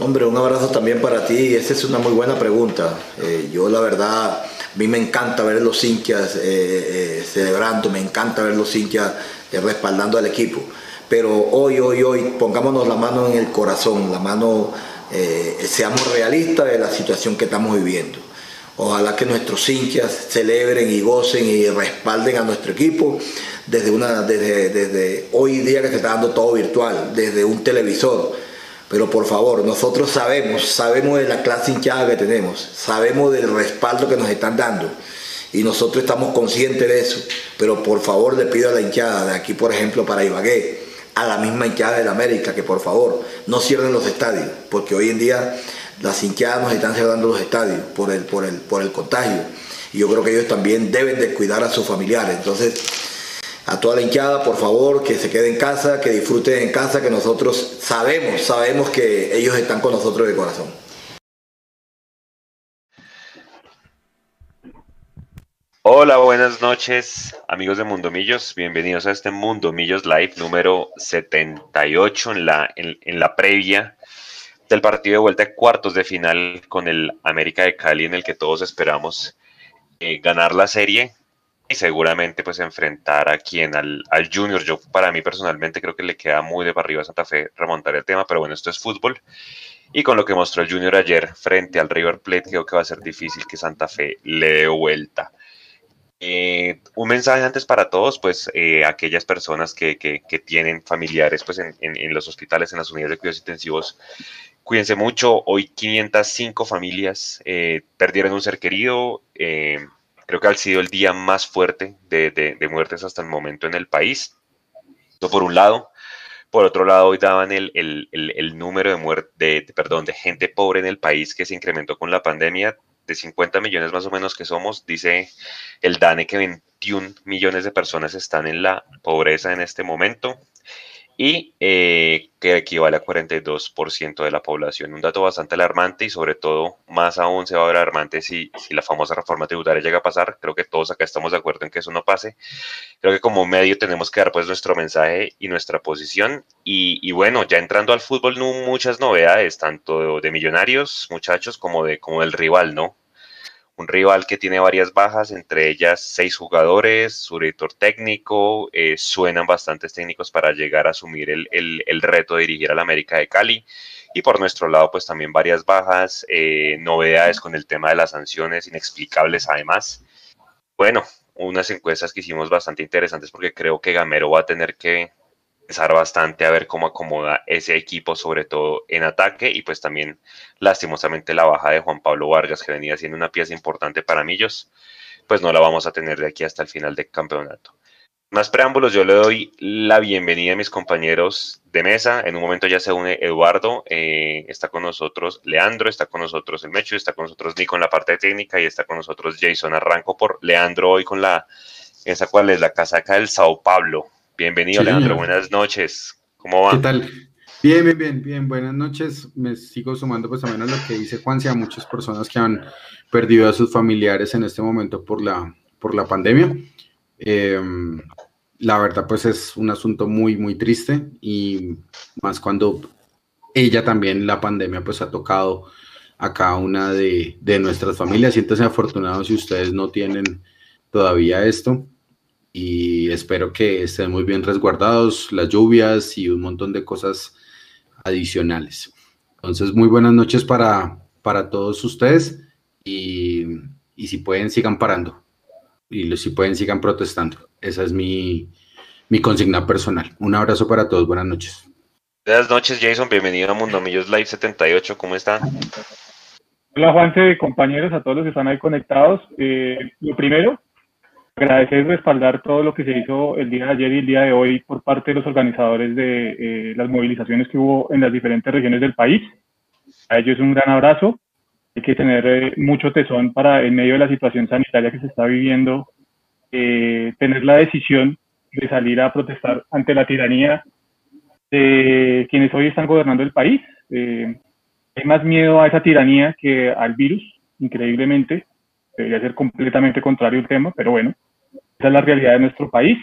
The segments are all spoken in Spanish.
Hombre, un abrazo también para ti. Esa es una muy buena pregunta. Eh, yo la verdad, a mí me encanta ver los hinchas eh, celebrando, me encanta ver los hinchas respaldando al equipo. Pero hoy, hoy, hoy, pongámonos la mano en el corazón, la mano, seamos realistas de la situación que estamos viviendo. Ojalá que nuestros hinchas celebren y gocen y respalden a nuestro equipo desde, una, desde, desde hoy día que se está dando todo virtual, desde un televisor. Pero por favor, nosotros sabemos, sabemos de la clase hinchada que tenemos, sabemos del respaldo que nos están dando y nosotros estamos conscientes de eso. Pero por favor le pido a la hinchada de aquí, por ejemplo, para Ibagué, a la misma hinchada de la América, que por favor no cierren los estadios, porque hoy en día las hinchadas nos están cerrando los estadios por el, por el, por el contagio. Y yo creo que ellos también deben de cuidar a sus familiares. Entonces, a toda la hinchada, por favor, que se quede en casa, que disfruten en casa, que nosotros sabemos, sabemos que ellos están con nosotros de corazón. Hola, buenas noches, amigos de Mundo Millos. Bienvenidos a este Mundo Millos Live número 78 en la, en la previa del partido de vuelta de cuartos de final con el América de Cali, en el que todos esperamos eh, ganar la serie y seguramente pues enfrentar a quien, al, al, Junior. Yo para mí personalmente creo que le queda muy de para arriba a Santa Fe remontar el tema, pero bueno, esto es fútbol. Y con lo que mostró el Junior ayer frente al River Plate, creo que va a ser difícil que Santa Fe le dé vuelta. Eh, un mensaje antes para todos, pues eh, aquellas personas que, que, tienen familiares pues en, en, en, los hospitales, en las unidades de cuidados intensivos, Cuídense mucho. Hoy 505 familias eh, perdieron un ser querido. Creo que ha sido el día más fuerte de, muertes hasta el momento en el país. Eso por un lado. Por otro lado, hoy daban el, número de, muerte, de, perdón, de gente pobre en el país que se incrementó con la pandemia. De 50 millones más o menos que somos, dice el DANE que 21 millones de personas están en la pobreza en este momento y eh, que equivale a 42% de la población. Un dato bastante alarmante y sobre todo más aún se va a ver alarmante si, si la famosa reforma tributaria llega a pasar. Creo que todos acá estamos de acuerdo en que eso no pase. Creo que como medio tenemos que dar pues nuestro mensaje y nuestra posición. Y, y bueno, ya entrando al fútbol, no muchas novedades, tanto de, de millonarios, muchachos, como, de, como del rival, ¿no? Un rival que tiene varias bajas, entre ellas seis jugadores, su director técnico, eh, suenan bastantes técnicos para llegar a asumir el, el, reto de dirigir al América de Cali. Y por nuestro lado, pues también varias bajas, eh, novedades con el tema de las sanciones inexplicables además. Bueno, unas encuestas que hicimos bastante interesantes porque creo que Gamero va a tener que bastante a ver cómo acomoda ese equipo, sobre todo en ataque, y pues también lastimosamente la baja de Juan Pablo Vargas, que venía siendo una pieza importante para Millos, pues no la vamos a tener de aquí hasta el final del campeonato. Más preámbulos, yo le doy la bienvenida a mis compañeros de mesa. En un momento ya se une Eduardo, eh, está con nosotros Leandro, está con nosotros el Mecho, está con nosotros Nico en la parte técnica y está con nosotros Jason. Arranco por Leandro hoy con la, esa cual es la casaca del Sao Paulo. Bienvenido, Leandro. Buenas noches. ¿Cómo va? ¿Qué tal? Bien, bien, bien, bien. Buenas noches. Me sigo sumando pues también a lo que dice Juan, a muchas personas que han perdido a sus familiares en este momento por la, por la pandemia. Em, la verdad pues es un asunto muy, muy triste y más cuando ella también, la pandemia pues ha tocado a cada una de, de nuestras familias. Siéntanse afortunados si ustedes no tienen todavía esto y espero que estén muy bien resguardados, las lluvias y un montón de cosas adicionales. Entonces, muy buenas noches para, para todos ustedes y, y si pueden, sigan parando y si pueden, sigan protestando. Esa es mi, mi consigna personal. Un abrazo para todos, buenas noches. Buenas noches, Jason. Bienvenido a Mundo Millos Live 78. ¿Cómo está? Hola, Juanse, compañeros, a todos los que están ahí conectados. Eh, lo primero, agradecer y respaldar todo lo que se hizo el día de ayer y el día de hoy por parte de los organizadores de eh, las movilizaciones que hubo en las diferentes regiones del país. A ellos un gran abrazo. Hay que tener eh, mucho tesón para, en medio de la situación sanitaria que se está viviendo, eh, tener la decisión de salir a protestar ante la tiranía de quienes hoy están gobernando el país. hay más miedo a esa tiranía que al virus, increíblemente. Debería ser completamente contrario el tema, pero bueno, esa es la realidad de nuestro país.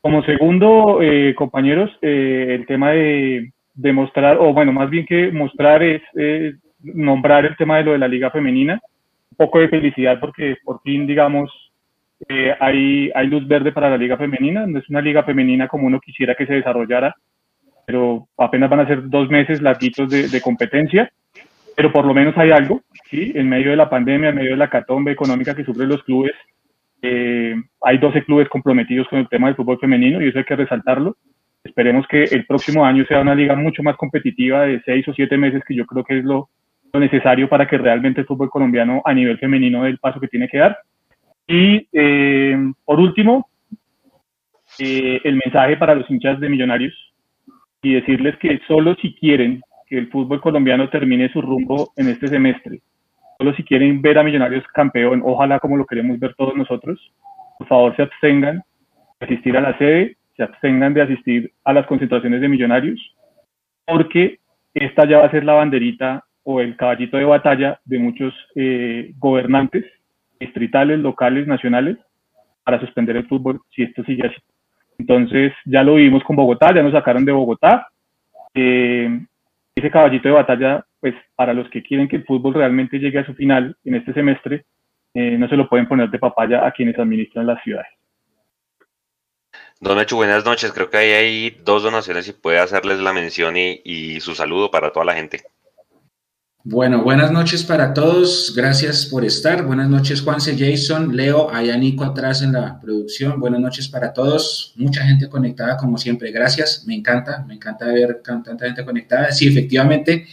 Como segundo, eh, compañeros, eh, el tema de demostrar, o bueno, más bien que mostrar es nombrar el tema de lo de la liga femenina, un poco de felicidad porque por fin, digamos, eh, hay, hay luz verde para la liga femenina, no es una liga femenina como uno quisiera que se desarrollara, pero apenas van a ser dos meses larguitos de, de competencia, pero por lo menos hay algo, ¿sí? En medio de la pandemia, en medio de la catombe económica que sufren los clubes, eh, hay 12 clubes comprometidos con el tema del fútbol femenino y eso hay que resaltarlo. Esperemos que el próximo año sea una liga mucho más competitiva de seis o siete meses, que yo creo que es lo, lo necesario para que realmente el fútbol colombiano a nivel femenino dé el paso que tiene que dar. Y eh, por último, eh, el mensaje para los hinchas de Millonarios y decirles que solo si quieren que el fútbol colombiano termine su rumbo en este semestre, solo si quieren ver a Millonarios campeón, ojalá como lo queremos ver todos nosotros, por favor se abstengan de asistir a la sede, se abstengan de asistir a las concentraciones de Millonarios, porque esta ya va a ser la banderita o el caballito de batalla de muchos eh, gobernantes distritales, locales, nacionales, para suspender el fútbol si esto sigue así. Entonces, ya lo vimos con Bogotá, ya nos sacaron de Bogotá. Eh, ese caballito de batalla, pues para los que quieren que el fútbol realmente llegue a su final en este semestre, eh, no se lo pueden poner de papaya a quienes administran las ciudades. Don Mechu, buenas noches. Creo que ahí hay dos donaciones y puede hacerles la mención y su saludo para toda la gente. Bueno, buenas noches para todos. Gracias por estar. Buenas noches, Juanse, Jason, Leo, Ayanico atrás en la producción. Buenas noches para todos. Mucha gente conectada, como siempre. Gracias. Me encanta, me encanta ver tanta gente conectada. Sí, efectivamente,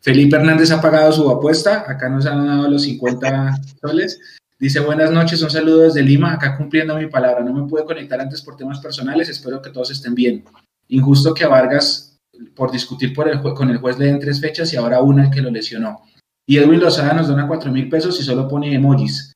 Felipe Hernández ha pagado su apuesta. Acá nos han dado los 50 soles. Dice, buenas noches, un saludo desde Lima, acá cumpliendo mi palabra. No me pude conectar antes por temas personales, espero que todos estén bien. Injusto que a Vargas por discutir el con el juez le den tres fechas y ahora una que lo lesionó. Y Edwin Lozada nos dona cuatro mil pesos y solo pone emojis.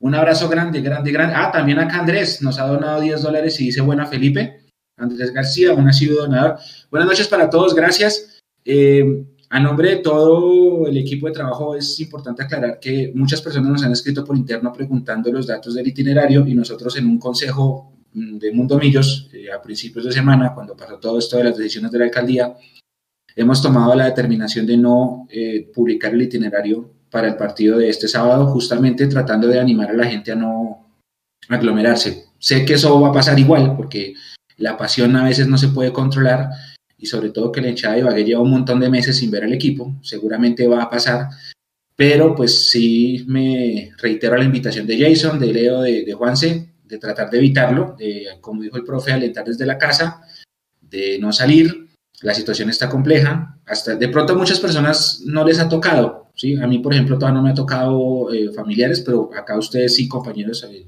Un abrazo grande, grande, grande. Ah, también acá Andrés nos ha donado 10 dólares y dice buena Felipe. Andrés García, un sido donador. Buenas noches para todos, gracias. Eh, a nombre de todo el equipo de trabajo es importante aclarar que muchas personas nos han escrito por interno preguntando los datos del itinerario y nosotros en un consejo de Mundo Millos eh, a principios de semana, cuando pasó todo esto de las decisiones de la alcaldía, hemos tomado la determinación de no eh, publicar el itinerario para el partido de este sábado, justamente tratando de animar a la gente a no aglomerarse. Sé que eso va a pasar igual, porque la pasión a veces no se puede controlar y sobre todo que la hinchada de Ibagué lleva un montón de meses sin ver al equipo, seguramente va a pasar, pero pues sí me reitero la invitación de Jason, de Leo, de, de Juanse, de tratar de evitarlo, de, como dijo el profe, alentar desde la casa, de no salir, la situación está compleja, hasta de pronto a muchas personas no les ha tocado, ¿sí? A mí, por ejemplo, todavía no me ha tocado eh, familiares, pero acá ustedes sí, compañeros, eh,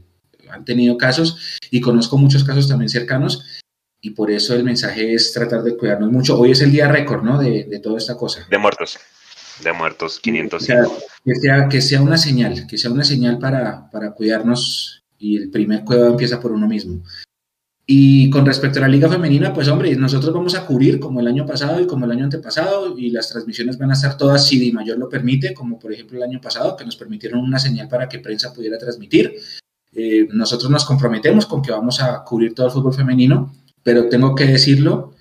han tenido casos y conozco muchos casos también cercanos y por eso el mensaje es tratar de cuidarnos mucho. Hoy es el día récord, ¿no? De, de toda esta cosa. De muertos. De muertos, 500. que, sea, que sea una señal, que sea una señal para, para cuidarnos y el primer cuidado empieza por uno mismo. Y con respecto a la liga femenina, pues hombre, nosotros vamos a cubrir como el año pasado y como el año antepasado y las transmisiones van a estar todas si Di Mayor lo permite, como por ejemplo el año pasado, que nos permitieron una señal para que prensa pudiera transmitir. Eh, nosotros nos comprometemos con que vamos a cubrir todo el fútbol femenino, pero tengo que decirlo,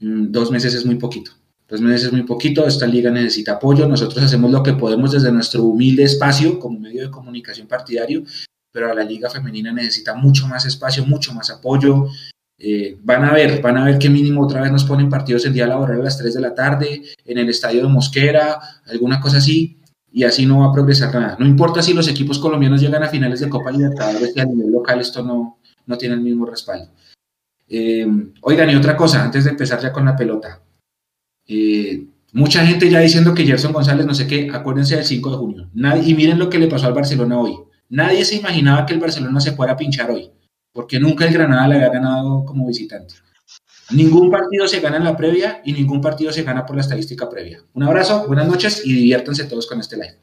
mm, dos meses es muy poquito. Dos meses es muy poquito, esta liga necesita apoyo, nosotros hacemos lo que podemos desde nuestro humilde espacio como medio de comunicación partidario, pero la liga femenina necesita mucho más espacio, mucho más apoyo. Eh, van a ver, van a ver que mínimo otra vez nos ponen partidos el día laboral a las 3 de la tarde, en el estadio de Mosquera, alguna cosa así, y así no va a progresar nada. No importa si los equipos colombianos llegan a finales de Copa Libertadores, que a nivel local esto no, no tiene el mismo respaldo. Eh, oigan, y otra cosa, antes de empezar ya con la pelota. Eh, mucha gente ya diciendo que Gerson González, no sé qué, acuérdense del 5 de junio. Nadie, y miren lo que le pasó al Barcelona hoy. Nadie se imaginaba que el Barcelona se fuera a pinchar hoy, porque nunca el Granada le había ganado como visitante. Ningún partido se gana en la previa y ningún partido se gana por la estadística previa. Un abrazo, buenas noches y diviértanse todos con este live.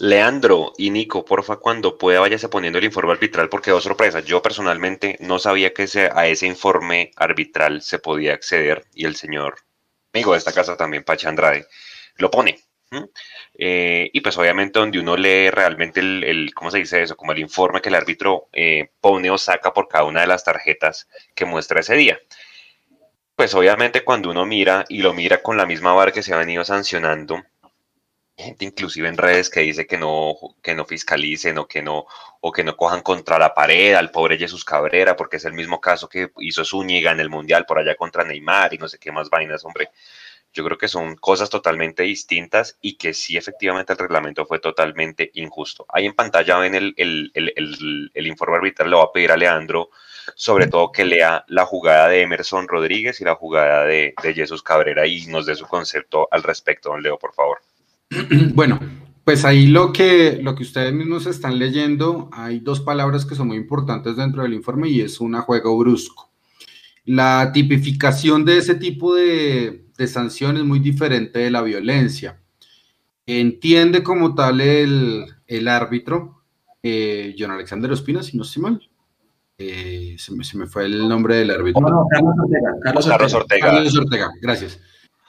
Leandro y Nico, porfa, cuando pueda váyase poniendo el informe arbitral porque dos sorpresas. Yo personalmente no sabía que a ese informe arbitral se podía acceder y el señor amigo de esta casa también, Pacha Andrade, lo pone. Eh, y pues obviamente donde uno lee realmente el, ¿cómo se dice eso? Como el informe que el árbitro eh, pone o saca por cada una de las tarjetas que muestra ese día. pues obviamente cuando uno mira y lo mira con la misma vara que se ha venido sancionando, gente inclusive en redes que dice que no, que no fiscalicen o que no, o que no cojan contra la pared al pobre Jesús Cabrera, porque es el mismo caso que hizo Zúñiga en el Mundial por allá contra Neymar y no sé qué más vainas, hombre. Yo creo que son cosas totalmente distintas y que sí, efectivamente, el reglamento fue totalmente injusto. Ahí en pantalla ven el, el, el, el informe arbitral, le voy a pedir a Leandro, sobre todo que lea la jugada de Emerson Rodríguez y la jugada de, Jesús Cabrera y nos dé su concepto al respecto, don Leo, por favor. Bueno, pues ahí lo que, lo que ustedes mismos están leyendo, hay dos palabras que son muy importantes dentro del informe y es una juego brusco. La tipificación de ese tipo de, de sanción es muy diferente de la violencia. Entiende como tal el, el árbitro, eh, John Alexander Ospina, si no estoy mal. Eh, se, me, se, me, fue el nombre del árbitro. No, no, Carlos Ortega. Carlos Ortega. Carlos Ortega. Carlos Ortega, gracias.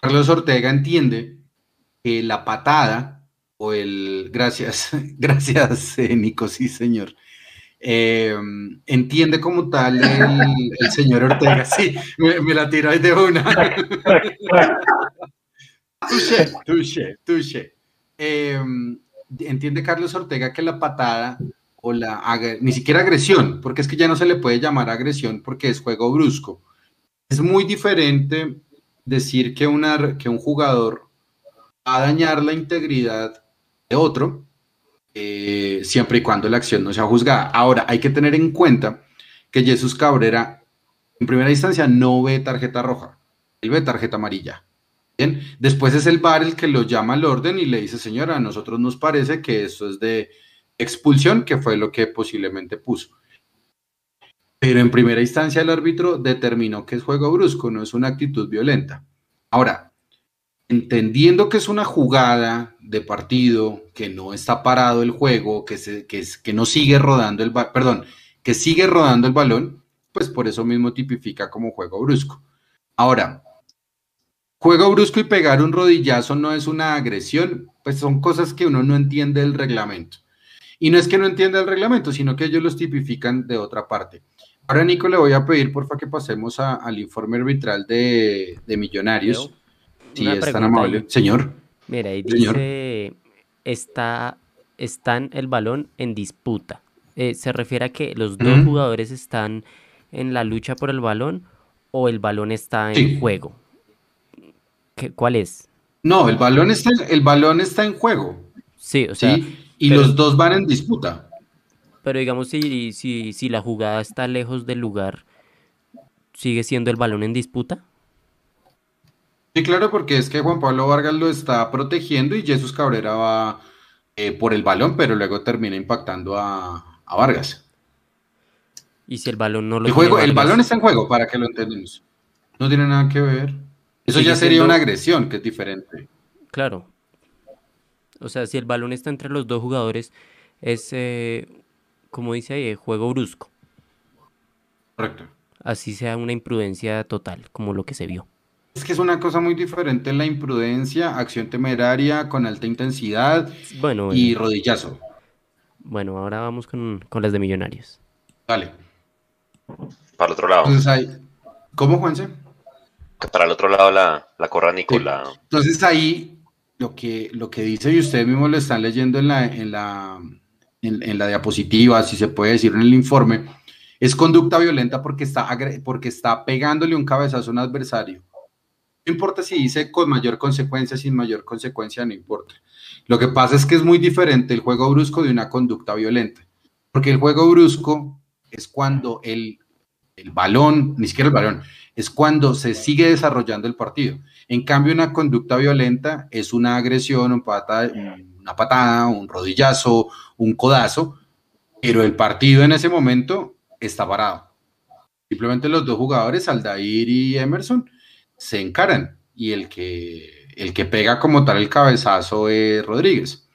Carlos Ortega entiende que la patada o el... Gracias, gracias, eh, Nico, sí, señor. Eh, entiende como tal el, señor Ortega, sí, me, la tiró de una. touché, touché, touché. Eh, entiende Carlos Ortega que la patada o la ni siquiera agresión, porque es que ya no se le puede llamar agresión porque es juego brusco. Es muy diferente decir que, una, que un jugador va a dañar la integridad de otro eh, siempre y cuando la acción no sea juzgada. Ahora, hay que tener en cuenta que Jesús Cabrera, en primera instancia, no ve tarjeta roja, él ve tarjeta amarilla. Bien, después es el VAR el que lo llama al orden y le dice, señora, a nosotros nos parece que esto es de expulsión, que fue lo que posiblemente puso. Pero en primera instancia el árbitro determinó que es juego brusco, no es una actitud violenta. Ahora, entendiendo que es una jugada de partido, que no está parado el juego, que, no sigue rodando el perdón, que sigue rodando el balón, pues por eso mismo tipifica como juego brusco. Ahora, juego brusco y pegar un rodillazo no es una agresión, pues son cosas que uno no entiende del reglamento. Y no es que no entienda el reglamento, sino que ellos los tipifican de otra parte. Ahora, Nico, le voy a pedir, porfa, que pasemos al informe arbitral de, de Millonarios. Si es tan amable. Señor. Mira, ahí Señor. dice, está, están el balón en disputa. Eh, ¿Se refiere a que los dos jugadores están en la lucha por el balón o el balón está en Sí. juego? ¿Qué, ¿Cuál es? No, el balón está, el balón está en juego. Sí, o sea, ¿sí? Y pero- los dos van en disputa. pero digamos si, si, si la jugada está lejos del lugar, ¿sigue siendo el balón en disputa? Sí, claro, porque es que Juan Pablo Vargas lo está protegiendo y Jesús Cabrera va eh, por el balón, pero luego termina impactando a, a Vargas. Y si el balón no lo El, juego, el balón está en juego, para que lo entendamos. No tiene nada que ver. Eso ya sería siendo- una agresión, que es diferente. Claro. O sea, si el balón está entre los dos jugadores, es, eh, como dice ahí, juego brusco. Correcto. Así sea una imprudencia total, como lo que se vio. Es que es una cosa muy diferente la imprudencia, acción temeraria con alta intensidad Bueno, bueno, y rodillazo. bueno, ahora vamos con, con las de Millonarios. Dale. Para el otro lado. Entonces ahí, ¿cómo, Juanse? Que para el otro lado la, la corra Nicola. Entonces ahí lo que, lo que dice y ustedes mismos lo están leyendo en la, en la, en, en la diapositiva, si se puede decir en el informe, es conducta violenta porque está, agre- porque está pegándole un cabezazo a un adversario. No importa si dice con mayor consecuencia, sin mayor consecuencia, no importa. Lo que pasa es que es muy diferente el juego brusco de una conducta violenta. Porque el juego brusco es cuando el, el balón, ni siquiera el balón, es cuando se sigue desarrollando el partido. En cambio, una conducta violenta es una agresión, un pata- una patada, un rodillazo, un codazo, pero el partido en ese momento está parado. Simplemente los dos jugadores, Aldair y Emerson, se encaran y el que, el que pega como tal el cabezazo es Rodríguez,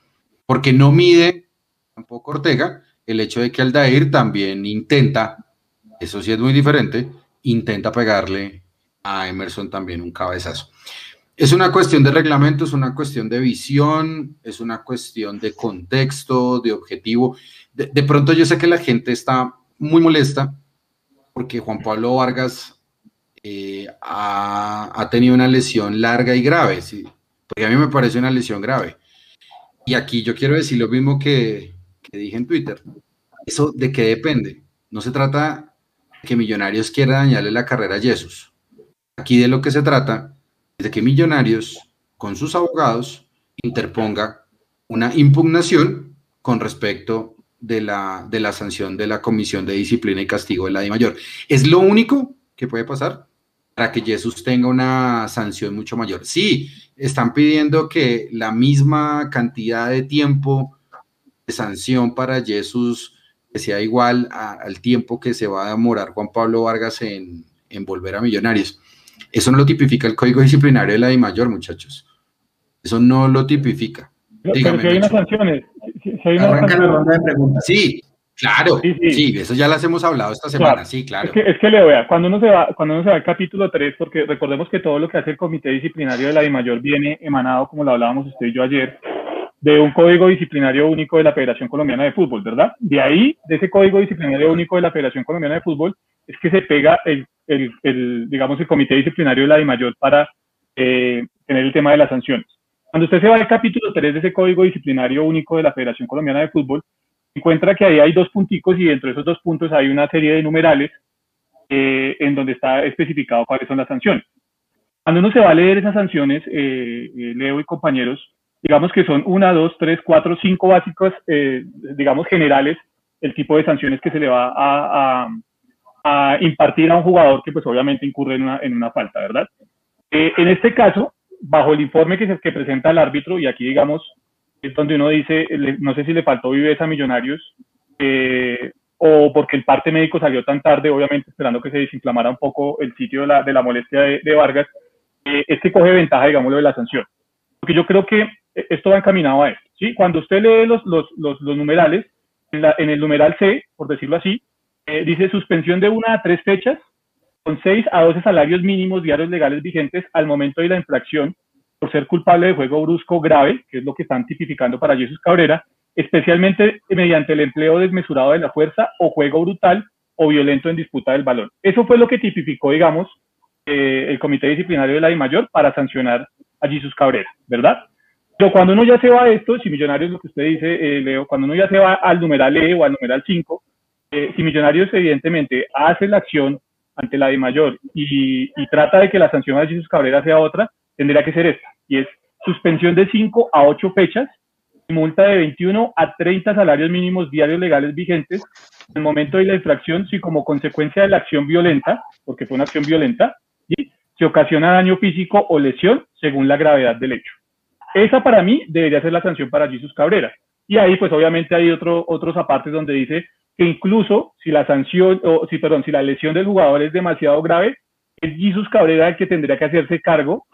porque no mide tampoco Ortega el hecho de que Aldair también intenta, eso sí es muy diferente, intenta pegarle a Emerson también un cabezazo. Es una cuestión de reglamento, es una cuestión de visión, es una cuestión de contexto, de objetivo. De, de pronto yo sé que la gente está muy molesta porque Juan Pablo Vargas eh, ha, tenido una lesión larga y grave, ¿sí? porque a mí me parece una lesión grave. Y aquí yo quiero decir lo mismo que, que dije en Twitter. ¿Eso de qué depende? No se trata de que Millonarios quiera dañarle la carrera a Jesús. Aquí de lo que se trata es de que Millonarios, con sus abogados, interponga una impugnación con respecto de la, de la sanción de la Comisión de Disciplina y Castigo de la Mayor. Es lo único que puede pasar para que Jesús tenga una sanción mucho mayor. Sí, están pidiendo que la misma cantidad de tiempo de sanción para Jesús sea igual al tiempo que se va a demorar Juan Pablo Vargas en, volver a Millonarios. Eso no lo tipifica el Código Disciplinario de la DIMAYOR, muchachos. Eso no lo tipifica. Dígame, si hay unas sanciones. Sí, claro. Sí, eso ya las hemos hablado esta semana. Sí, claro. Es que, es que le vea, cuando uno se va, cuando uno se va al capítulo 3, porque recordemos que todo lo que hace el Comité Disciplinario de la DIMAYOR viene emanado, como lo hablábamos usted y yo ayer, de un código disciplinario único de la Federación Colombiana de Fútbol, ¿verdad? De ahí, de ese código disciplinario único de la Federación Colombiana de Fútbol, es que se pega el, el, el digamos, el comité disciplinario de la DIMAYOR para eh, tener el tema de las sanciones. Cuando usted se va al capítulo 3 de ese código disciplinario único de la Federación Colombiana de Fútbol, encuentra que ahí hay dos punticos y dentro de esos dos puntos hay una serie de numerales eh, en donde está especificado cuáles son las sanciones. Cuando uno se va a leer esas sanciones, eh, Leo y compañeros, digamos que son una, dos, tres, cuatro, cinco básicos, eh, digamos, generales, el tipo de sanciones que se le va a, impartir a un jugador que pues obviamente incurre en una, en una falta, ¿verdad? Eh, en este caso, bajo el informe que, se, que presenta el árbitro, y aquí digamos, donde uno dice, no sé si le faltó viveza a Millonarios, eh, o porque el parte médico salió tan tarde, obviamente esperando que se desinflamara un poco el sitio de la, molestia de, Vargas, es que coge ventaja, digámoslo, de la sanción. Porque yo creo que esto va encaminado a esto. Cuando usted lee los, numerales, en, la, en, el numeral C, por decirlo así, eh, dice suspensión de una a tres fechas con seis a doce salarios mínimos diarios legales vigentes al momento de la infracción por ser culpable de juego brusco grave, que es lo que están tipificando para Jesús Cabrera, especialmente mediante el empleo desmesurado de la fuerza o juego brutal o violento en disputa del balón. Eso fue lo que tipificó, digamos, eh, el Comité Disciplinario de la DIMAYOR para sancionar a Jesús Cabrera, ¿verdad? Pero cuando uno ya se va a esto, si Millonarios, lo que usted dice, eh, Leo, cuando uno ya se va al numeral E o al numeral 5, eh, si Millonarios evidentemente hace la acción ante la de mayor y, trata de que la sanción a Jesús Cabrera sea otra, tendría que ser esta, y es suspensión de 5 a 8 fechas multa de 21 a 30 salarios mínimos diarios legales vigentes en el momento de la infracción si como consecuencia de la acción violenta, porque fue una acción violenta, se ocasiona daño físico o lesión según la gravedad del hecho. Esa para mí debería ser la sanción para Jesús Cabrera. Y ahí pues obviamente hay otro, otros apartes donde dice que incluso si la sanción, o si, perdón, si la lesión del jugador es demasiado grave, es Jesús Cabrera el que tendría que hacerse cargo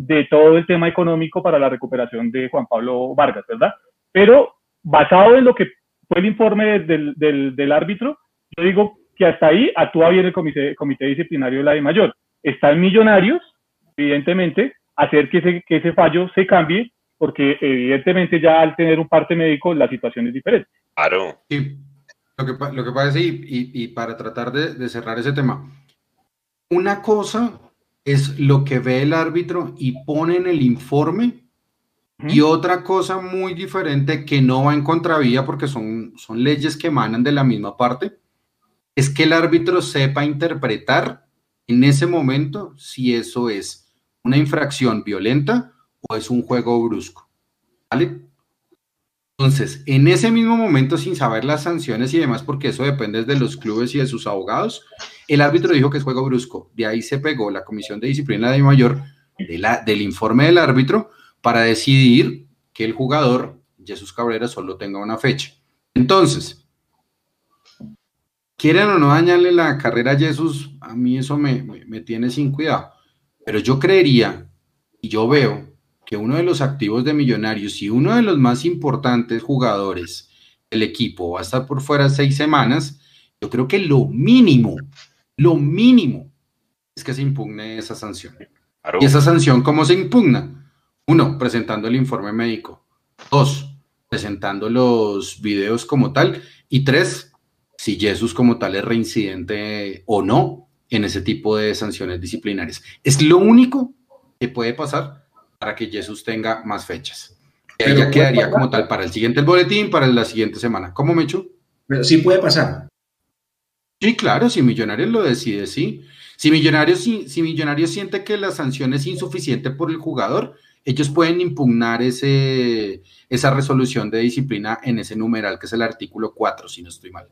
de todo el tema económico para la recuperación de Juan Pablo Vargas, ¿verdad? Pero basado en lo que fue el informe del, del, árbitro, yo digo que hasta ahí actúa bien el comité, comité disciplinario de la de mayor. Están millonarios, evidentemente, hacer que ese, que ese fallo se cambie, porque evidentemente ya al tener un parte médico la situación es diferente. Claro. Sí, lo que, lo que pasa y, y, para tratar de, de cerrar ese tema, una cosa es lo que ve el árbitro y pone en el informe, y otra cosa muy diferente que no va en contravía porque son, son leyes que emanan de la misma parte, es que el árbitro sepa interpretar en ese momento si eso es una infracción violenta o es un juego brusco. ¿Vale? Entonces, en ese mismo momento, sin saber las sanciones y demás, porque eso depende de los clubes y de sus abogados, el árbitro dijo que es juego brusco. De ahí se pegó la Comisión de Disciplina de Mayor del informe del árbitro para decidir que el jugador, Jesús Cabrera, solo tenga una fecha. Entonces, quieren o no dañarle la carrera a Jesús, a mí eso me, me tiene sin cuidado. Pero yo creería y yo veo que uno de los activos de Millonarios y uno de los más importantes jugadores del equipo va a estar por fuera seis semanas, yo creo que lo mínimo, lo mínimo es que se impugne esa sanción. ¿Y esa sanción cómo se impugna? Uno, presentando el informe médico. Dos, presentando los videos como tal. Y tres, si Jesús como tal es reincidente o no en ese tipo de sanciones disciplinarias. Es lo único que puede pasar para que Jesús tenga más fechas. Pero ya quedaría como tal para el siguiente boletín, para la siguiente semana. ¿Cómo me echo? Pero sí puede pasar. Sí, claro, si Millonarios lo decide, sí. Si Millonarios, si, si Millonarios siente que la sanción es insuficiente por el jugador, ellos pueden impugnar ese, esa resolución de disciplina en ese numeral, que es el artículo 4, si no estoy mal.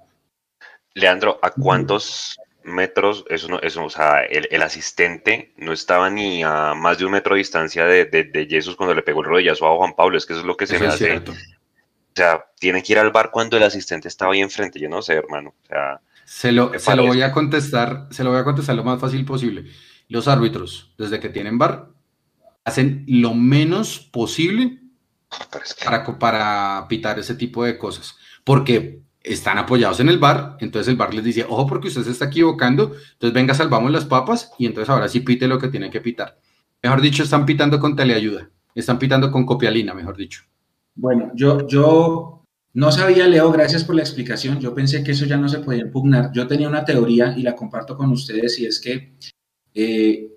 Leandro, ¿a cuántos metros, eso no, eso, o sea, el, asistente no estaba ni a más de un metro de distancia de, de, Jesús cuando le pegó el rodillazo a Juan Pablo, es que eso es lo que se me hace. O sea, tienen que ir al bar cuando el asistente estaba ahí enfrente, yo no sé, hermano. O sea, se lo, se lo voy a contestar, se lo voy a contestar lo más fácil posible. Los árbitros, desde que tienen bar, hacen lo menos posible para, para pitar ese tipo de cosas. Porque están apoyados en el bar, entonces el bar les dice, ojo porque usted se está equivocando, entonces venga, salvamos las papas y entonces ahora sí pite lo que tiene que pitar. Mejor dicho, están pitando con teleayuda, están pitando con copialina, mejor dicho. Bueno, yo, yo no sabía, Leo, gracias por la explicación, yo pensé que eso ya no se podía impugnar. Yo tenía una teoría y la comparto con ustedes y es que eh,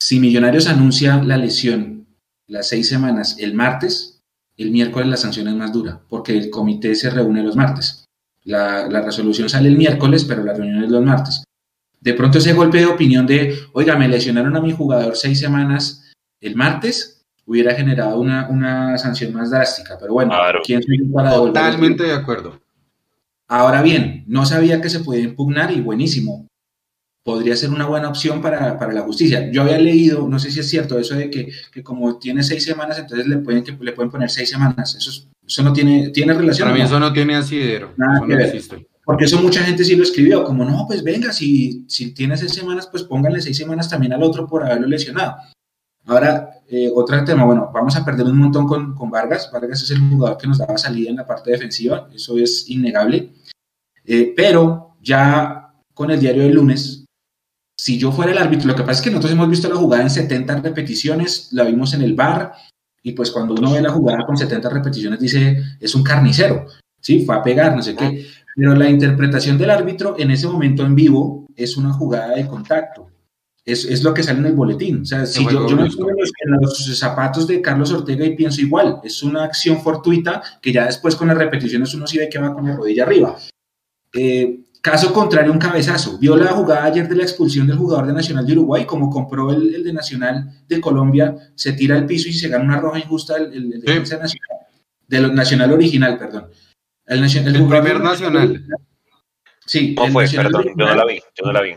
si Millonarios anuncia la lesión las seis semanas el martes, el miércoles la sanción es más dura, porque el comité se reúne los martes. La, resolución sale el miércoles, pero la reunión es los martes. De pronto ese golpe de opinión de, oiga, me lesionaron a mi jugador seis semanas el martes, hubiera generado una, sanción más drástica. Pero bueno, ¿quién soy para Totalmente de acuerdo. Ahora bien, no sabía que se podía impugnar y buenísimo. Podría ser una buena opción para, la justicia. Yo había leído, no sé si es cierto, eso de que, como tiene seis semanas, entonces le pueden, que, le pueden poner seis semanas. Eso es eso no tiene, tiene relación. Para mí eso no tiene asidero. Nada Porque eso mucha gente sí lo escribió, como no, pues venga, si, si tiene seis semanas, pues pónganle seis semanas también al otro por haberlo lesionado. Ahora, eh, otro tema, bueno, vamos a perder un montón con, con, Vargas. Vargas es el jugador que nos daba salida en la parte defensiva, eso es innegable. Eh, pero ya con el diario del lunes, si yo fuera el árbitro, lo que pasa es que nosotros hemos visto la jugada en 70 repeticiones, la vimos en el bar, y pues cuando uno ve la jugada con 70 repeticiones dice, es un carnicero, ¿sí? Fue a pegar, no sé qué. Pero la interpretación del árbitro en ese momento en vivo es una jugada de contacto. Es, es lo que sale en el boletín. O sea, si yo, yo me pongo en los, zapatos de Carlos Ortega y pienso igual, es una acción fortuita que ya después con las repeticiones uno sí ve que va con la rodilla arriba. Eh, Caso contrario, un cabezazo. Vio la jugada ayer de la expulsión del jugador de Nacional de Uruguay, como compró el, de Nacional de Colombia, se tira al piso y se gana una roja injusta el, defensa nacional, de lo, Nacional original, perdón. El, el, primer Nacional. Sí. ¿Cómo fue? Perdón, yo no la vi, yo no la vi.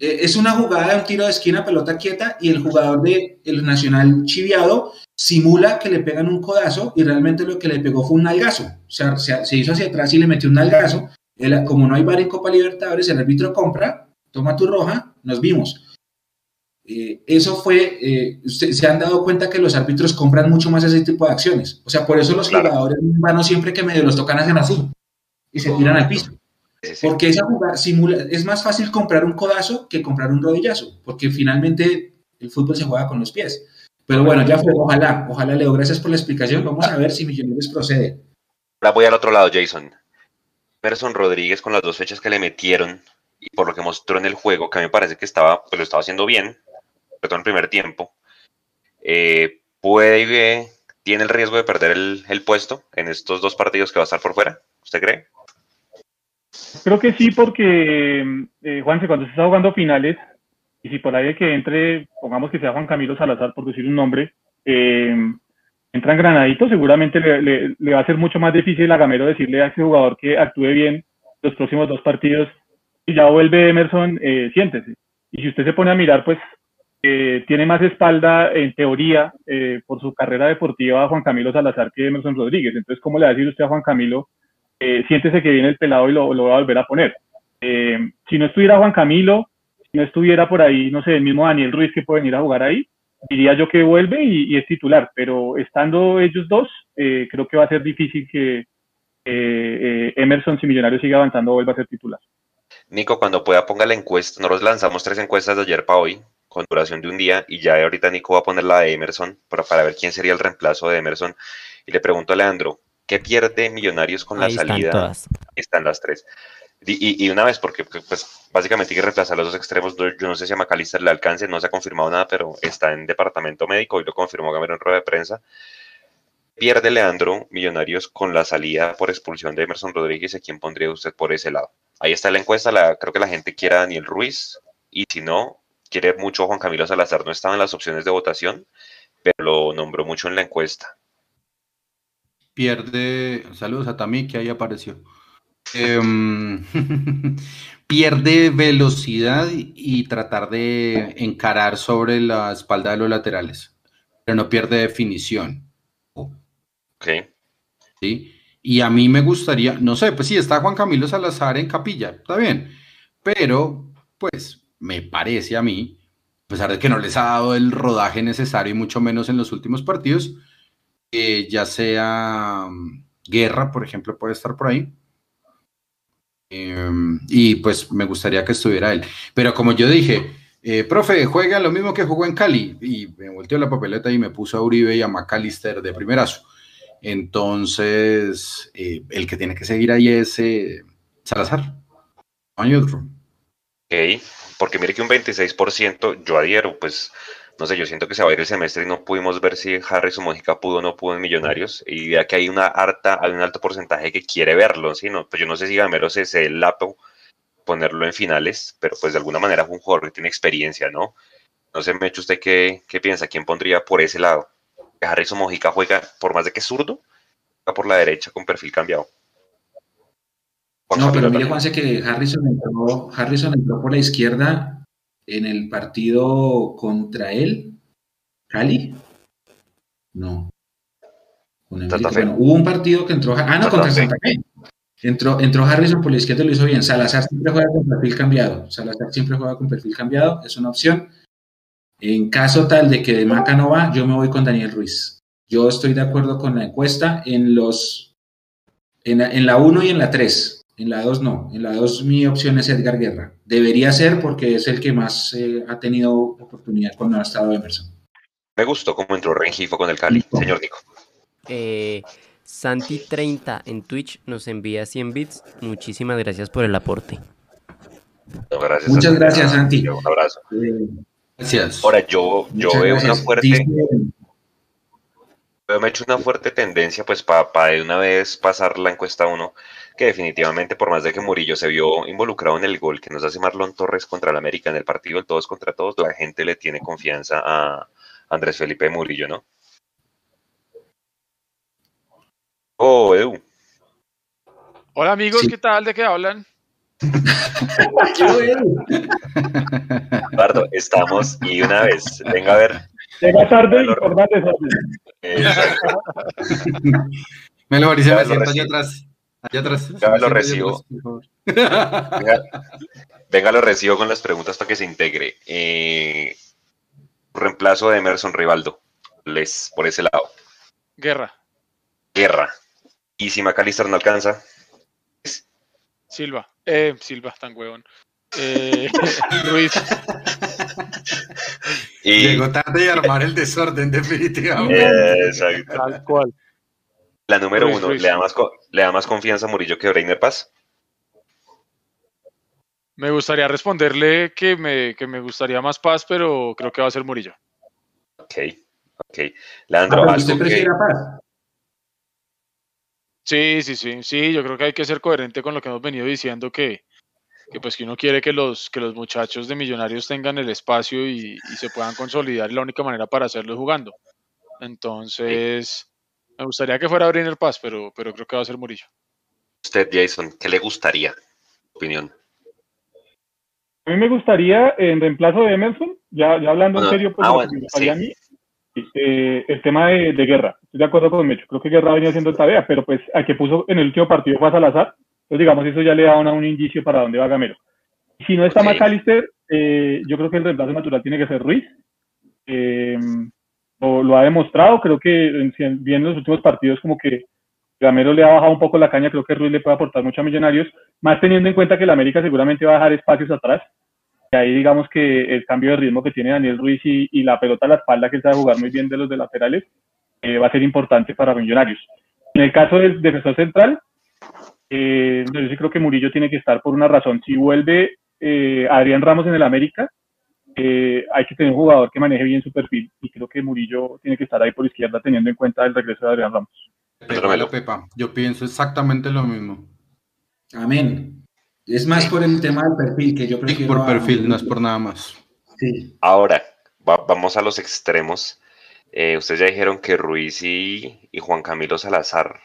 Eh, es una jugada de un tiro de esquina, pelota quieta, y el jugador del el Nacional chiviado simula que le pegan un codazo y realmente lo que le pegó fue un nalgazo. O sea, se, se hizo hacia atrás y le metió un nalgazo como no hay bar en Copa Libertadores, el árbitro compra, toma tu roja, nos vimos. Eh, eso fue, eh, se han dado cuenta que los árbitros compran mucho más ese tipo de acciones. O sea, por eso los jugadores van siempre que medio los tocan hacen así y se tiran al piso. Porque esa jugada simula, es más fácil comprar un codazo que comprar un rodillazo, porque finalmente el fútbol se juega con los pies. Pero bueno, ya fue, ojalá, ojalá Leo, gracias por la explicación. Vamos a ver si Millonarios procede. Ahora voy al otro lado, Jason. Emerson Rodríguez con las dos fechas que le metieron y por lo que mostró en el juego, que a mí me parece que estaba, pues lo estaba haciendo bien, sobre todo en el primer tiempo, eh, puede, tiene el riesgo de perder el, puesto en estos dos partidos que va a estar por fuera. ¿Usted cree? Creo que sí, porque eh, Juanse, cuando se está jugando finales, y si por ahí que entre, pongamos que sea Juan Camilo Salazar, por decir un nombre, eh, entran granaditos, seguramente le, va a ser mucho más difícil a Gamero decirle a ese jugador que actúe bien los próximos dos partidos y ya vuelve Emerson, eh, siéntese. Y si usted se pone a mirar, pues eh, tiene más espalda en teoría eh, por su carrera deportiva Juan Camilo Salazar que Emerson Rodríguez. Entonces, ¿cómo le va a decir usted a Juan Camilo, siéntese que viene el pelado y lo, lo va a volver a poner? si no estuviera Juan Camilo, si no estuviera por ahí, no sé, el mismo Daniel Ruiz que puede venir a jugar ahí, diría yo que vuelve y, es titular, pero estando ellos dos, eh, creo que va a ser difícil que eh, Emerson, si Millonarios sigue avanzando, vuelva a ser titular. Nico, cuando pueda ponga la encuesta, nosotros lanzamos tres encuestas de ayer para hoy, con duración de un día, y ya ahorita Nico va a poner la de Emerson para, para ver quién sería el reemplazo de Emerson. Y le pregunto a Leandro, ¿qué pierde Millonarios con la salida? Están todas. Están las tres. Y, una vez, porque pues, básicamente hay que reemplazar los dos extremos. Yo no sé si a McAllister le alcance, no se ha confirmado nada, pero está en departamento médico y lo confirmó Gamero en rueda de prensa. Pierde Leandro Millonarios con la salida por expulsión de Emerson Rodríguez. ¿A quién pondría usted por ese lado? Ahí está la encuesta. La, creo que la gente quiere a Daniel Ruiz y si no, quiere mucho Juan Camilo Salazar. No estaba en las opciones de votación, pero lo nombró mucho en la encuesta. Pierde, saludos a Tami que ahí apareció. Em, pierde velocidad y tratar de encarar sobre la espalda de los laterales, pero no pierde definición. Ok. ¿Sí? Y a mí me gustaría, no sé, pues sí, está Juan Camilo Salazar en capilla, está bien, pero pues me parece a mí, a pesar de que no les ha dado el rodaje necesario y mucho menos en los últimos partidos, que ya sea mm, Guerra, por ejemplo, puede estar por ahí, Em, y pues me gustaría que estuviera él. Pero como yo dije, eh, profe, juega lo mismo que jugó en Cali. Y me volteó la papeleta y me puso a Uribe y a McAllister de primerazo. Entonces, eh, el que tiene que seguir ahí es eh, Salazar. Hay otro. Ok, porque mire que un 26% yo adhiero, pues no sé, yo siento que se va a ir el semestre y no pudimos ver si Harrison Mojica pudo o no pudo en Millonarios. Y ya que hay una harta, hay un alto porcentaje que quiere verlo, ¿sí? No, pues yo no sé si Gamero se es el lapo ponerlo en finales, pero pues de alguna manera fue un jugador que tiene experiencia, ¿no? No sé, Mecho, ¿usted qué, qué piensa? ¿Quién pondría por ese lado? Harrison Mojica juega, por más de que es zurdo, juega por la derecha con perfil cambiado. no, pero mire, Juanse, que Harrison entró, Harrison entró por la izquierda en el partido contra él, Cali. No. hubo un partido que entró. Ah, no, contra Santa Fe. Entró, entró Harrison por la izquierda lo hizo bien. Salazar siempre juega con perfil cambiado. Salazar siempre juega con perfil cambiado, es una opción. En caso tal de que de Maca no va, yo me voy con Daniel Ruiz. Yo estoy de acuerdo con la encuesta en los en, en la 1 y en la 3. En la 2 no. En la 2 mi opción es Edgar Guerra. Debería ser porque es el que más eh, ha tenido oportunidad cuando ha estado Emerson. Me gustó cómo entró Rengifo con el Cali, señor Nico. Eh, Santi30 en Twitch nos envía 100 bits. Muchísimas gracias por el aporte. Muchas gracias, Santi. Un abrazo. Eh, gracias. Ahora, yo, yo veo una fuerte. me he hecho una fuerte tendencia, pues, para de una vez pasar la encuesta 1 que definitivamente, por más de que Murillo se vio involucrado en el gol que nos hace Marlon Torres contra el América en el partido del todos contra todos, la gente le tiene confianza a Andrés Felipe Murillo, ¿no? Oh, Edu. Hola amigos, ¿qué tal? ¿De qué hablan? Eduardo, estamos y una vez, venga a ver. Llega tarde y por Me lo me atrás. Allá atrás. Venga, lo recibo. venga, lo recibo con las preguntas para que se integre. Eh, reemplazo de Emerson Rivaldo. Les, por ese lado. Guerra. Guerra. ¿Y si Macalister no alcanza? Silva. Eh, Silva, tan huevón. Eh, Ruiz. Y... Llegó tarde y armar el desorden, definitivamente. exacto. Tal cual. La número uno, ¿le da, más, ¿le da más confianza a Murillo que a Breiner Paz? Me gustaría responderle que me, que me gustaría más paz, pero creo que va a ser Murillo. Ok, ok. Leandro, ah, ¿usted prefiere paz? Sí, sí, sí, sí, yo creo que hay que ser coherente con lo que hemos venido diciendo, que, que pues que uno quiere que los, que los muchachos de millonarios tengan el espacio y, y se puedan consolidar, y la única manera para hacerlo es jugando. Entonces, me gustaría que fuera Brenner Paz, pero, pero creo que va a ser Murillo. Usted, Jason, ¿qué le gustaría? Opinión. A mí me gustaría, en reemplazo de Emerson, ya, ya hablando en serio, pues ah, me gustaría a mí, eh, el tema de, guerra. Estoy de acuerdo con Mecho. Creo que Guerra venía haciendo tarea, pero pues a que puso en el último partido fue a Salazar. Entonces, digamos, eso ya le da un indicio para dónde va Gamero. Si no está McAllister, eh, yo creo que el reemplazo natural tiene que ser Ruiz. Eh, lo, ha demostrado, creo que viendo los últimos partidos como que Gamero le ha bajado un poco la caña, creo que Ruiz le puede aportar mucho a Millonarios, más teniendo en cuenta que el América seguramente va a dejar espacios atrás, y ahí digamos que el cambio de ritmo que tiene Daniel Ruiz y, la pelota a la espalda que sabe jugar muy bien de los de laterales, eh, va a ser importante para Millonarios. En el caso del defensor central, Eh, yo sí creo que Murillo tiene que estar por una razón. Si vuelve eh, Adrián Ramos en el América, eh, hay que tener un jugador que maneje bien su perfil y creo que Murillo tiene que estar ahí por izquierda teniendo en cuenta el regreso de Adrián Ramos. Pepa, Yo pienso exactamente lo mismo. Amén. Es más por el tema del perfil que yo prefiero. por perfil, no es por nada más. Sí. Ahora, vamos a los extremos. Eh, ustedes ya dijeron que Ruiz y, Juan Camilo Salazar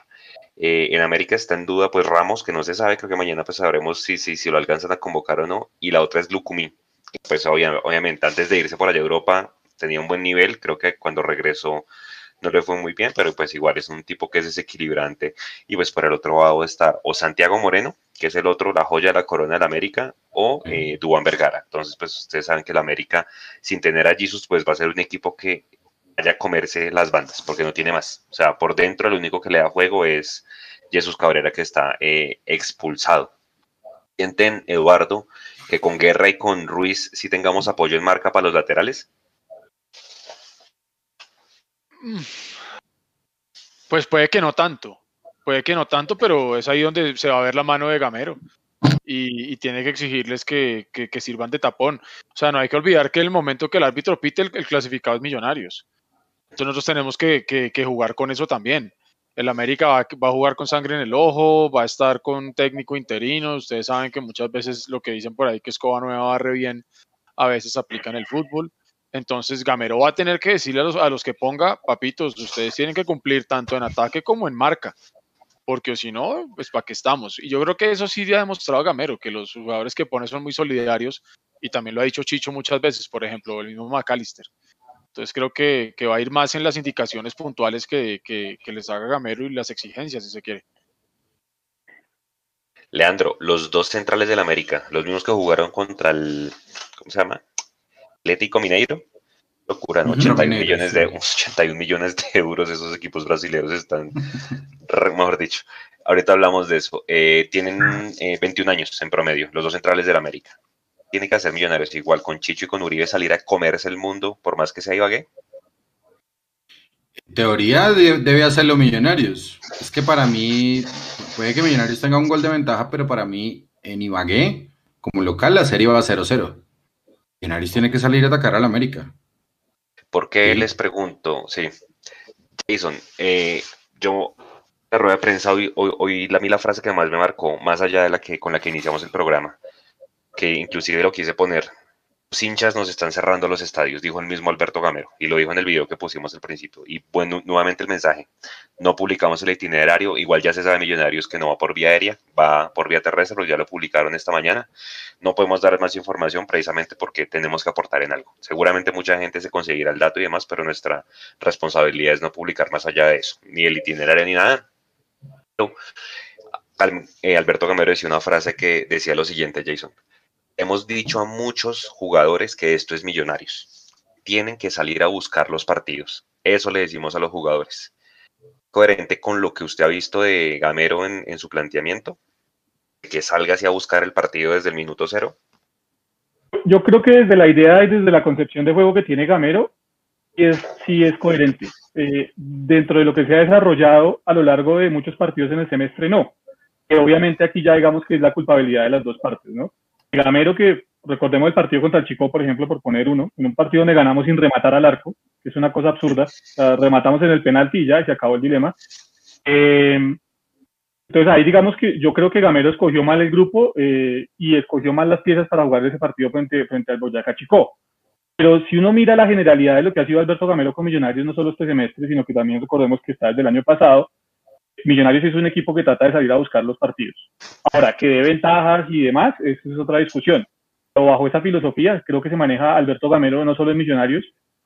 eh, en América está en duda, pues Ramos, que no se sabe, creo que mañana pues sabremos si, si, si lo alcanzan a convocar o no, y la otra es Lucumí. Pues obviamente antes de irse por allá a Europa tenía un buen nivel, creo que cuando regresó no le fue muy bien, pero pues igual es un tipo que es desequilibrante. Y pues por el otro lado está o Santiago Moreno, que es el otro, la joya de la corona de la América, o eh, Duan Vergara. Entonces, pues ustedes saben que la América, sin tener a Jesus, pues va a ser un equipo que vaya a comerse las bandas, porque no tiene más. O sea, por dentro lo único que le da juego es Jesús Cabrera, que está eh, expulsado. Sienten, Eduardo, que con Guerra y con Ruiz sí tengamos apoyo en marca para los laterales. Pues puede que no tanto, puede que no tanto, pero es ahí donde se va a ver la mano de Gamero. Y, tiene que exigirles que, sirvan de tapón. O sea, no hay que olvidar que el momento que el árbitro pite, el, clasificado es Millonarios. Entonces nosotros tenemos que, jugar con eso también. El América va, a jugar con sangre en el ojo, va a estar con técnico interino. Ustedes saben que muchas veces lo que dicen por ahí que Escoba Nueva barre bien, a veces aplica en el fútbol. Entonces Gamero va a tener que decirle a los, que ponga, papitos, ustedes tienen que cumplir tanto en ataque como en marca, porque si no, pues para qué estamos. Y yo creo que eso sí ha demostrado Gamero, que los jugadores que pone son muy solidarios y también lo ha dicho Chicho muchas veces, por ejemplo, el mismo McAllister. Entonces creo que, va a ir más en las indicaciones puntuales que, que les haga Gamero y las exigencias, si se quiere. Leandro, los dos centrales del América, los mismos que jugaron contra el, ¿cómo se llama? Atlético Mineiro. Locura, 81, millones de, 81 millones de euros esos equipos brasileños están, mejor dicho. Ahorita hablamos de eso. Eh, tienen 21 eh, años en promedio, los dos centrales del América. Tiene que hacer millonarios igual con Chicho y con Uribe salir a comerse el mundo por más que sea Ibagué. En teoría debe hacerlo Millonarios. Es que para mí, puede que Millonarios tenga un gol de ventaja, pero para mí en Ibagué, como local, la serie va a 0-0. Millonarios tiene que salir a atacar al América. ¿Por qué les pregunto? Sí. Jason, eh, yo la rueda de prensa hoy, hoy, la, la frase que más me marcó, más allá de la que con la que iniciamos el programa, que inclusive lo quise poner los hinchas nos están cerrando los estadios, dijo el mismo Alberto Gamero, y lo dijo en el video que pusimos al principio. Y bueno, nuevamente el mensaje, no publicamos el itinerario, igual ya se sabe Millonarios que no va por vía aérea, va por vía terrestre, pero ya lo publicaron esta mañana. No podemos dar más información precisamente porque tenemos que aportar en algo. Seguramente mucha gente se conseguirá el dato y demás, pero nuestra responsabilidad es no publicar más allá de eso, ni el itinerario ni nada. Eh, Alberto Gamero decía una frase que decía lo siguiente, Jason hemos dicho a muchos jugadores que esto es millonarios. Tienen que salir a buscar los partidos. Eso le decimos a los jugadores. ¿Coherente con lo que usted ha visto de Gamero en, su planteamiento? ¿Que salga así a buscar el partido desde el minuto cero? Yo creo que desde la idea y desde la concepción de juego que tiene Gamero, es, sí es coherente. Eh, dentro de lo que se ha desarrollado a lo largo de muchos partidos en el semestre, no. Que obviamente aquí ya digamos que es la culpabilidad de las dos partes, ¿no? Gamero que recordemos el partido contra el Chico, por ejemplo, por poner uno, en un partido donde ganamos sin rematar al arco, que es una cosa absurda, rematamos en el penalti y ya, y se acabó el dilema. Eh, entonces ahí digamos que yo creo que Gamero escogió mal el grupo eh, y escogió mal las piezas para jugar ese partido frente, frente al Boyacá Chico. Pero si uno mira la generalidad de lo que ha sido Alberto Gamero con Millonarios, no solo este semestre, sino que también recordemos que está desde el año pasado, Millonarios es un equipo que trata de salir a buscar los partidos. Ahora, que dé ventajas y demás, esa es otra discusión. Pero bajo esa filosofía, creo que se maneja Alberto Gamero no solo en Millonarios,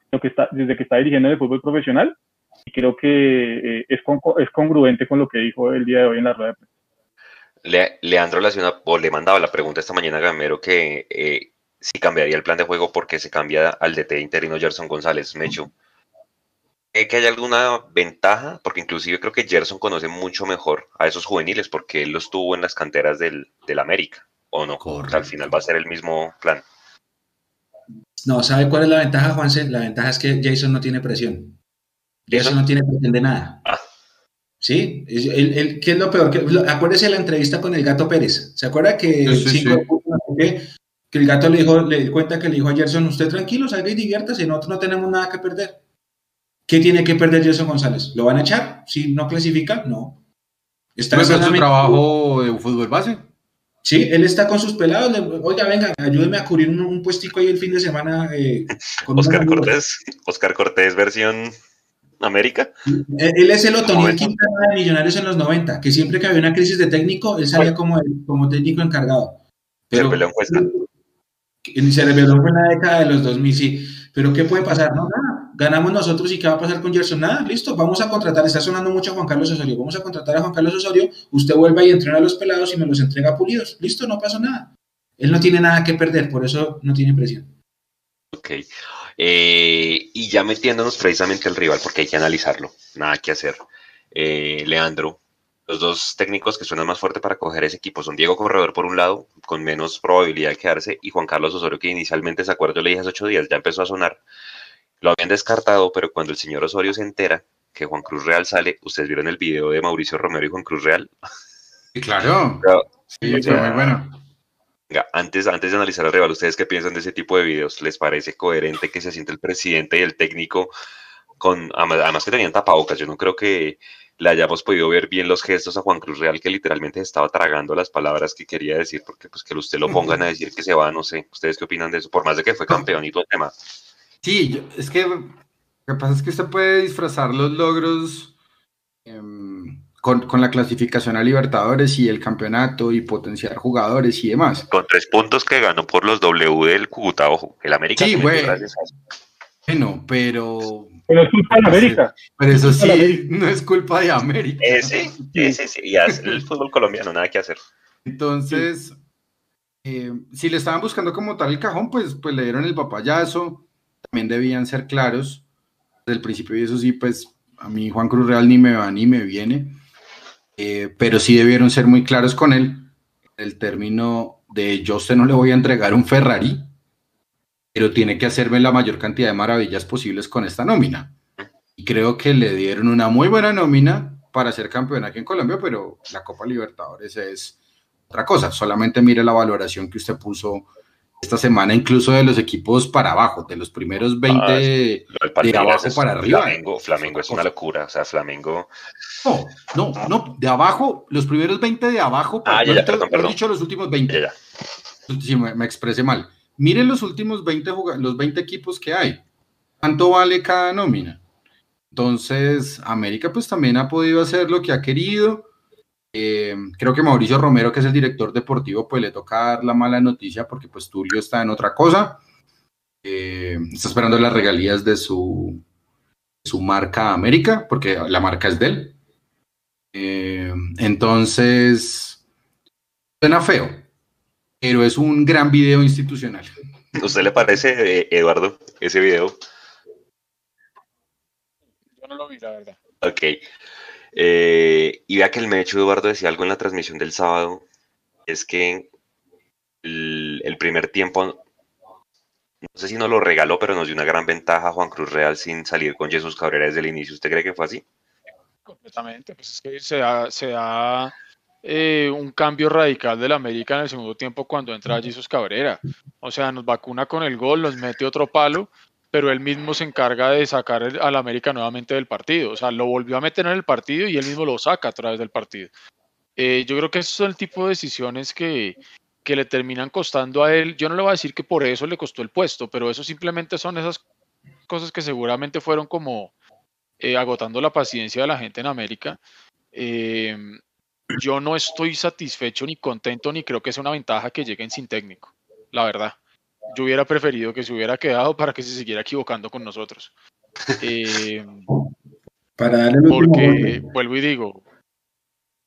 sino que está, desde que está dirigiendo el fútbol profesional, y creo que eh, es, congruente con lo que dijo el día de hoy en la rueda de prensa. Le, Leandro o le mandaba la pregunta esta mañana a Gamero que eh, si cambiaría el plan de juego porque se cambia al DT interino Gerson González. Mecho, que hay alguna ventaja? Porque inclusive creo que Gerson conoce mucho mejor a esos juveniles porque él los tuvo en las canteras del, América, ¿o no? al final va a ser el mismo plan. No, ¿sabe cuál es la ventaja, Juanse? La ventaja es que Jason no tiene presión. Jason no tiene presión de nada. Ah. ¿Sí? El, el, ¿Qué es lo peor? Acuérdese la entrevista con el gato Pérez. ¿Se acuerda que, que el gato le dijo, le cuenta que le dijo a Gerson, usted tranquilo, salga y diviértase, nosotros no tenemos nada que perder. ¿Qué tiene que perder Gerson González? ¿Lo van a echar? Si no clasifica, no. Está ¿No su trabajo de fútbol base? Sí, él está con sus pelados. Oiga, venga, ayúdeme a cubrir un, un puestico ahí el fin de semana. Eh, con Oscar Cortés, Oscar Cortés versión América. Él es el Otoniel Quintana de Millonarios en los 90, que siempre que había una crisis de técnico, él salía como, como técnico encargado. Pero, se reveló en la década de los 2000, sí. Pero ¿qué puede pasar? No, nada. Ganamos nosotros y ¿qué va a pasar con Gerson? Nada, listo. Vamos a contratar. Está sonando mucho a Juan Carlos Osorio. Vamos a contratar a Juan Carlos Osorio. Usted vuelva y entrena a los pelados y me los entrega pulidos. Listo, no pasa nada. Él no tiene nada que perder, por eso no tiene presión. Ok. Eh, y ya metiéndonos precisamente al rival, porque hay que analizarlo, nada que hacer. Eh, Leandro, los dos técnicos que suenan más fuerte para coger ese equipo son Diego Corredor por un lado, con menos probabilidad de quedarse, y Juan Carlos Osorio, que inicialmente se acuerdo, le dije hace ocho días, ya empezó a sonar. Lo habían descartado, pero cuando el señor Osorio se entera que Juan Cruz Real sale, ustedes vieron el video de Mauricio Romero y Juan Cruz Real. Sí, claro. sí, muy bueno antes, antes de analizar al rival, ¿ustedes qué piensan de ese tipo de videos? ¿Les parece coherente que se siente el presidente y el técnico con, además que tenían tapabocas? Yo no creo que le hayamos podido ver bien los gestos a Juan Cruz Real, que literalmente estaba tragando las palabras que quería decir, porque pues que usted lo pongan a decir que se va, no sé. ¿Ustedes qué opinan de eso? Por más de que fue campeón y todo el tema. Sí, es que lo que pasa es que usted puede disfrazar los logros. Em, con, la clasificación a Libertadores y el campeonato y potenciar jugadores y demás. Con tres puntos que ganó por los W del Cúcuta, ojo, el América. Sí, güey. Bueno, pero... Pero es culpa de América. Pero eso sí, no es culpa de América. Eh, sí, sí, sí, sí, y el fútbol colombiano, nada que hacer. Entonces, eh, si le estaban buscando como tal el cajón, pues, pues le dieron el papayazo, también debían ser claros desde el principio y eso sí, pues a mí Juan Cruz Real ni me va ni me viene. Eh, pero sí debieron ser muy claros con él. El término de yo a usted no le voy a entregar un Ferrari, pero tiene que hacerme la mayor cantidad de maravillas posibles con esta nómina. Y creo que le dieron una muy buena nómina para ser campeón aquí en Colombia, pero la Copa Libertadores es otra cosa. Solamente mire la valoración que usted puso esta semana incluso de los equipos para abajo, de los primeros 20 ah, de abajo para arriba. Flamengo, Flamengo es una locura, o sea, Flamengo. No, no, no, de abajo, los primeros 20 de abajo, ah, ya, ya, perdón, perdón. dicho los últimos 20. Ya, sí, me, me, expresé mal. Miren los últimos 20, los 20 equipos que hay. ¿Cuánto vale cada nómina? Entonces, América pues también ha podido hacer lo que ha querido eh, creo que Mauricio Romero, que es el director deportivo, pues le toca dar la mala noticia porque pues Tulio está en otra cosa. Eh, está esperando las regalías de su, su marca América, porque la marca es de él. Eh, entonces, suena feo, pero es un gran video institucional. ¿A usted le parece, Eduardo, ese video? Yo no lo vi, la verdad. Ok. Eh, y vea que el Mecho Eduardo decía algo en la transmisión del sábado, es que el, primer tiempo, no sé si nos lo regaló, pero nos dio una gran ventaja a Juan Cruz Real sin salir con Jesús Cabrera desde el inicio. ¿Usted cree que fue así? Completamente, pues es que se da, se da eh, un cambio radical del América en el segundo tiempo cuando entra Jesús Cabrera. O sea, nos vacuna con el gol, nos mete otro palo pero él mismo se encarga de sacar al América nuevamente del partido. O sea, lo volvió a meter en el partido y él mismo lo saca a través del partido. Eh, yo creo que esos son el tipo de decisiones que, le terminan costando a él. Yo no le voy a decir que por eso le costó el puesto, pero eso simplemente son esas cosas que seguramente fueron como eh, agotando la paciencia de la gente en América. Eh, yo no estoy satisfecho ni contento ni creo que sea una ventaja que lleguen sin técnico, la verdad yo hubiera preferido que se hubiera quedado para que se siguiera equivocando con nosotros. Eh, para darle porque, vuelvo y digo,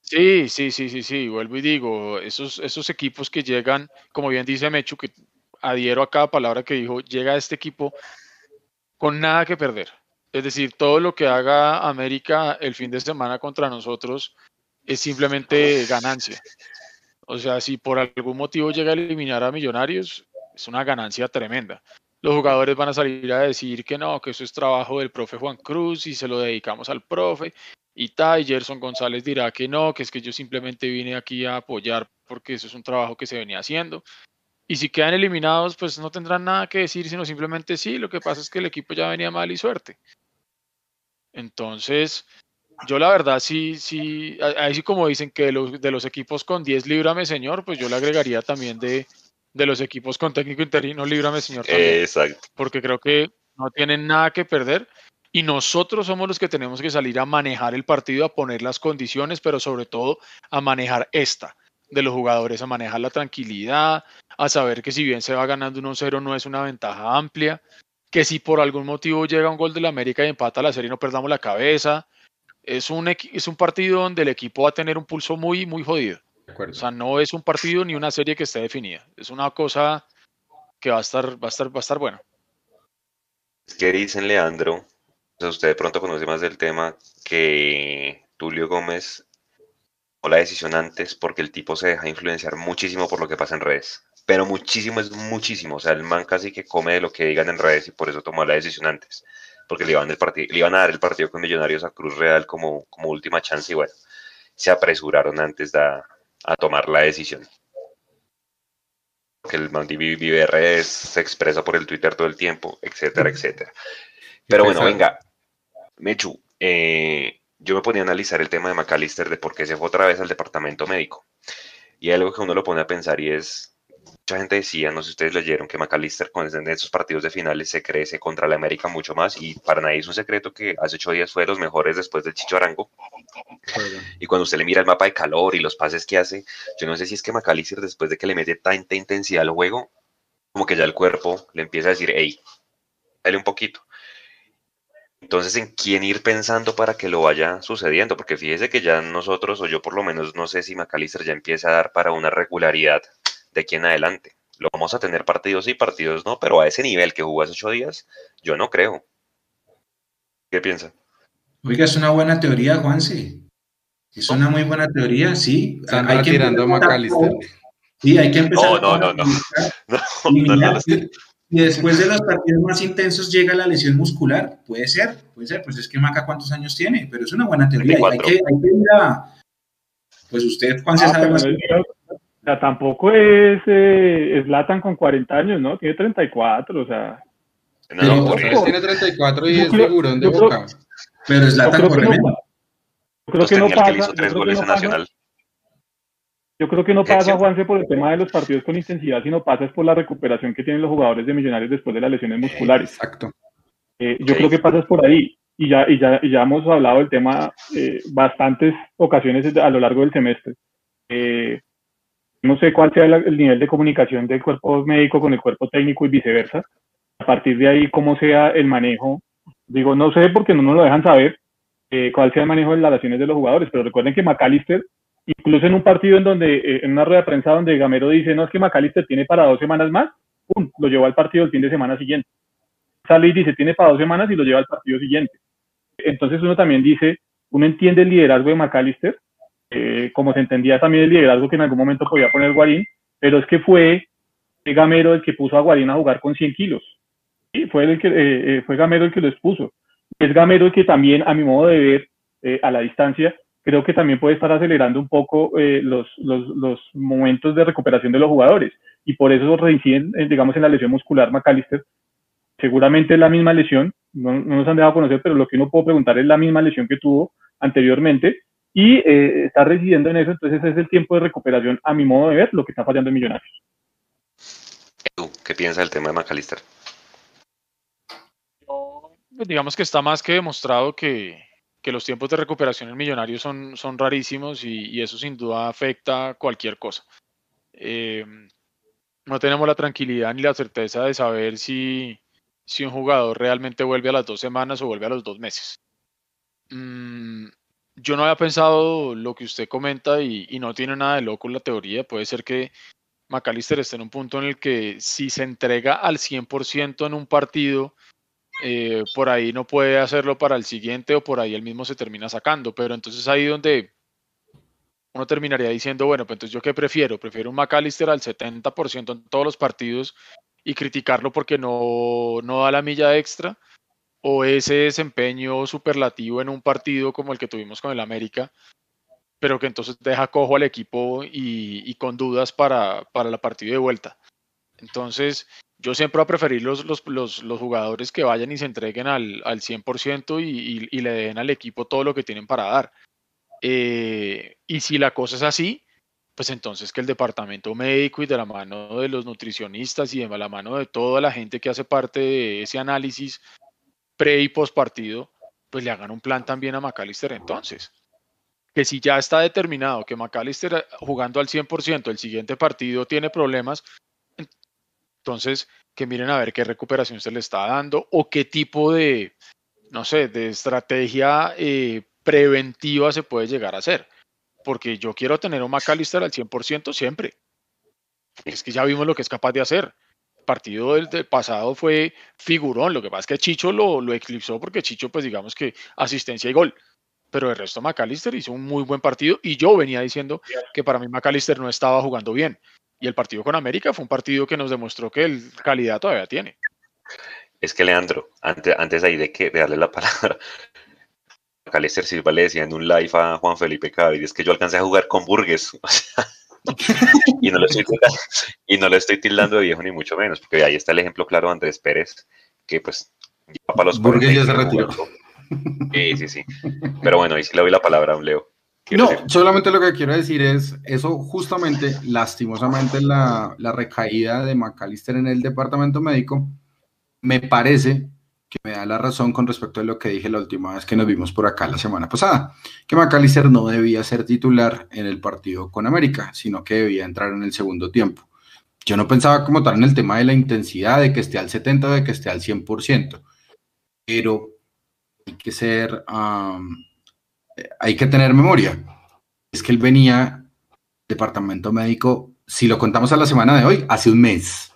sí, sí, sí, sí, sí, vuelvo y digo, esos, esos equipos que llegan, como bien dice Mechu, que adhiero a cada palabra que dijo, llega este equipo con nada que perder. Es decir, todo lo que haga América el fin de semana contra nosotros es simplemente ganancia. O sea, si por algún motivo llega a eliminar a Millonarios, es una ganancia tremenda. Los jugadores van a salir a decir que no, que eso es trabajo del profe Juan Cruz y se lo dedicamos al profe. y tal, Gerson González dirá que no, que es que yo simplemente vine aquí a apoyar porque eso es un trabajo que se venía haciendo. Y si quedan eliminados, pues no tendrán nada que decir, sino simplemente sí, lo que pasa es que el equipo ya venía mal y suerte. Entonces, yo la verdad sí, sí, ahí sí como dicen que de los, de los equipos con 10 líbrame señor, pues yo le agregaría también de, de los equipos con técnico interino líbrame señor. También, Exacto. Porque creo que no tienen nada que perder y nosotros somos los que tenemos que salir a manejar el partido, a poner las condiciones, pero sobre todo a manejar esta de los jugadores, a manejar la tranquilidad, a saber que si bien se va ganando 1-0 no es una ventaja amplia, que si por algún motivo llega un gol de la América y empata la serie no perdamos la cabeza. Es un, es un partido donde el equipo va a tener un pulso muy, muy jodido. O sea, no es un partido ni una serie que esté definida. Es una cosa que va a estar, va a estar, va a estar bueno. ¿Qué dicen, Leandro? usted de pronto conoce más del tema que Tulio Gómez o la decisión antes porque el tipo se deja influenciar muchísimo por lo que pasa en redes. Pero muchísimo es muchísimo. O sea, el man casi que come de lo que digan en redes y por eso tomó la decisión antes. Porque le iban, el partido, le iban a dar el partido con Millonarios a Cruz Real como, como última chance y bueno, se apresuraron antes de, a tomar la decisión. Que el man vive redes, se expresa por el Twitter todo el tiempo, etcétera, etcétera. Pero bueno, venga, Mechu, eh, yo me ponía a analizar el tema de McAllister de por qué se fue otra vez al departamento médico. Y algo que uno lo pone a pensar y es, mucha gente decía, no sé si ustedes leyeron, que McAllister con esos partidos de finales se crece contra la América mucho más y para nadie es un secreto que hace ocho días fue de los mejores después del Chicho Arango. Y cuando usted le mira el mapa de calor y los pases que hace, yo no sé si es que McAllister después de que le mete tanta intensidad al juego, como que ya el cuerpo le empieza a decir, hey, dale un poquito. Entonces, ¿en quién ir pensando para que lo vaya sucediendo? Porque fíjese que ya nosotros, o yo por lo menos, no sé si McAllister ya empieza a dar para una regularidad de aquí en adelante. Lo vamos a tener partidos y partidos no, pero a ese nivel que jugó hace ocho días, yo no creo. ¿Qué piensa? Oiga, es una buena teoría, Juanse. Es una muy buena teoría, sí. hay que tirando a McAllister. Sí, hay que empezar. No, no, no, no. Y después de los partidos más intensos llega la lesión muscular. Puede ser, puede ser. Pues es que Maca, ¿cuántos años tiene? Pero es una buena teoría. Hay que, hay que, ir a. Pues usted, Juan, se ah, sabe más. O sea, tampoco es eh, Zlatan con 40 años, ¿no? Tiene 34, o sea. No, no, tiene 34 y es figurón de boca. Pero Zlatan corre menos. Creo que no pasa. Yo creo que no pasa, Juanse, por el tema de los partidos con intensidad, sino pasa es por la recuperación que tienen los jugadores de Millonarios después de las lesiones musculares. Exacto. Eh, yo creo que pasa es por ahí. Y ya, y ya, ya hemos hablado del tema eh, bastantes ocasiones a lo largo del semestre. Eh, no sé cuál sea el nivel de comunicación del cuerpo médico con el cuerpo técnico y viceversa. A partir de ahí, cómo sea el manejo. Digo, no sé porque no nos lo dejan saber cuál sea el manejo de las lesiones de los jugadores, pero recuerden que McAllister incluso en un partido en donde, eh, en una rueda de prensa donde Gamero dice, no, es que Macalister tiene para dos semanas más, ¡pum! lo llevó al partido el fin de semana siguiente. Sale dice, tiene para dos semanas y lo lleva al partido siguiente. Entonces uno también dice, uno entiende el liderazgo de McAllister, eh, como se entendía también el liderazgo que en algún momento podía poner Guarín, pero es que fue Gamero el que puso a Guarín a jugar con 100 kilos. ¿sí? Fue, el que, eh, fue Gamero el que lo expuso. Es Gamero el que también, a mi modo de ver, a la distancia, creo que también puede estar acelerando un poco eh, los, los, los, momentos de recuperación de los jugadores y por eso reinciden, eh, digamos, en la lesión muscular McAllister. Seguramente es la misma lesión, no, no, nos han dejado conocer, pero lo que uno puede preguntar es la misma lesión que tuvo anteriormente y eh, está residiendo en eso, entonces ese es el tiempo de recuperación, a mi modo de ver, lo que está fallando en Millonarios. ¿Qué piensa del tema de McAllister? Pues digamos que está más que demostrado que, que los tiempos de recuperación en Millonarios son, son rarísimos y, eso sin duda afecta cualquier cosa. Eh, no tenemos la tranquilidad ni la certeza de saber si, si un jugador realmente vuelve a las dos semanas o vuelve a los dos meses. Mm, yo no había pensado lo que usted comenta y, no tiene nada de loco la teoría. Puede ser que McAllister esté en un punto en el que si se entrega al 100% en un partido eh, por ahí no puede hacerlo para el siguiente o por ahí él mismo se termina sacando, pero entonces ahí donde uno terminaría diciendo, bueno, pues entonces yo qué prefiero, prefiero un McAllister al 70% en todos los partidos y criticarlo porque no, no da la milla extra, o ese desempeño superlativo en un partido como el que tuvimos con el América, pero que entonces deja cojo al equipo y, con dudas para, para la partida de vuelta. Entonces, yo siempre voy a preferir los, los, jugadores que vayan y se entreguen al, al 100% y, y, le den al equipo todo lo que tienen para dar. Eh, y si la cosa es así, pues entonces que el departamento médico y de la mano de los nutricionistas y de la mano de toda la gente que hace parte de ese análisis pre y post partido, pues le hagan un plan también a McAllister entonces. Que si ya está determinado que McAllister eh, jugando al 100% el siguiente partido tiene problemas, entonces que miren a ver qué recuperación se le está dando o qué tipo de, no sé, de estrategia eh, preventiva se puede llegar a hacer. Porque yo quiero tener un McAllister al 100% siempre. Es que ya vimos lo que es capaz de hacer partido del, pasado fue figurón. Lo que pasa es que Chicho lo, lo eclipsó porque Chicho, pues digamos que asistencia y gol. Pero el resto McAllister hizo un muy buen partido y yo venía diciendo que para mí McAllister no estaba jugando bien. Y el partido con América fue un partido que nos demostró que el calidad todavía tiene. Es que Leandro, antes, antes ahí de que de darle la palabra, McAllister Silva le decía en un live a Juan Felipe es que yo alcancé a jugar con Burgues. y, no lo estoy, y no le estoy tildando de viejo ni mucho menos, porque ahí está el ejemplo claro de Andrés Pérez, que pues ya para los Burgues ya se retiró. Sí, sí, sí. Pero bueno, ahí sí le doy la palabra a un Leo. No, solamente lo que quiero decir es, eso justamente, lastimosamente, la, la recaída de McAllister en el departamento médico, me parece que me da la razón con respecto a lo que dije la última vez que nos vimos por acá la semana pasada, que McAllister no debía ser titular en el partido con América, sino que debía entrar en el segundo tiempo. Yo no pensaba como tal en el tema de la intensidad, de que esté al 70 o de que esté al 100%, pero hay que ser, hay que tener memoria. Es que él venía, departamento médico, si lo contamos a la semana de hoy, hace un mes.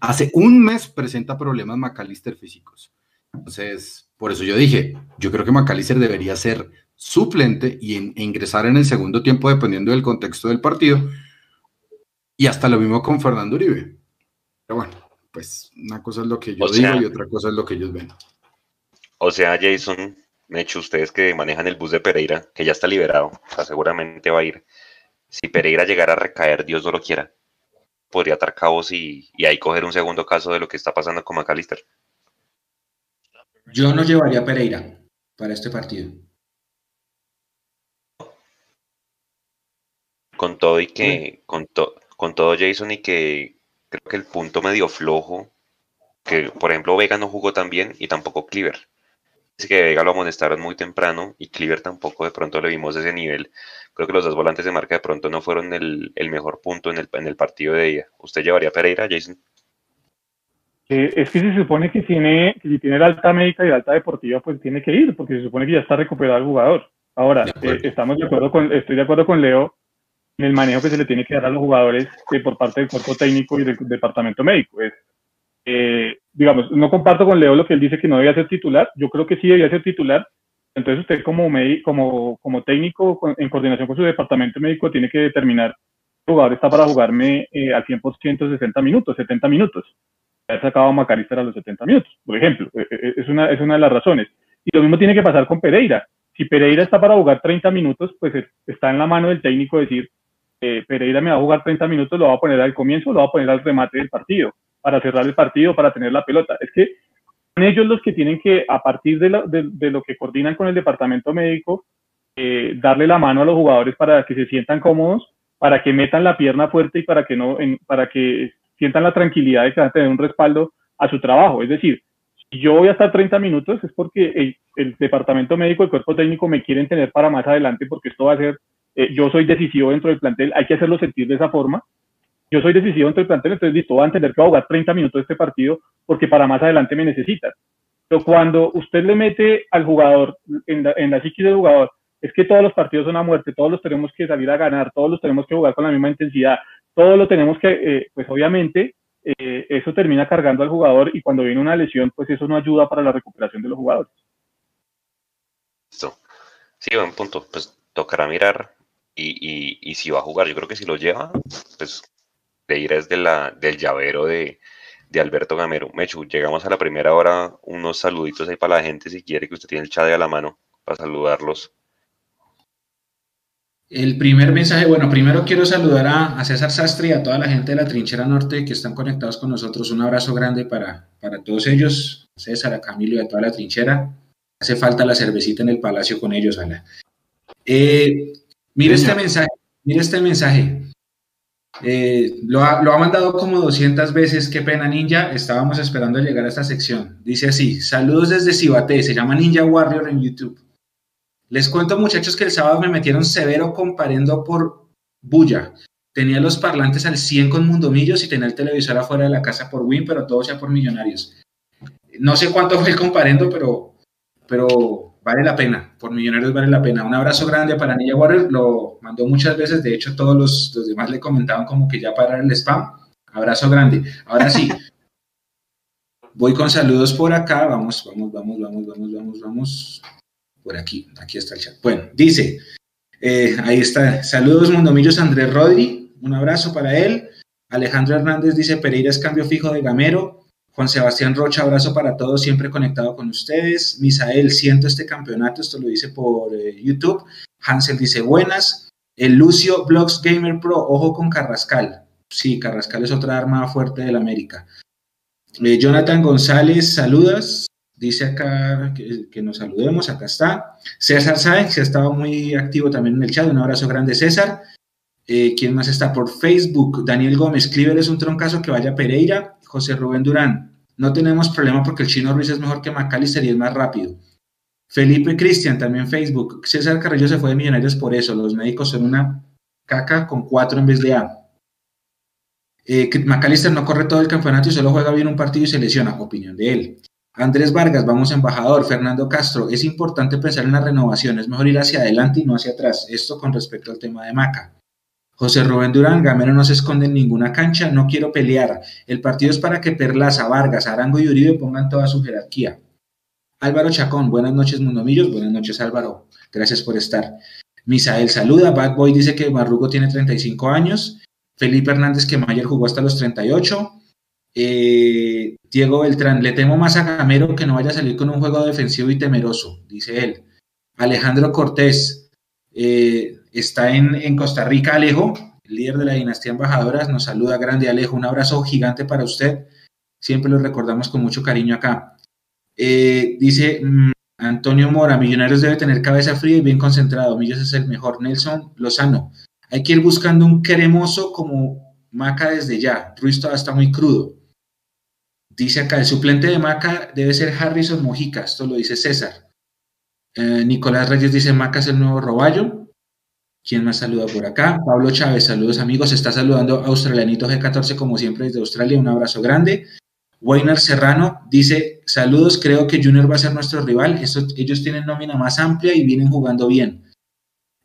Hace un mes presenta problemas McAllister físicos. Entonces, por eso yo dije, yo creo que McAllister debería ser suplente y e ingresar en el segundo tiempo dependiendo del contexto del partido. Y hasta lo mismo con Fernando Uribe. Pero bueno, pues una cosa es lo que yo digo y otra cosa es lo que ellos ven. O sea, Jason, me hecho ustedes que manejan el bus de Pereira, que ya está liberado, o sea, seguramente va a ir. Si Pereira llegara a recaer, Dios no lo quiera, podría atar cabos y, y ahí coger un segundo caso de lo que está pasando con McAllister. Yo no llevaría a Pereira para este partido. Con todo y que, con, con todo Jason y que creo que el punto medio flojo, que por ejemplo Vega no jugó tan bien y tampoco Cleaver. Es que Vega lo amonestaron muy temprano y Cleaver tampoco de pronto le vimos ese nivel. Creo que los dos volantes de marca de pronto no fueron el, mejor punto en el, en el partido de ella. ¿Usted llevaría a Pereira, Jason? Es que se supone que tiene, que si tiene la alta médica y la alta deportiva, pues tiene que ir, porque se supone que ya está recuperado el jugador. Ahora, eh, estamos de acuerdo con, estoy de acuerdo con Leo en el manejo que se le tiene que dar a los jugadores eh, por parte del cuerpo técnico y del departamento médico. Es, eh, digamos, no comparto con Leo lo que él dice que no debía ser titular. Yo creo que sí debía ser titular. Entonces usted como, como, como técnico, en coordinación con su departamento médico, tiene que determinar el jugador está para jugarme al 100% 60 minutos, 70 minutos haber sacado a Macalister a los 70 minutos, por ejemplo. E, e, es una, es una de las razones. Y lo mismo tiene que pasar con Pereira. Si Pereira está para jugar 30 minutos, pues está en la mano del técnico decir, eh, Pereira me va a jugar 30 minutos, lo va a poner al comienzo, lo va a poner al remate del partido, para cerrar el partido, para tener la pelota. Es que son ellos los que tienen que, a partir de lo, de, lo que coordinan con el departamento médico, eh, darle la mano a los jugadores para que se sientan cómodos, para que metan la pierna fuerte y para que no, para que sientan la tranquilidad de que van a tener un respaldo a su trabajo. Es decir, si yo voy a estar 30 minutos es porque el, departamento médico, el cuerpo técnico me quieren tener para más adelante porque esto va a ser, eh, yo soy decisivo dentro del plantel, hay que hacerlo sentir de esa forma. Yo soy decisivo dentro del plantel, entonces listo, voy a tener que jugar 30 minutos de este partido porque para más adelante me necesitan. Pero cuando usted le mete al jugador, en la, en la psiquis del jugador, es que todos los partidos son a muerte, todos los tenemos que salir a ganar, todos los tenemos que jugar con la misma intensidad, todo lo tenemos que, eh, pues obviamente, eh, eso termina cargando al jugador y cuando viene una lesión, pues eso no ayuda para la recuperación de los jugadores. Listo. Sí, buen punto. Pues tocará mirar y, y, si va a jugar. Yo creo que si lo lleva, pues de ir es de la, del llavero de, de Alberto Gamero. Mechu, llegamos a la primera hora, unos saluditos ahí para la gente si quiere que usted tiene el chat a la mano para saludarlos. El primer mensaje, bueno, primero quiero saludar a, César Sastre y a toda la gente de la Trinchera Norte que están conectados con nosotros. Un abrazo grande para, para todos ellos, a César, a Camilo y a toda la trinchera. Hace falta la cervecita en el palacio con ellos, Ala. Eh, mire este mensaje, mire este mensaje. Eh, lo, ha, lo, ha, mandado como 200 veces, qué pena Ninja, estábamos esperando llegar a esta sección. Dice así, saludos desde Cibaté, se llama Ninja Warrior en YouTube. Les cuento muchachos que el sábado me metieron severo comparendo por bulla. Tenía los parlantes al 100 con Mundomillos y tenía el televisor afuera de la casa por Win, pero todo sea por Millonarios. No sé cuánto fue el comparendo, pero, pero vale la pena. Por Millonarios vale la pena. Un abrazo grande para Ninja Warrior. Lo mandó muchas veces. De hecho, todos los, los demás le comentaban como que ya para el spam. Abrazo grande. Ahora sí. Voy con saludos por acá. Vamos, vamos, vamos, vamos, vamos, vamos, vamos por aquí, aquí está el chat. Bueno, dice, eh, ahí está, saludos Mundomillos Andrés Rodri, un abrazo para él. Alejandro Hernández dice, Pereira es cambio fijo de Gamero. Juan Sebastián Rocha, abrazo para todos, siempre conectado con ustedes. Misael, siento este campeonato, esto lo dice por eh, YouTube. Hansel dice, buenas. El Lucio Blogs Gamer Pro, ojo con Carrascal. Sí, Carrascal es otra arma fuerte del América. Eh, Jonathan González, saludas dice acá que, nos saludemos, acá está. César Sáenz, que ha estado muy activo también en el chat, un abrazo grande César. Eh, ¿Quién más está por Facebook? Daniel Gómez, es un troncazo que vaya Pereira. José Rubén Durán, no tenemos problema porque el chino Ruiz es mejor que McAllister y es más rápido. Felipe Cristian, también Facebook. César Carrillo se fue de Millonarios por eso. Los médicos son una caca con cuatro en vez de A. Eh, no corre todo el campeonato y solo juega bien un partido y se lesiona. Opinión de él. Andrés Vargas, vamos embajador. Fernando Castro, es importante pensar en la renovación, es mejor ir hacia adelante y no hacia atrás. Esto con respecto al tema de Maca. José Rubén Durán, Gamero no se esconde en ninguna cancha, no quiero pelear. El partido es para que Perlaza, Vargas, Arango y Uribe pongan toda su jerarquía. Álvaro Chacón, buenas noches, Mundomillos. Buenas noches, Álvaro. Gracias por estar. Misael saluda. Bad Boy dice que Marrugo tiene 35 años. Felipe Hernández que Mayer jugó hasta los 38. Eh, Diego Beltrán, le temo más a Gamero que no vaya a salir con un juego defensivo y temeroso, dice él. Alejandro Cortés, eh, está en, Costa Rica, Alejo, líder de la dinastía embajadoras, nos saluda grande Alejo, un abrazo gigante para usted, siempre lo recordamos con mucho cariño acá. Eh, dice mm, Antonio Mora, Millonarios debe tener cabeza fría y bien concentrado, Millos es el mejor. Nelson Lozano, hay que ir buscando un cremoso como Maca desde ya, Ruiz todavía está muy crudo. Dice acá, el suplente de Maca debe ser Harrison Mojica, esto lo dice César. Eh, Nicolás Reyes dice, Maca es el nuevo Roballo. ¿Quién más saluda por acá? Pablo Chávez, saludos amigos. Está saludando Australianito G14 como siempre desde Australia. Un abrazo grande. Weiner Serrano dice, saludos, creo que Junior va a ser nuestro rival. ellos tienen nómina más amplia y vienen jugando bien.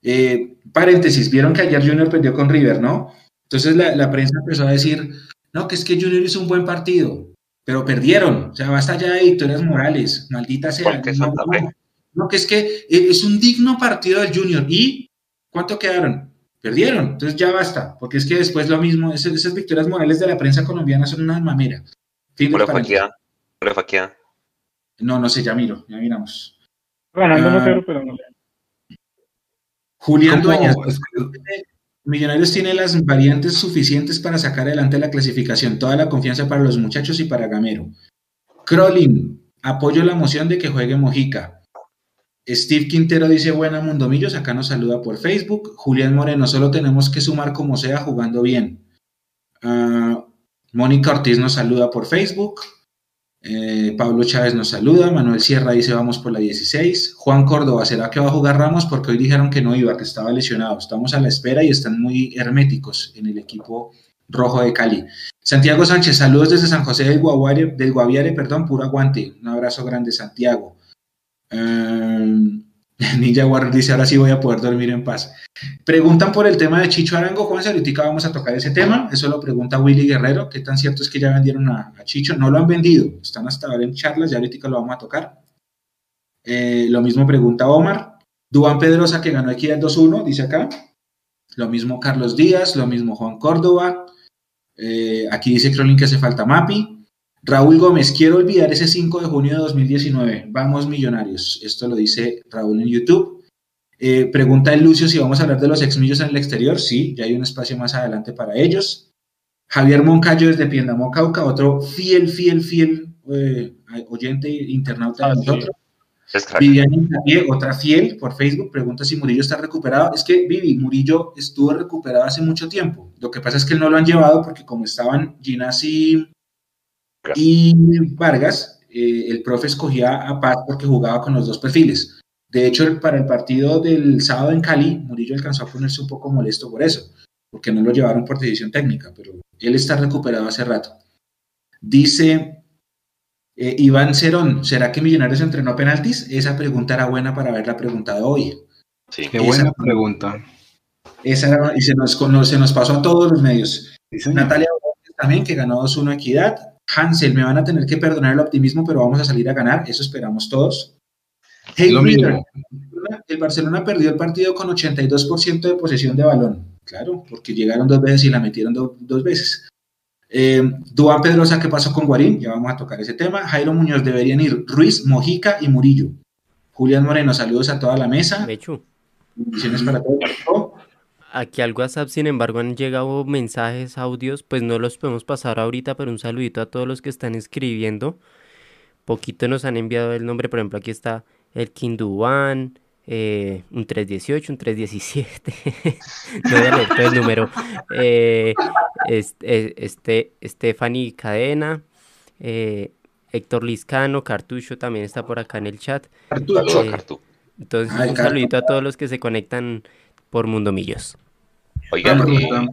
Eh, paréntesis, vieron que ayer Junior perdió con River, ¿no? Entonces la, la, prensa empezó a decir, no, que es que Junior hizo un buen partido pero perdieron. O sea, basta ya de victorias morales, maldita sea. No, que es que e, es un digno partido del Junior. ¿Y cuánto quedaron? Perdieron. Entonces ya basta, porque es que después lo mismo, esas, victorias morales de la prensa colombiana son una mamera. No, no sé, ya miro, ya miramos. Ganando ah, pero no Julián Dueñas. Millonarios tiene las variantes suficientes para sacar adelante la clasificación. Toda la confianza para los muchachos y para Gamero. Crolin, apoyo la moción de que juegue Mojica. Steve Quintero dice buena Mundomillos, acá nos saluda por Facebook. Julián Moreno, solo tenemos que sumar como sea jugando bien. Ah, Mónica Ortiz nos saluda por Facebook. Eh, Pablo Chávez nos saluda, Manuel Sierra dice vamos por la 16, Juan Córdoba, ¿será que va a jugar Ramos? Porque hoy dijeron que no iba, que estaba lesionado, estamos a la espera y están muy herméticos en el equipo rojo de Cali. Santiago Sánchez, saludos desde San José del Guaviare, del Guaviare perdón, puro aguante, un abrazo grande Santiago. Um, Ninja Warrior dice, ahora sí voy a poder dormir en paz. Preguntan por el tema de Chicho Arango, Juan, ahorita vamos a tocar ese tema, eso lo pregunta Willy Guerrero, ¿qué tan cierto es que ya vendieron a, Chicho? No lo han vendido, están hasta ahora en charlas, ya ahorita lo vamos a tocar. Eh, lo mismo pregunta Omar. Duan Pedrosa, que ganó aquí el 2-1, dice acá. Lo mismo Carlos Díaz, lo mismo Juan Córdoba. Eh, aquí dice Crolin que hace falta Mapi. Raúl Gómez, quiero olvidar ese 5 de junio de 2019. Vamos millonarios. Esto lo dice Raúl en YouTube. Eh, pregunta el Lucio si vamos a hablar de los exmillos en el exterior. Sí, ya hay un espacio más adelante para ellos. Javier Moncayo desde Piendamó, Cauca, otro fiel, fiel, fiel eh, oyente internauta de Ah, sí. nosotros. Viviana Incapié, otra fiel por Facebook, pregunta si Murillo está recuperado. Es que Vivi, Murillo estuvo recuperado hace mucho tiempo. Lo que pasa es que no lo han llevado porque como estaban Ginasi y Vargas, eh, el profe escogía a Paz porque jugaba con los dos perfiles. De hecho, para el partido del sábado en Cali, Murillo alcanzó a ponerse un poco molesto por eso, porque no lo llevaron por decisión técnica, pero él está recuperado hace rato. Dice eh, Iván Cerón, ¿será que Millonarios entrenó penaltis? Esa pregunta era buena para haberla preguntado hoy. Sí. Qué Esa- buena pregunta. Esa era- y se nos, se nos pasó a todos los medios. Sí. Natalia también, que ganó 2-1 Equidad. Hansel, me van a tener que perdonar el optimismo, pero vamos a salir a ganar. Eso esperamos todos. Hey, Lo Reader, mismo. el Barcelona perdió el partido con 82% de posesión de balón. Claro, porque llegaron dos veces y la metieron do- dos veces. Eh, Duan Pedrosa, ¿qué pasó con Guarín? Ya vamos a tocar ese tema. Jairo Muñoz, deberían ir Ruiz, Mojica y Murillo. Julián Moreno, saludos a toda la mesa. Bendiciones para todos. Aquí al WhatsApp, sin embargo, han llegado mensajes, audios, pues no los podemos pasar ahorita, pero un saludito a todos los que están escribiendo. Poquito nos han enviado el nombre, por ejemplo, aquí está el Kinduan, eh, un 318, un 317. no voy a leer todo el número. Eh, este, este, Stephanie Cadena, eh, Héctor Liscano, Cartucho también está por acá en el chat. A Eh, Cartu. Entonces, un saludito a todos los que se conectan por Mundo Millos. Oigan, eh, pregunta.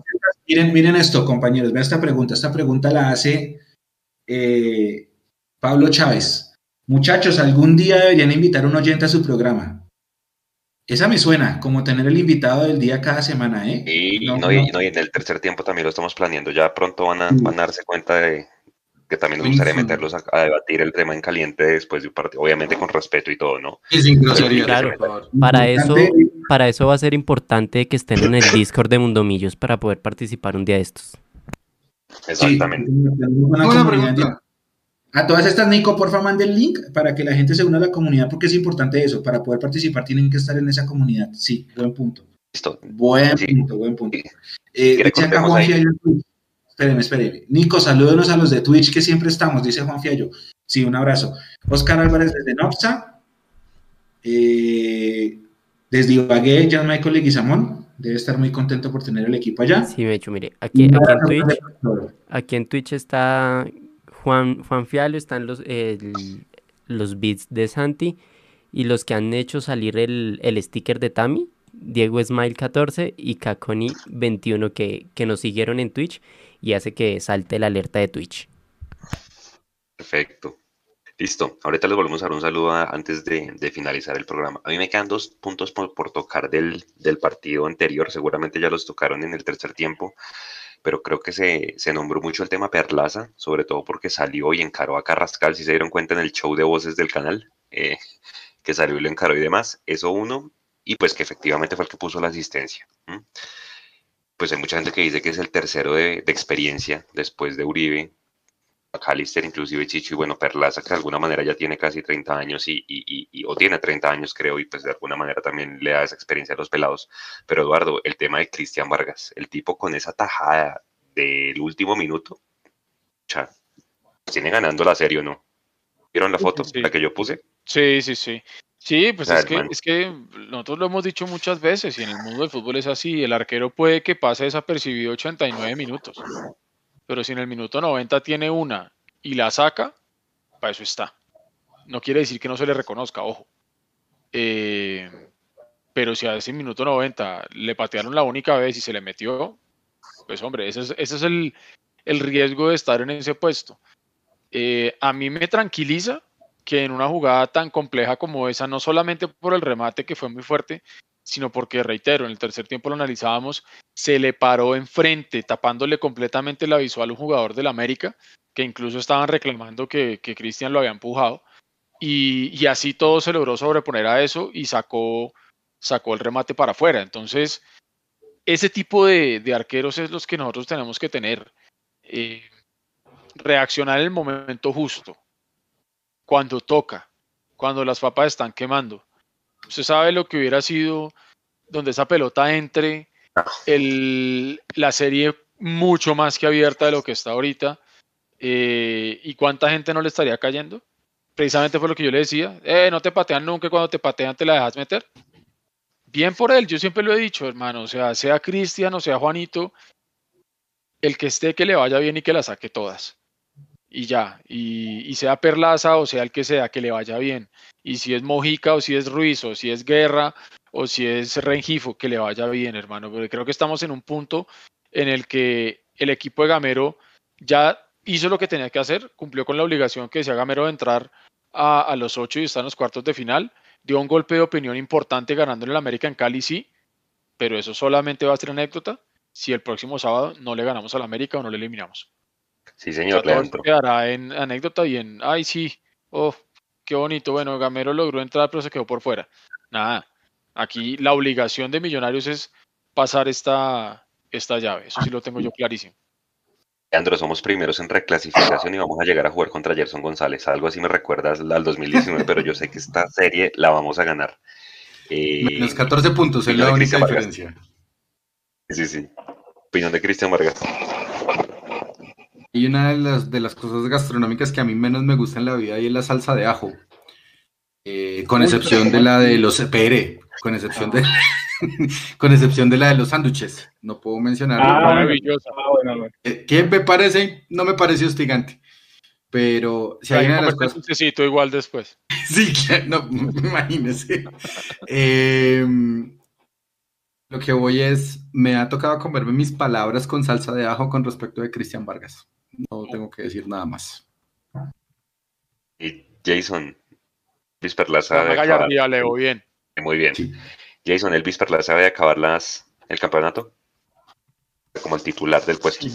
Miren, miren esto, compañeros, vean esta pregunta. Esta pregunta la hace eh, Pablo Chávez. Muchachos, algún día deberían invitar a un oyente a su programa. Esa me suena, como tener el invitado del día cada semana, ¿eh? y, No, no, y, no. no, y en el tercer tiempo también lo estamos planeando. Ya pronto van a, van a darse cuenta de que también nos gustaría meterlos a, a debatir el tema en caliente después de un partido, obviamente con respeto y todo, ¿no? Y sin Claro. favor. Para eso, para eso va a ser importante que estén en el Discord de Mundo Millos para poder participar un día de estos. sí, Exactamente. una pregunta. A todas estas, Nico, porfa, mande el link para que la gente se una a la comunidad, porque es importante eso. Para poder participar tienen que estar en esa comunidad. Sí, buen punto. Listo. Buen Sí. punto, buen punto. Sí. Eh, Twitch. Espéreme, espéreme. Nico, salúdenos a los de Twitch que siempre estamos, dice Juan Fiallo. Sí, un abrazo. Oscar Álvarez desde Nopsa. Eh, desde Ibagué, Jan Michael Leguizamón. Debe estar muy contento por tener el equipo allá. Sí, me hecho, mire, aquí, en Twitch, para el aquí en Twitch está Juan, Juan Fialo, están los, los beats de Santi y los que han hecho salir el, el sticker de Tami, Diego Smile 14 y Kakoni 21 que, que nos siguieron en Twitch y hace que salte la alerta de Twitch. Perfecto. Listo. Ahorita les volvemos a dar un saludo antes de, finalizar el programa. A mí me quedan dos puntos por, por tocar del, del partido anterior. Seguramente ya los tocaron en el tercer tiempo, pero creo que se, se nombró mucho el tema Perlaza, sobre todo porque salió y encaró a Carrascal, si se dieron cuenta en el show de voces del canal, eh, que salió y lo encaró y demás. Eso uno, y pues que efectivamente fue el que puso la asistencia. Pues hay mucha gente que dice que es el tercero de, de experiencia después de Uribe, McAllister, inclusive Chicho y bueno, Perlaza, que de alguna manera ya tiene casi 30 años y, y- y- y- o tiene 30 años creo, y pues de alguna manera también le da esa experiencia a los pelados. Pero Eduardo, el tema de Cristian Vargas, el tipo con esa tajada del último minuto, tiene ganando la serie o no. ¿Vieron la foto? Sí. La que yo puse. Sí, sí, sí. Sí, pues es que, es que nosotros lo hemos dicho muchas veces y en el mundo del fútbol es así. El arquero puede que pase desapercibido 89 minutos, pero si en el minuto 90 tiene una y la saca, para eso está. No quiere decir que no se le reconozca, ojo. Eh, pero si a ese minuto 90 le patearon la única vez y se le metió, pues hombre, ese es, ese es el, el riesgo de estar en ese puesto. Eh, a mí me tranquiliza que en una jugada tan compleja como esa, no solamente por el remate que fue muy fuerte, sino porque, reitero, en el tercer tiempo lo analizábamos, se le paró enfrente, tapándole completamente la visual a un jugador del América, que incluso estaban reclamando que, que Cristian lo había empujado, y, y así todo se logró sobreponer a eso y sacó, sacó el remate para afuera. Entonces, ese tipo de, arqueros es los que nosotros tenemos que tener. Eh, reaccionar en el momento justo, cuando toca, cuando las papas están quemando. Usted sabe lo que hubiera sido donde esa pelota entre, el, la serie mucho más que abierta de lo que está ahorita. Eh, ¿Y cuánta gente no le estaría cayendo? Precisamente fue lo que yo le decía. Eh, no te patean nunca, cuando te patean te la dejas meter. Bien por él, yo siempre lo he dicho, hermano. O sea, sea Cristian o sea Juanito, el que esté que le vaya bien y que la saque todas. Y ya, y, sea Perlaza o sea el que sea, que le vaya bien. Y si es Mojica o si es Ruiz o si es Guerra o si es Rengifo, que le vaya bien, hermano. Pero creo que estamos en un punto en el que el equipo de Gamero ya hizo lo que tenía que hacer, cumplió con la obligación que decía Gamero de entrar a, los ocho y estar en los cuartos de final. Dio un golpe de opinión importante ganando en el América en Cali, sí, pero eso solamente va a ser anécdota si el próximo sábado no le ganamos al América o no le eliminamos. Sí, señor. quedará en anécdota y en, ay, sí, oh, qué bonito. Bueno, Gamero logró entrar, pero se quedó por fuera. Nada, aquí la obligación de Millonarios es pasar esta, esta llave. Eso sí lo tengo yo clarísimo. Andro, somos primeros en reclasificación y vamos a llegar a jugar contra Gerson González. Algo así me recuerdas al 2019, pero yo sé que esta serie la vamos a ganar. Eh, Menos 14 puntos es la única diferencia. Sí, sí. Opinión de Cristian Vargas. Y una de las, de las cosas gastronómicas que a mí menos me gusta en la vida y es la salsa de ajo. Eh, con excepción de la de los pere, con excepción de con excepción de la de los sándwiches. No puedo mencionar. Ah, maravillosa. Ah, eh, que me parece, no me parece hostigante. Pero si hay una de las cosas. igual después. sí, no, imagínese. Em, lo que voy es, me ha tocado comerme mis palabras con salsa de ajo con respecto de Cristian Vargas. No tengo que decir nada más. Y Jason, Luis Perlaza. de Leo, bien. Muy bien. Jason, Elvis Perlaza de acabar las, el campeonato como el titular del puesto.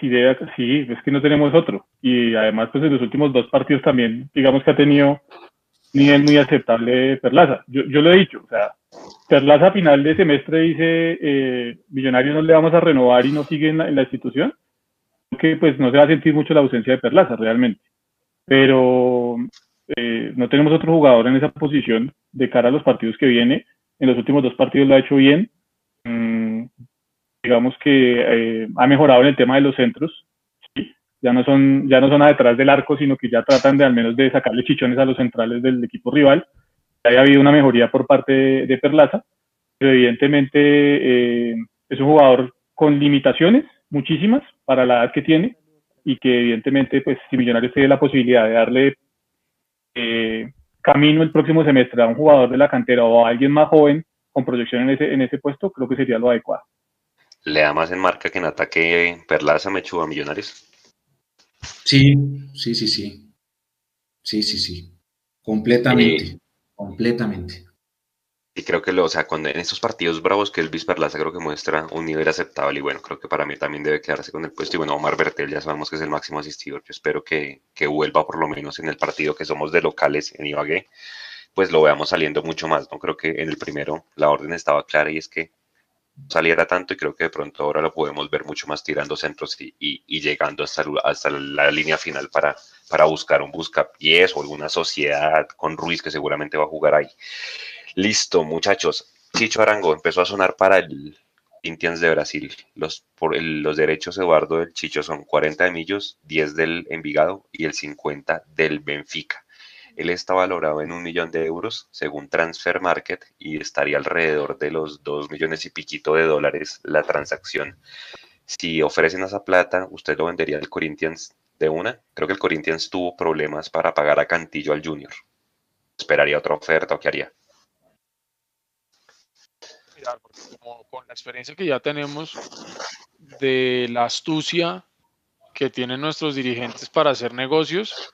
Sí, sí, es que no tenemos otro. Y además, pues en los últimos dos partidos también, digamos que ha tenido nivel muy aceptable Perlaza. Yo, yo lo he dicho, o sea, Perlaza a final de semestre dice, eh, Millonarios no le vamos a renovar y no sigue en la, institución, que pues no se va a sentir mucho la ausencia de Perlaza realmente. Pero eh, no tenemos otro jugador en esa posición de cara a los partidos que viene. En los últimos dos partidos lo ha hecho bien. Mm, digamos que eh, ha mejorado en el tema de los centros. Ya no son ya no son detrás del arco, sino que ya tratan de al menos de sacarle chichones a los centrales del equipo rival. Ha habido una mejoría por parte de, Perlaza, pero evidentemente eh, es un jugador con limitaciones, muchísimas, para la edad que tiene, y que evidentemente, pues si Millonarios tiene la posibilidad de darle eh, camino el próximo semestre a un jugador de la cantera o a alguien más joven con proyección en ese, en ese puesto, creo que sería lo adecuado. ¿Le da más en marca que en ataque Perlaza Mechu a Millonarios? Sí, sí, sí, sí. Sí, sí, sí. Completamente. Eh, completamente. Y creo que lo, o sea, cuando en estos partidos bravos que el Perlaza creo que muestra un nivel aceptable y bueno, creo que para mí también debe quedarse con el puesto. Y bueno, Omar Bertel ya sabemos que es el máximo asistidor. Yo espero que, que vuelva por lo menos en el partido que somos de locales en Ibagué, pues lo veamos saliendo mucho más. No creo que en el primero la orden estaba clara y es que saliera tanto y creo que de pronto ahora lo podemos ver mucho más tirando centros y, y, llegando hasta, hasta la línea final para, para buscar un buscapiés o alguna sociedad con Ruiz que seguramente va a jugar ahí. Listo, muchachos. Chicho Arango empezó a sonar para el Indians de Brasil. Los, por los derechos, Eduardo, del Chicho son 40 de Millos, 10 del Envigado y el 50 del Benfica. Él está valorado en un millón de euros según Transfer Market y estaría alrededor de los 2 millones y piquito de dólares la transacción. Si ofrecen esa plata, usted lo vendería al Corinthians de una. Creo que el Corinthians tuvo problemas para pagar a Cantillo al Junior. ¿Esperaría otra oferta o qué haría? Con la experiencia que ya tenemos de la astucia que tienen nuestros dirigentes para hacer negocios,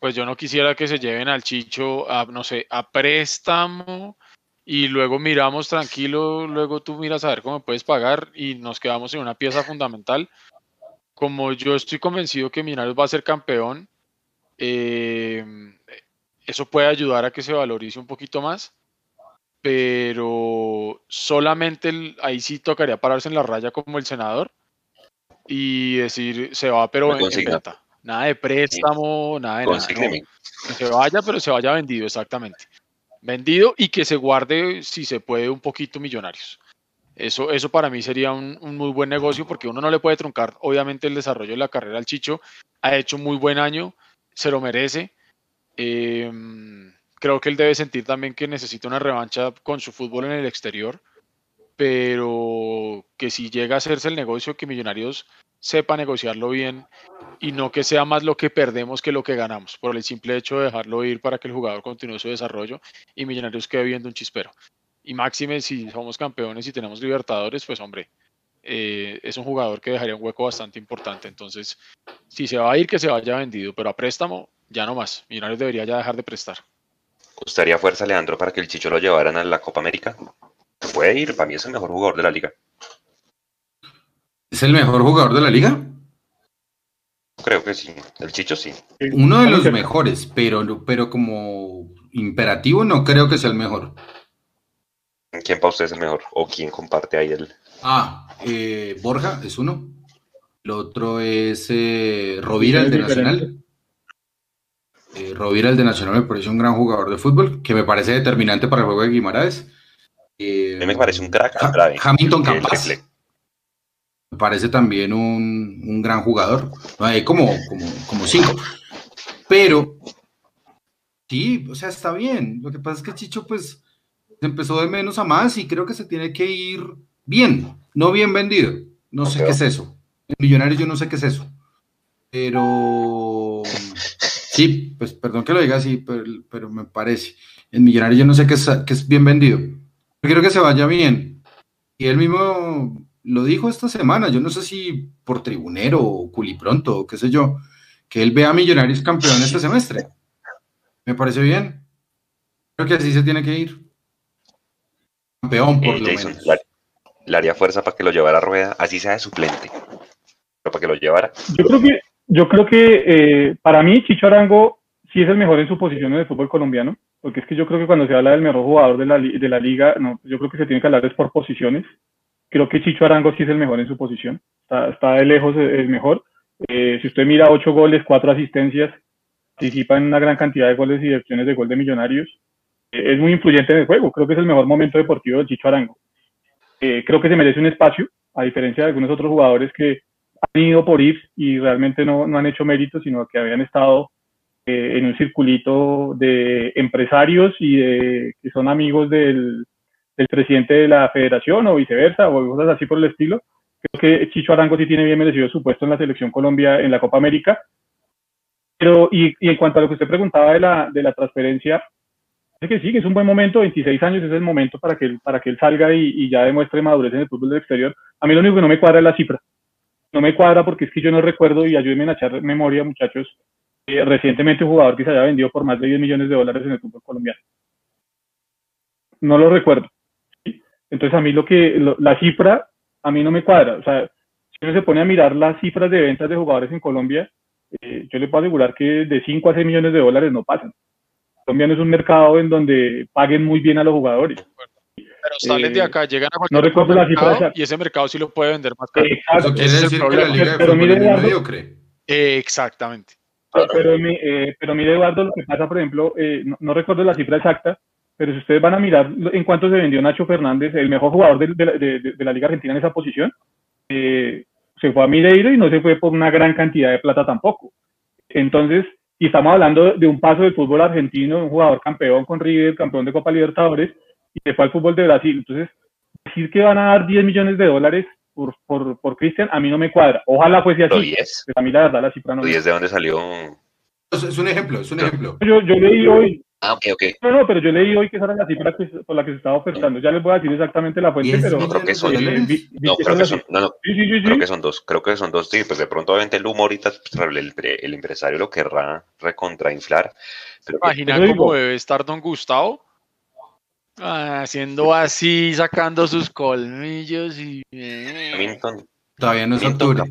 pues yo no quisiera que se lleven al Chicho a, no sé, a préstamo y luego miramos tranquilo, luego tú miras a ver cómo puedes pagar y nos quedamos en una pieza fundamental. Como yo estoy convencido que Minarios va a ser campeón, eh, eso puede ayudar a que se valorice un poquito más pero solamente ahí sí tocaría pararse en la raya como el senador y decir se va, pero en, venta. Nada de préstamo, nada de nada. Que se vaya, pero se vaya vendido, exactamente. Vendido y que se guarde, si se puede, un poquito millonarios. Eso, eso para mí sería un, muy buen negocio porque uno no le puede truncar, obviamente, el desarrollo de la carrera al Chicho. Ha hecho muy buen año, se lo merece. Em, creo que él debe sentir también que necesita una revancha con su fútbol en el exterior, pero que si llega a hacerse el negocio, que Millonarios sepa negociarlo bien y no que sea más lo que perdemos que lo que ganamos, por el simple hecho de dejarlo ir para que el jugador continúe su desarrollo y Millonarios quede viendo un chispero. Y máxime, si somos campeones y tenemos libertadores, pues hombre, eh, es un jugador que dejaría un hueco bastante importante. Entonces, si se va a ir, que se vaya vendido, pero a préstamo, ya no más. Millonarios debería ya dejar de prestar. ¿Gustaría fuerza, Leandro, para que el Chicho lo llevaran a la Copa América? Puede ir, para mí es el mejor jugador de la liga. ¿Es el mejor jugador de la liga? Creo que sí. El Chicho sí. Uno de los mejores, pero, pero como imperativo no creo que sea el mejor. ¿Quién para usted es el mejor? ¿O quién comparte ahí el...? Ah, eh, Borja es uno. El otro es eh, Rovira, el de Nacional. Eh, Rovira, el de Nacional, me parece un gran jugador de fútbol, que me parece determinante para el juego de Guimaraes. Eh, me parece un crack. Hamilton Campas. Me parece también un, gran jugador. Hay como, como, como cinco. Pero, sí, o sea, está bien. Lo que pasa es que Chicho, pues, empezó de menos a más y creo que se tiene que ir bien, no bien vendido. No sé qué es eso. En Millonarios yo no sé qué es eso. Pero sí, pues perdón que lo diga así, pero, me parece. En Millonarios yo no sé qué es, qué es bien vendido. quiero que se vaya bien. Y él mismo lo dijo esta semana, yo no sé si por tribunero o culipronto o qué sé yo, que él vea a Millonarios campeón este semestre. Me parece bien. Creo que así se tiene que ir. Campeón, por eh, lo menos. Le haría fuerza para que lo llevara a rueda, así sea de suplente. Pero para que lo llevara. Yo creo que, yo creo que eh, para mí, Chicho Arango sí es el mejor en su posición en el fútbol colombiano. Porque es que yo creo que cuando se habla del mejor jugador de la, de la liga, no, yo creo que se tiene que hablar es por posiciones creo que Chicho Arango sí es el mejor en su posición, está, de lejos el mejor. Eh, si usted mira ocho goles, cuatro asistencias, participa en una gran cantidad de goles y de opciones de gol de millonarios, eh, es muy influyente en el juego, creo que es el mejor momento deportivo de Chicho Arango. Eh, creo que se merece un espacio, a diferencia de algunos otros jugadores que han ido por ir y realmente no, no han hecho mérito, sino que habían estado en un circulito de empresarios y de, que son amigos del, del presidente de la federación o viceversa o cosas así por el estilo. Creo que Chicho Arango sí tiene bien merecido su puesto en la selección Colombia en la Copa América. Pero, y, y en cuanto a lo que usted preguntaba de la, de la transferencia, es que sí, que es un buen momento, 26 años es el momento para que él, para que él salga y, y ya demuestre madurez en el fútbol del exterior. A mí lo único que no me cuadra es la cifra. No me cuadra porque es que yo no recuerdo, y ayúdenme a echar memoria, muchachos, eh, recientemente un jugador que se haya vendido por más de 10 millones de dólares en el fútbol colombiano. No lo recuerdo. Entonces a mí lo que, la cifra, a mí no me cuadra. O sea, si uno se pone a mirar las cifras de ventas de jugadores en Colombia, eh, yo le puedo asegurar que de 5 a 6 millones de dólares no pasan. Colombia no es un mercado en donde paguen muy bien a los jugadores. Pero salen de eh, acá, llegan a cualquier no recuerdo la cifra y ese mercado sí lo puede vender más caro. Exacto. quiere decir que la liga pero, mire, Eduardo, exactamente. Pero, eh, pero, mire, Eduardo, lo que pasa, por ejemplo, no, recuerdo la cifra exacta, pero si ustedes van a mirar en cuánto se vendió Nacho Fernández, el mejor jugador de, la Liga Argentina en esa posición, eh, se fue a Mineiro y no se fue por una gran cantidad de plata tampoco. Entonces, y estamos hablando de un paso del fútbol argentino, un jugador campeón con River, campeón de Copa Libertadores, y se fue al fútbol de Brasil. Entonces, decir que van a dar 10 millones de dólares por, por, por Cristian, a mí no me cuadra. Ojalá fuese así. 10. a mí la verdad la cifra no. 10 de dónde salió? Es un ejemplo, es un ejemplo. Yo, yo leí hoy, Ah, ok, ok. No, no, pero yo leí hoy que esa era la cifra por la que se estaba ofertando. Ya les voy a decir exactamente la fuente, pero... No, creo que son, no, creo que son, no, no, sí, sí, sí, creo que son dos, creo que son dos, sí, pues de pronto obviamente el humo ahorita, pues, el, el empresario lo querrá recontrainflar. Pero Imagina cómo debe estar don Gustavo haciendo así, sacando sus colmillos y... Minton, Todavía no es octubre.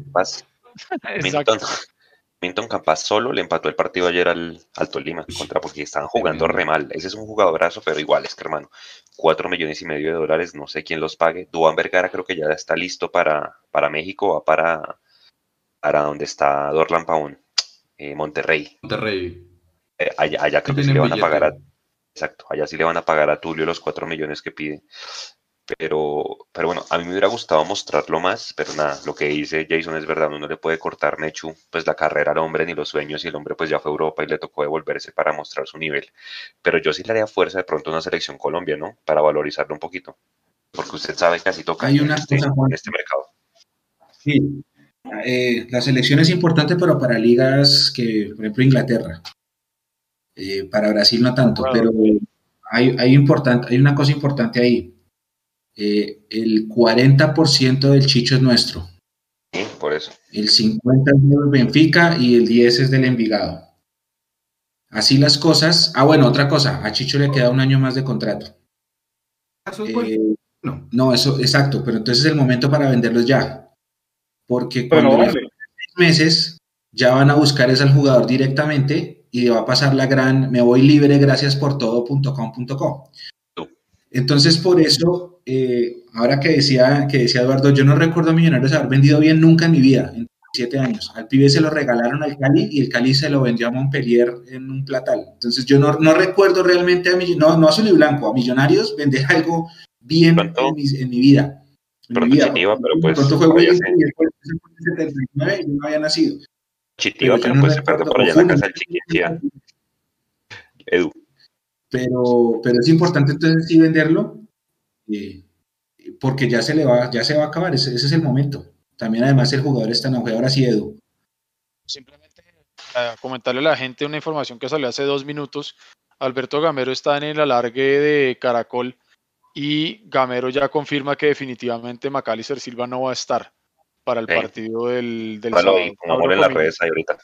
Minton, Minton Campas solo le empató el partido ayer al, al Tolima contra porque estaban jugando re mal. Ese es un jugadorazo, pero igual es que hermano, cuatro millones y medio de dólares, no sé quién los pague. Duan Vergara creo que ya está listo para, para México, va para, para donde está Dorlan Pavón, eh, Monterrey. Monterrey. Eh, allá, allá creo que tienen le van a billete. pagar a, exacto, allá sí le van a pagar a Tulio los 4 millones que pide. Pero, pero bueno, a mí me hubiera gustado mostrarlo más, pero nada, lo que dice Jason es verdad, uno no le puede cortar Mechu, pues la carrera al hombre ni los sueños, y el hombre pues ya fue a Europa y le tocó devolverse para mostrar su nivel. Pero yo sí le haría fuerza de pronto a una selección Colombia, ¿no? Para valorizarlo un poquito. Porque usted sabe que así toca Hay en una este, en este mercado. Sí. Eh, la selección es importante, pero para ligas que, por ejemplo, Inglaterra. Eh, para Brasil no tanto, Bueno. pero hay, hay, importante, hay una cosa importante ahí. Eh, el 40% del Chicho es nuestro. Sí, por eso. El 50 es del Benfica y el 10 es del Envigado. Así las cosas. Ah, bueno, otra cosa. A Chicho le queda un año más de contrato. Eh, bueno. No. no, eso, exacto, pero entonces es el momento para venderlos ya. Porque cuando no les vale. seis meses ya van a buscar es al jugador directamente y va a pasar la gran me voy libre gracias por todo.com.co. Entonces, por eso, eh, ahora que decía, que decía Eduardo, yo no recuerdo a Millonarios haber vendido bien nunca en mi vida, en siete años. Al pibe se lo regalaron al Cali y el Cali se lo vendió a Montpellier en un platal. Entonces, yo no, no recuerdo realmente a Mill- no, no a Azul y Blanco, a Millonarios vender algo bien en mi, en mi vida. En mi vida. Chitiva, pero pues, fue vaya Wellington a ser. y después se fue en el 79 y yo no había nacido. Chitiva, Pero pero, pues se perdió por allá en la casa del Chiquinchía. Edu. pero, pero es importante entonces sí venderlo eh, porque ya se le va, ya se va a acabar, ese, ese es el momento. También además el jugador está en auge, ahora sí Edu. Simplemente para comentarle a la gente una información que salió hace dos minutos. Alberto Gamero está en el alargue de Caracol y Gamero ya confirma que definitivamente Macalister Silva no va a estar para el partido del, del Bueno, sábado. pongámoslo en las redes ahí ahorita.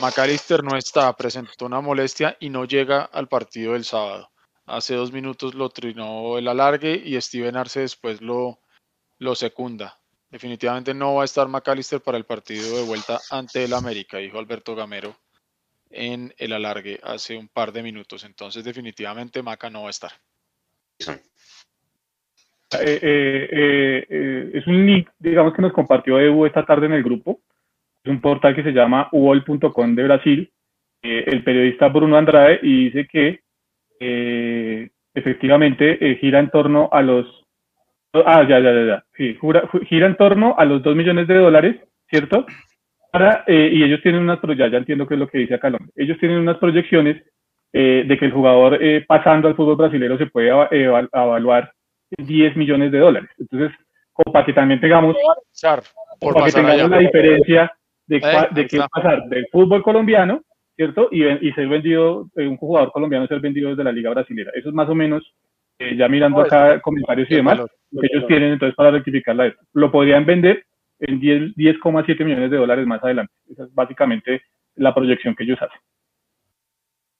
Macalister no está, presentó una molestia y no llega al partido del sábado. Hace dos minutos lo trinó el alargue y Steven Arce después lo, lo secunda. Definitivamente no va a estar Macalister para el partido de vuelta ante el América, dijo Alberto Gamero en el alargue hace un par de minutos. Entonces definitivamente Maca no va a estar. Eh, eh, eh, eh, es un link, digamos, que nos compartió Evo esta tarde en el grupo. Es un portal que se llama uol.com de Brasil. Eh, el periodista Bruno Andrade y dice que efectivamente gira en torno a los. Ah, ya, ya, ya, ya. Sí, jura- ju- gira en torno a los 2 millones de dólares, ¿cierto? Para, eh, y ellos tienen unas, ya, ya entiendo qué es lo que dice hombre. Ellos tienen unas proyecciones eh, de que el jugador eh, pasando al fútbol brasileño se puede eva- eva- evaluar 10 millones de dólares. Entonces, como para que también tengamos, Char, por para que tengamos la diferencia de, ahí de qué pasar del fútbol colombiano, ¿cierto? Y, y ser vendido, eh, un jugador colombiano ser vendido desde la Liga Brasilera. Eso es más o menos, eh, ya mirando No, acá comentarios y demás, valor. lo que ellos tienen entonces para rectificarla. esto. Lo podrían vender en 10 10,7 millones de dólares más adelante. Esa es básicamente la proyección que ellos hacen.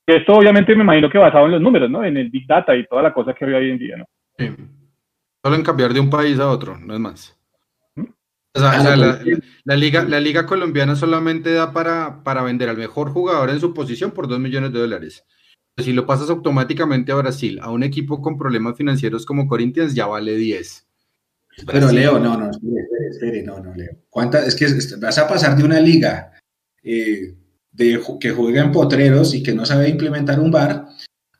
Esto obviamente me imagino que basado en los números, ¿no? En el Big Data y toda la cosa que hay hoy en día, ¿no? Sí. Solo en cambiar de un país a otro, no es más. ¿Mm? O sea, Ah, o sea, no, la, la- la liga, la liga colombiana solamente da para, para vender al mejor jugador en su posición por 2 millones de dólares. Si lo pasas automáticamente a Brasil, a un equipo con problemas financieros como Corinthians, ya vale 10. Pero Brasil. Leo, no, no, espere, espere, espere, no, no, Leo. ¿Cuántas? Es que vas a pasar de una liga eh, de, que juega en potreros y que no sabe implementar un bar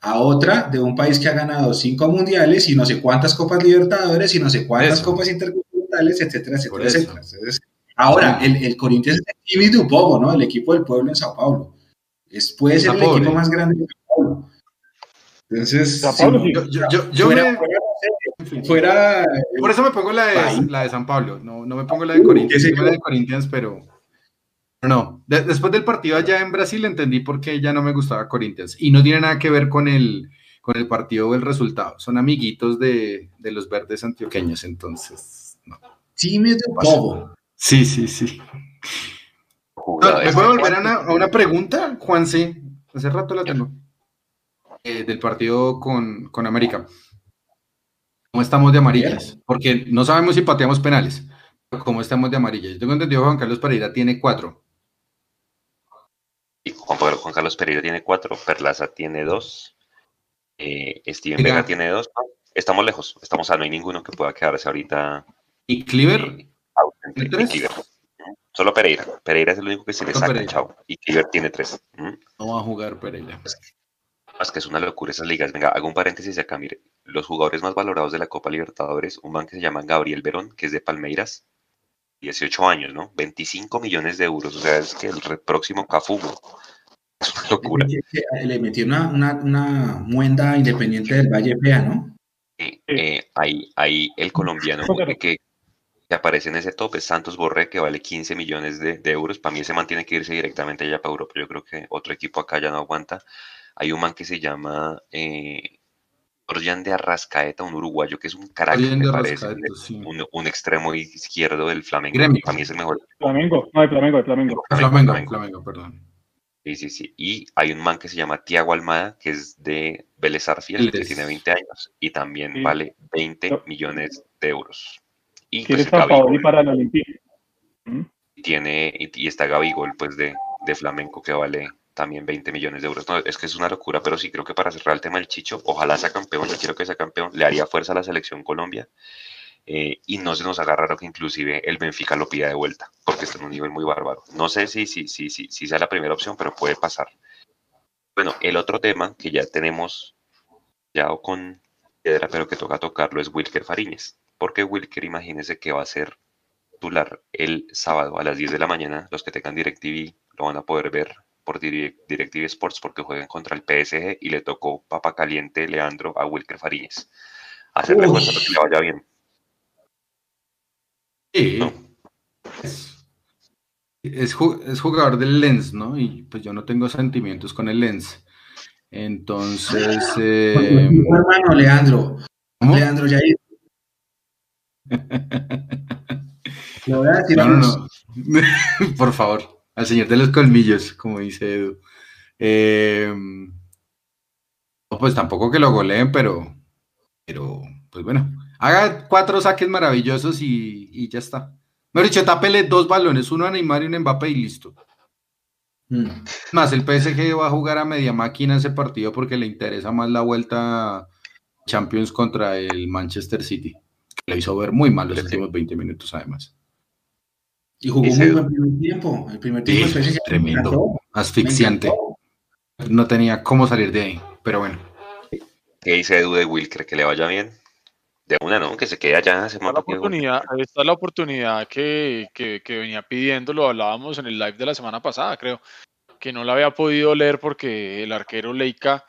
a otra de un país que ha ganado cinco mundiales y no sé cuántas copas libertadores y no sé cuántas Eso. copas intercontinentales, etcétera, etcétera, etcétera. Entonces, ahora, el, el Corinthians es el Jimmy Dupogo, ¿no? El equipo del pueblo en Sao Paulo. Es, puede ser el equipo más grande de Sao Paulo. Entonces, Sao si Paulo, no- sí. Yo, yo- yo- yo fuera, me- fuera, fuera, Por eso me pongo la de, la de San Pablo, no, no me pongo la de Corinthians, ¿qué sé tengo la de Corinthians, pero no. De- después del partido allá en Brasil entendí por qué ya no me gustaba Corinthians y no tiene nada que ver con el, con el partido o el resultado, son amiguitos de, de los verdes antioqueños, entonces, no. Jimmy Dupogo. Sí, sí, sí. No. ¿Me puedo volver a una, a una pregunta, Juanse? Hace rato la tengo. Eh, del partido con, con América. ¿Cómo estamos de amarillas? Porque no sabemos si pateamos penales. pero ¿Cómo estamos de amarillas? Yo tengo entendido que Juan Carlos Pereira tiene cuatro. Y Juan, Juan Carlos Pereira tiene cuatro, Perlaza tiene dos, eh, Steven. Vega tiene dos. No, estamos lejos, estamos a no hay ninguno que pueda quedarse ahorita ¿Y Clever? eh. Y Cliver. Solo Pereira. Pereira es el único que se le saca, chao. Y Kiver tiene tres. No va a jugar Pereira. Es que, es una locura esas ligas. Venga, hago un paréntesis acá. Mire, los jugadores más valorados de la Copa Libertadores, un man que se llama Gabriel Verón, que es de Palmeiras, 18 años, ¿no? 25 millones de euros. O sea, es que el próximo Cafumo. Es una locura. Le metió una, una, una muenda independiente del Valle Pea, ¿no? Eh, ahí, el colombiano que, que, aparece en ese top es Santos Borré, que vale 15 millones de, euros. Para mí se mantiene que irse directamente allá para Europa. Yo creo que otro equipo acá ya no aguanta. Hay un man que se llama eh, de Arrascaeta, un uruguayo que es un carácter, me parece, un, extremo izquierdo del Flamengo. Para mí es el mejor. Flamengo, no, el Flamengo, el Flamengo. Flamengo, Flamengo, perdón. Sí, sí, sí. Y hay un man que se llama Tiago Almada, que es de Vélez Arfiel, que tiene 20 años y también vale 20 millones de euros. Y pues, para el Olympique. Tiene, y, está Gabigol, pues, de, de Flamenco, que vale también 20 millones de euros. No, es que es una locura, pero sí creo que para cerrar el tema del Chicho, ojalá sea campeón, yo quiero que sea campeón, le haría fuerza a la selección Colombia. Eh, y no se nos agarra lo que inclusive el Benfica lo pida de vuelta, porque está en un nivel muy bárbaro. No sé si, si, si, si, si sea la primera opción, pero puede pasar. Bueno, el otro tema que ya tenemos ya con piedra, pero que toca tocarlo, es Wilker Fariñez. Porque Wilker, imagínense que va a ser titular el sábado a las 10 de la mañana. Los que tengan DirecTV lo van a poder ver por DirecTV Sports porque juegan contra el PSG y le tocó papa caliente Leandro a Wilker Fariñez. Hacerle para que le vaya bien. Sí. Es, jugador del Lens, ¿no? Y pues yo no tengo sentimientos con el Lens. Entonces. Eh... hermano Leandro. Leandro ya no, no, no. Por favor, al señor de los colmillos, como dice Edu. Eh, pues tampoco que lo goleen, pero, pero, pues bueno, Haga cuatro saques maravillosos y, ya está. Me dicho, tápele dos balones, uno a Neymar y un Mbappé y listo. Mm. Más, el PSG va a jugar a media máquina ese partido porque le interesa más la vuelta Champions contra el Manchester City, que le hizo ver muy mal los últimos 20 minutos además. Y jugó muy buen primer tiempo. El primer tiempo sí, tremendo, asfixiante. No tenía cómo salir de ahí, pero bueno. ¿Qué dice Edu de Wilker? Que le vaya bien de una, ¿no? Que se quede allá. Se la oportunidad, ahí está la oportunidad que, que, que, venía pidiendo, lo hablábamos en el live de la semana pasada, creo, que no la había podido leer porque el arquero Leica,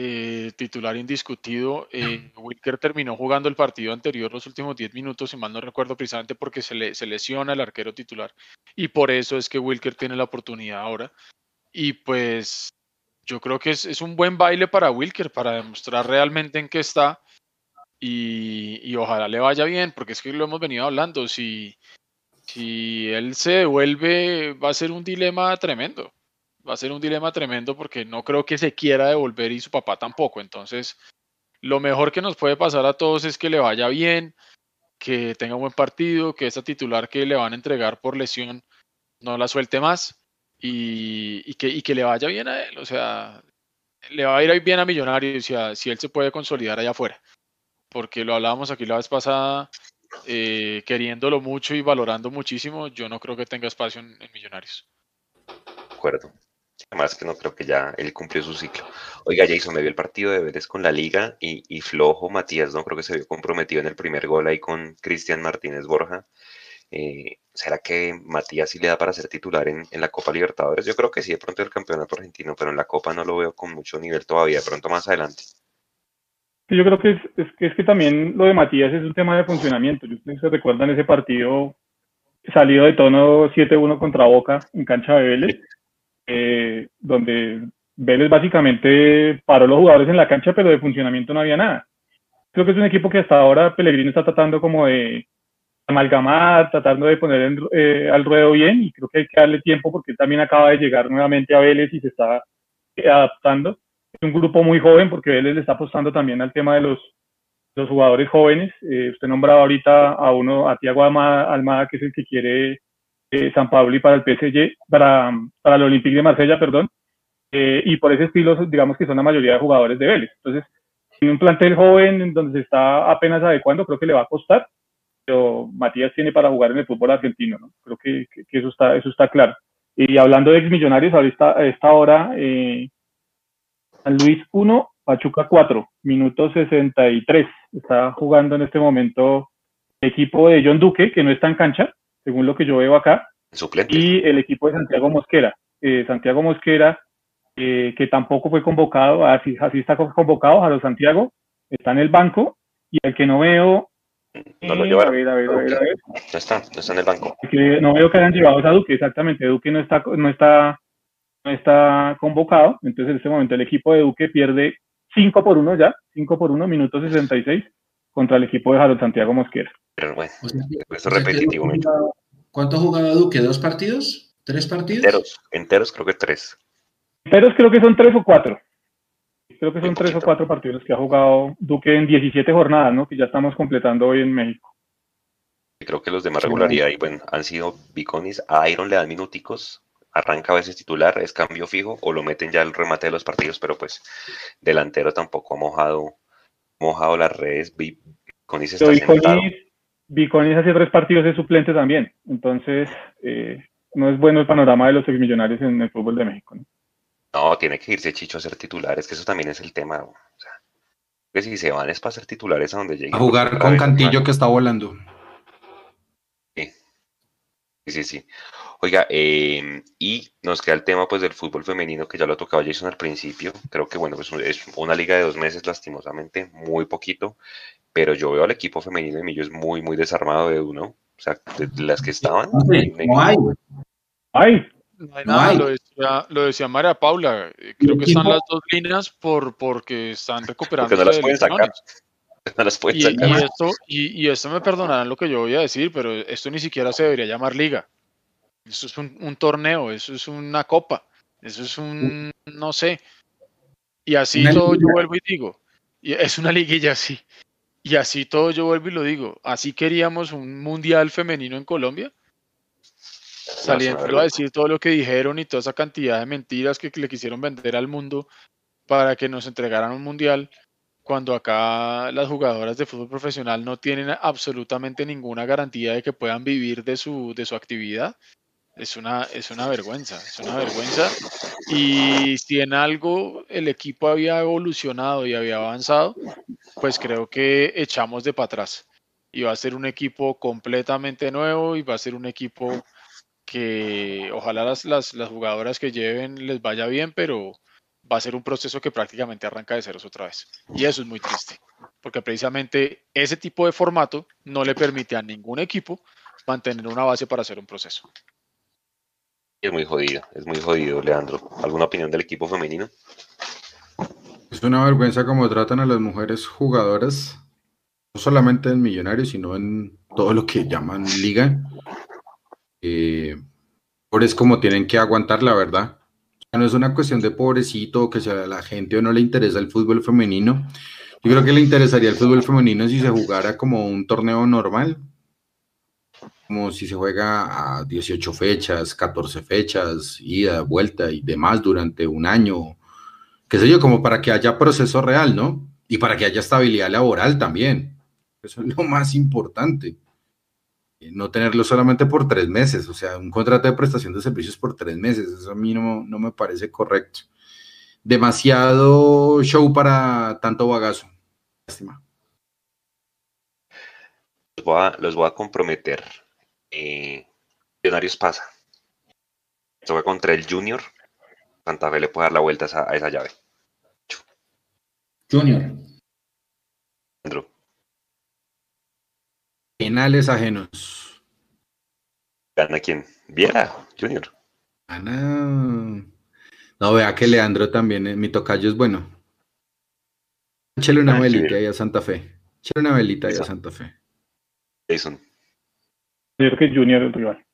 eh, titular indiscutido, eh, Wilker terminó jugando el partido anterior los últimos 10 minutos, si mal no recuerdo precisamente porque se, le, se lesiona el arquero titular. Y por eso es que Wilker tiene la oportunidad ahora. Y pues yo creo que es, es un buen baile para Wilker, para demostrar realmente en qué está y, ojalá le vaya bien, porque es que lo hemos venido hablando, si, si él se devuelve va a ser un dilema tremendo, va a ser un dilema tremendo porque no creo que se quiera devolver y su papá tampoco, entonces lo mejor que nos puede pasar a todos es que le vaya bien, que tenga un buen partido, que esa titular que le van a entregar por lesión no la suelte más y, que, y que le vaya bien a él, o sea, le va a ir bien a Millonarios si él se puede consolidar allá afuera porque lo hablábamos aquí la vez pasada, eh, queriéndolo mucho y valorando muchísimo, yo no creo que tenga espacio en, Millonarios. De acuerdo. Además que no creo que ya él cumplió su ciclo. Oiga, Jason, me vio el partido de Vélez con la liga y, flojo Matías, no creo que se vio comprometido en el primer gol ahí con Cristian Martínez Borja. Eh, ¿Será que Matías sí le da para ser titular en, en, la Copa Libertadores? Yo creo que sí, de pronto el campeonato argentino, pero en la Copa no lo veo con mucho nivel todavía, de pronto más adelante. Yo creo que es, es, que también lo de Matías es un tema de funcionamiento. Ustedes se recuerdan ese partido salido de tono 7-1 contra Boca en cancha de Vélez, eh, donde Vélez básicamente paró los jugadores en la cancha, pero de funcionamiento no había nada. Creo que es un equipo que hasta ahora Pellegrino está tratando como de amalgamar, tratando de poner eh, al ruedo bien, y creo que hay que darle tiempo porque también acaba de llegar nuevamente a Vélez y se está eh, adaptando es un grupo muy joven porque él le está apostando también al tema de los, los jugadores jóvenes. Eh, usted nombraba ahorita a uno, a Tiago Almada, que es el que quiere eh, San Pablo y para el PSG, para, para el Olympique de Marsella, perdón. Eh, y por ese estilo, digamos que son la mayoría de jugadores de Vélez. Entonces, en un plantel joven en donde se está apenas adecuando, creo que le va a costar. pero Matías tiene para jugar en el fútbol argentino, ¿no? Creo que, eso, está, eso está claro. Y hablando de exmillonarios, ahorita, a esta hora, eh, San Luis 1, Pachuca 4, minuto 63. Está jugando en este momento el equipo de John Duque, que no está en cancha, según lo que yo veo acá, y el equipo de Santiago Mosquera. Eh, Santiago Mosquera, eh, que tampoco fue convocado, así, así está convocado, a los Santiago, está en el banco, y el que no veo no lo llevaron. A ver, a ver, a ver, a ver. No está, no está en el banco. no veo que hayan llevado a Duque, exactamente. Duque no está, no está, no está convocado. Entonces, en este momento, el equipo de Duque pierde 5 por 1 ya, 5 por 1, minuto 66, contra el equipo de Harold Santiago Mosquera. Pero bueno, eso es repetitivo. ¿Cuánto ha jugado Duque? ¿Dos partidos? ¿Tres partidos? Enteros, enteros creo que tres. Enteros creo que son tres o cuatro. Creo que son tres o cuatro partidos que ha jugado Duque en 17 jornadas, ¿no? Que ya estamos completando hoy en México. Creo que los de más regularidad y bueno, han sido Biconis. A Iron le dan minuticos, arranca a veces titular, es cambio fijo, o lo meten ya al remate de los partidos, pero pues delantero tampoco ha mojado, mojado las redes. Biconis está Biconis, Biconis hace tres partidos de suplente también. Entonces, eh, no es bueno el panorama de los exmillonarios en el fútbol de México. ¿no? No, tiene que irse Chicho a ser titulares, que eso también es el tema. O sea, que si se van es para ser titulares a donde lleguen. A jugar con Cantillo que está volando. Sí, sí, sí. Oiga, em, y nos queda el tema pues del fútbol femenino que ya lo tocaba Jason al principio. Creo que bueno, pues es una liga de dos meses lastimosamente, muy poquito, pero yo veo al equipo femenino de Millos muy, muy desarmado de uno. O sea, de las que estaban. No, hay. Hay. No hay nada, Lo, decía, lo decía María Paula. Eh, creo que están las dos líneas por, porque están recuperando. no las pueden sacar. No las pueden y, sacar. Y, esto, y, y, esto me perdonarán lo que yo voy a decir, pero esto ni siquiera se debería llamar liga. Eso es un, un torneo, eso es una copa, eso es un, no sé. Y así todo yo vuelvo y digo, y es una liguilla así. Y así todo yo vuelvo y lo digo. Así queríamos un mundial femenino en Colombia saliendo a decir todo lo que dijeron y toda esa cantidad de mentiras que le quisieron vender al mundo para que nos entregaran un mundial, cuando acá las jugadoras de fútbol profesional no tienen absolutamente ninguna garantía de que puedan vivir de su, de su actividad. Es una, es una vergüenza, es una vergüenza. Y si en algo el equipo había evolucionado y había avanzado, pues creo que echamos de para atrás. Y va a ser un equipo completamente nuevo y va a ser un equipo que ojalá las, las, las, jugadoras que lleven les vaya bien, pero va a ser un proceso que prácticamente arranca de ceros otra vez. Y eso es muy triste, porque precisamente ese tipo de formato no le permite a ningún equipo mantener una base para hacer un proceso. Es muy jodido, es muy jodido, Leandro. ¿Alguna opinión del equipo femenino? Es una vergüenza cómo tratan a las mujeres jugadoras, no solamente en Millonarios, sino en todo lo que llaman liga eh, pobres como tienen que aguantar, la verdad. no es una cuestión de pobrecito, que sea la gente o no le interesa el fútbol femenino. Yo creo que le interesaría el fútbol femenino si se jugara como un torneo normal, como si se juega a 18 fechas, 14 fechas, ida, vuelta y demás durante un año, qué sé yo, como para que haya proceso real, ¿no? Y para que haya estabilidad laboral también. Eso es lo más importante no tenerlo solamente por tres meses, o sea, un contrato de prestación de servicios por tres meses, eso a mí no, me parece correcto. Demasiado show para tanto bagazo. Lástima. Los voy a, comprometer. Eh, pasa. Esto va contra el Junior. Santa Fe le puede dar la vuelta a esa, a esa llave. Junior. Penales ajenos. ¿Gana quién? Viera, Junior. Gana. No, vea que Leandro también, eh, mi tocayo es bueno. Échale una ah, velita ahí a Santa Fe. Échale una velita ahí a Santa Fe. Jason. Yo creo que Junior es el rival.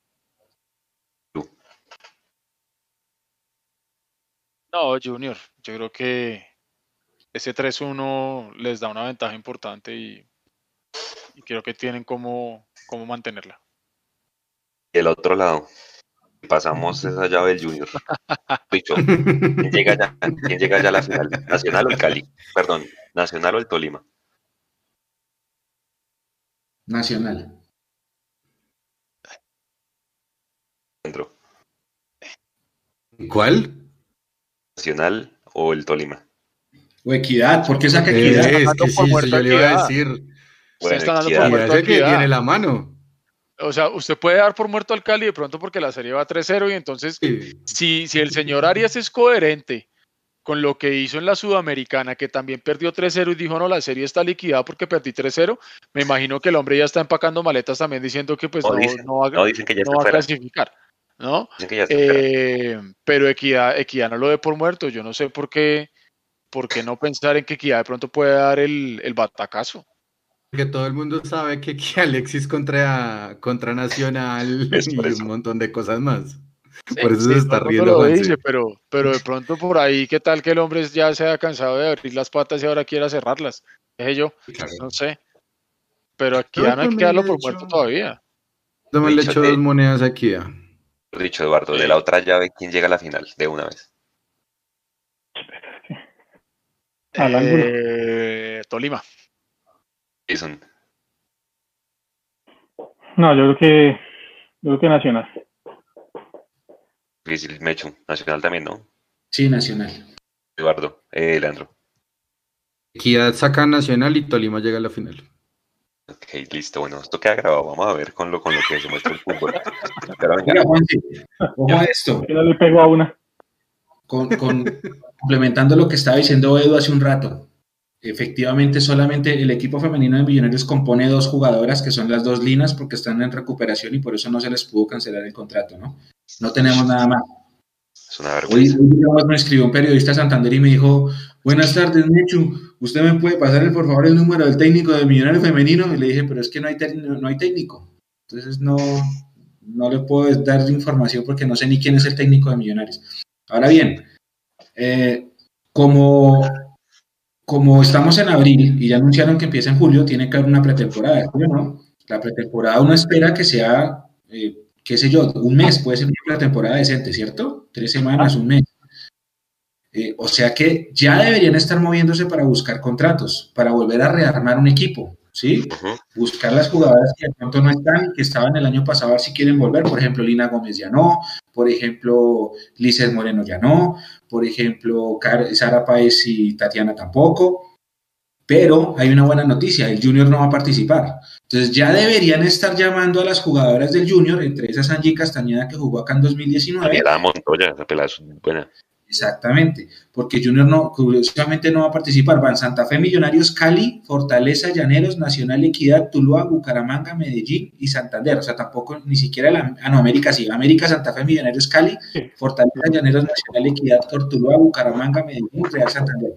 No, Junior. Yo creo que ese 3-1 les da una ventaja importante y y creo que tienen cómo, cómo mantenerla. El otro lado, pasamos esa llave del Junior. ¿quién llega, ya, ¿quién llega ya a la final? ¿Nacional o el Cali? Perdón, ¿Nacional o el Tolima? Nacional. ¿Cuál? Nacional o el Tolima. O Equidad, ¿por qué saca Equidad? Es Dando que sí, por eso muerto yo le iba a decir. Bueno, está dando por muerto que tiene la mano. O sea, usted puede dar por muerto al Cali de pronto porque la serie va 3-0 y entonces Sí. si, si el señor Arias es coherente con lo que hizo en la Sudamericana, que también perdió 3-0 y dijo, no, la serie está liquidada porque perdí 3-0, me imagino que el hombre ya está empacando maletas también diciendo que pues No no, dicen, no va, No, dicen que ya no está va a fuera. clasificar, ¿no? Dicen que ya está fuera. Eh, pero Equidad, Equidad no lo dé por muerto, yo no sé por qué, por qué no pensar en que Equidad de pronto puede dar el, el batacazo. Porque todo el mundo sabe que, que Alexis contra, contra Nacional Es y un montón de cosas más. Sí, Por eso sí, se está riendo lo Juanse. dice, pero, pero de pronto por ahí, ¿qué tal que el hombre ya se ha cansado de abrir las patas y ahora quiera cerrarlas? Dije yo, no sé. Pero aquí No, ya no hay que darlo por hecho- muerto todavía. Yo le echo dos monedas aquí. ah. Dicho, Eduardo, de la otra llave, ¿quién llega a la final? De una vez. Al ángulo. Eh, Tolima. Jason. No, yo creo que, yo creo que Nacional. Difícil, Mechu. Nacional también, ¿no? Sí, Nacional. Eduardo. Eh, Leandro. Equidad saca Nacional y Tolima llega a la final. Ok, listo. Bueno, esto queda grabado. Vamos a ver con lo, con lo que se muestra el fútbol. Pero venga, Oiga, Juanse, ojo a esto, Yo le pego a una. con, con- complementando lo que estaba diciendo Edu hace un rato. Efectivamente, solamente el equipo femenino de Millonarios compone dos jugadoras, que son las dos linas, porque están en recuperación y por eso no se les pudo cancelar el contrato, ¿no? No tenemos nada más. Es una vergüenza. hoy, me escribió un periodista de Santander y me dijo, buenas tardes, Mechu, ¿usted me puede pasar, por favor, el número del técnico de Millonario Femenino? Y le dije, pero es que no hay, técnico- no hay técnico. Entonces no, no le puedo dar información porque no sé ni quién es el técnico de Millonarios. Ahora bien, eh, como, como estamos en abril y ya anunciaron que empieza en julio, tiene que haber una pretemporada. ¿sí o no? La pretemporada uno espera que sea, eh, qué sé yo, un mes, puede ser una pretemporada decente, ¿cierto? Tres semanas, un mes. Eh, o sea que ya deberían estar moviéndose para buscar contratos, para volver a rearmar un equipo, ¿sí? Buscar las jugadoras que de pronto no están, que estaban el año pasado, a ver si quieren volver. Por ejemplo, Lina Gómez ya no, por ejemplo, Lizeth Moreno ya no, por ejemplo, Car- Sara Páez y Tatiana tampoco. Pero hay una buena noticia, el Junior no va a participar. Entonces ya deberían estar llamando a las jugadoras del Junior, entre esas Angie Castañeda que jugó acá en 2019. Daniela Montoya, esa pelada es buena. Exactamente, porque Junior no, curiosamente no va a participar. Van Santa Fe, Millonarios, Cali, Fortaleza, Llaneros, Nacional, Equidad, Tuluá, Bucaramanga, Medellín y Santander. O sea, tampoco, ni siquiera la, ah, no, América sí. América, Santa Fe, Millonarios, Cali, Fortaleza, Llaneros, Nacional, Equidad, Cortuluá, Bucaramanga, Medellín, Real Santander.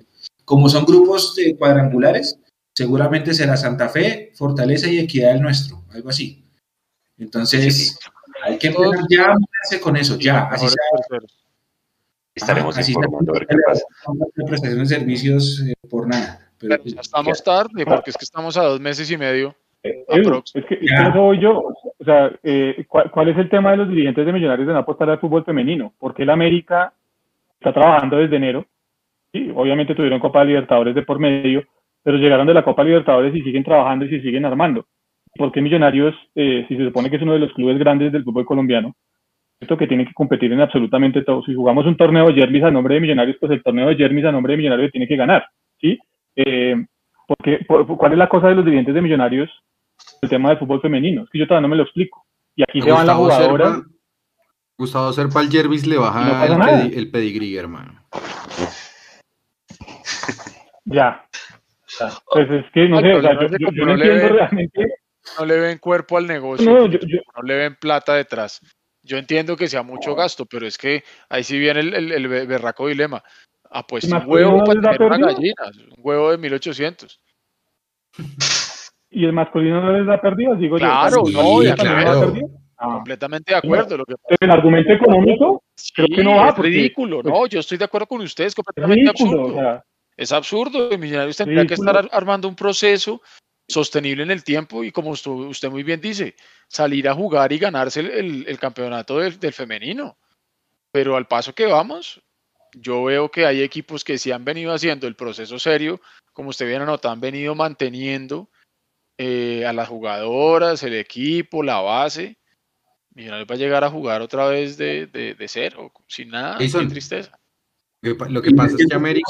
Como son grupos de cuadrangulares, seguramente será Santa Fe, Fortaleza y Equidad el nuestro, algo así. Entonces, hay que empezar ya a con eso, ya, así sea. Estaremos Ajá, así informando a ver qué pasa. de prestación de servicios eh, por nada. Pero, Pero ya estamos tarde, porque es que estamos a dos meses y medio. Eh, Edu, es que Ya. eso voy yo. O sea, eh, ¿cuál, cuál es el tema de los dirigentes de Millonarios de no apostar al fútbol femenino? Porque el América está trabajando desde enero. Sí, obviamente tuvieron Copa Libertadores de por medio, pero llegaron de la Copa Libertadores y siguen trabajando y se siguen armando. ¿Por qué Millonarios, eh, si se supone que es uno de los clubes grandes del fútbol colombiano, esto que tiene que competir en absolutamente todo? Si jugamos un torneo de Jermis a nombre de Millonarios, pues el torneo de Jermis a nombre de Millonarios tiene que ganar. ¿sí? Eh, porque, por- por- ¿Cuál es la cosa de los dirigentes de Millonarios? El tema del fútbol femenino. Es que yo todavía no me lo explico. Y aquí se van las jugadoras. Serpa, Gustavo Serpa al Jervis le baja No el, pedi- el pedigrí, hermano. Ya. Pues es que no sé, o sea, yo, yo- yo no No le entiendo ve- realmente. No le ven cuerpo al negocio, No, yo- yo- no le ven plata detrás. Yo entiendo que sea mucho gasto, pero es que ahí sí viene el, el, el be- berraco dilema. Apuesta un huevo no para tener una gallina, un huevo de 1800. Y el masculino no les da pérdidas, digo Claro, yo. no, y ¿El masculino claro. pérdida? Ah. Completamente de acuerdo. Lo que El argumento económico creo que no va, es ridículo. pues, no, yo estoy de acuerdo con ustedes, es completamente ridículo. absurdo. O sea, Es absurdo. El Millonarios tendría que estar ar- armando un proceso sostenible en el tiempo y como usted, usted muy bien dice, salir a jugar y ganarse el, el- el campeonato del, del femenino. Pero al paso que vamos, yo veo que hay equipos que sí han venido haciendo el proceso serio, como usted bien anotado, han venido manteniendo eh, a las jugadoras, el equipo, la base. Millonarios va a llegar a jugar otra vez de, de, de cero, sin nada, qué tristeza. Lo que pasa es que América.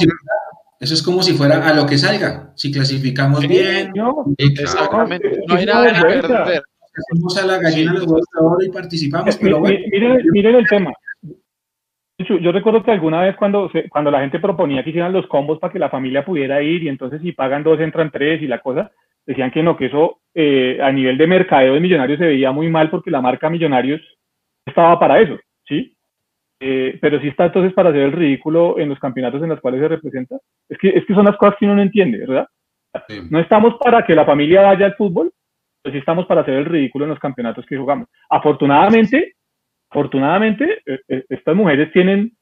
Eso es como si fuera a lo que salga. Si clasificamos bien, No. Exactamente, no hay nada que perder. hacemos a la gallina los huevos de oro y participamos, pero Mi- bueno. mi- miren, miren el tema. Yo yo recuerdo que alguna vez cuando, se- cuando la gente proponía que hicieran los combos para que la familia pudiera ir y entonces si pagan dos entran tres y la cosa, decían que no, que eso eh, a nivel de mercadeo de millonarios se veía muy mal porque la marca Millonarios estaba para eso, ¿sí? Eh, pero sí está entonces para hacer el ridículo en los campeonatos en los cuales se representa. Es que, es que son las cosas que uno no entiende, ¿verdad? Sí. No estamos para que la familia vaya al fútbol, pero sí estamos para hacer el ridículo en los campeonatos que jugamos. Afortunadamente, afortunadamente, eh, eh, estas mujeres tienen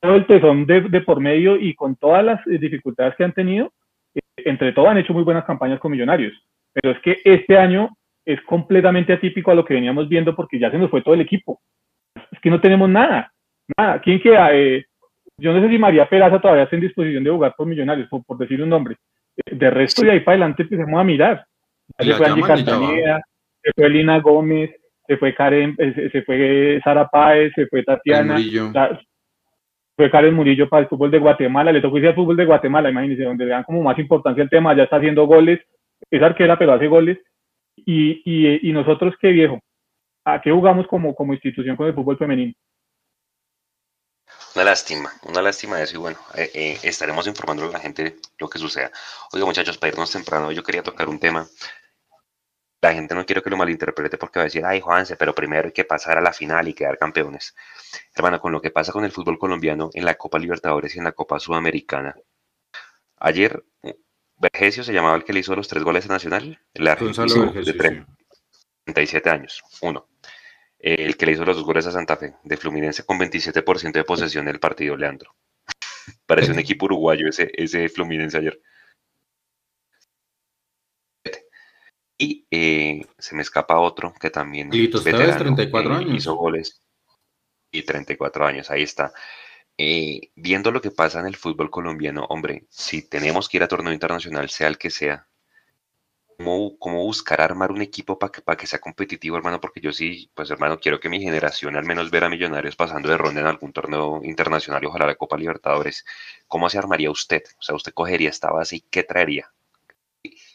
todo el tesón de, de por medio y con todas las dificultades que han tenido, eh, entre todo han hecho muy buenas campañas con millonarios. Pero es que este año es completamente atípico a lo que veníamos viendo porque ya se nos fue todo el equipo. Es que no tenemos nada, nada. ¿Quién queda? Eh, yo no sé si María Peraza todavía está en disposición de jugar por millonarios, por, por decir un nombre. Eh, De resto, de ahí para adelante empecemos a mirar. La se fue Angie. Castaneda, se fue Lina Gómez, se fue Karen, eh, se, se fue Sara Páez, se fue Tatiana, sea, fue Karen Murillo para el fútbol de Guatemala, le tocó irse al fútbol de Guatemala, imagínense, donde le dan como más importancia el tema, ya está haciendo goles, es arquera pero hace goles, y, y, y nosotros qué viejo, ¿a qué jugamos como, como institución con el fútbol femenino? Una lástima, una lástima de eso y bueno, eh, eh, estaremos informando a la gente lo que suceda. Oiga muchachos, para irnos temprano, yo quería tocar un tema. La gente no quiero que lo malinterprete porque va a decir, ay Juanse, pero primero hay que pasar a la final y quedar campeones. Hermano, con lo que pasa con el fútbol colombiano en la Copa Libertadores y en la Copa Sudamericana. Ayer, Vergesio se llamaba el que le hizo los tres goles a Nacional, el argentino de Vergesio, sí. 37 años, uno. Eh, el que le hizo los dos goles a Santa Fe, de Fluminense con 27% de posesión del partido, Leandro. Parece un equipo uruguayo ese, ese Fluminense ayer. Y eh, se me escapa otro que también Lito es Esteves, veterano, 34 eh, años. hizo goles y 34 años, ahí está. Eh, viendo lo que pasa en el fútbol colombiano, hombre, si tenemos que ir a torneo internacional, sea el que sea, ¿cómo, cómo buscar armar un equipo para que, para que sea competitivo, hermano? Porque yo sí, pues hermano, quiero que mi generación al menos ver a Millonarios pasando de ronda en algún torneo internacional y ojalá la Copa Libertadores. ¿Cómo se armaría usted? O sea, usted cogería esta base y ¿qué traería?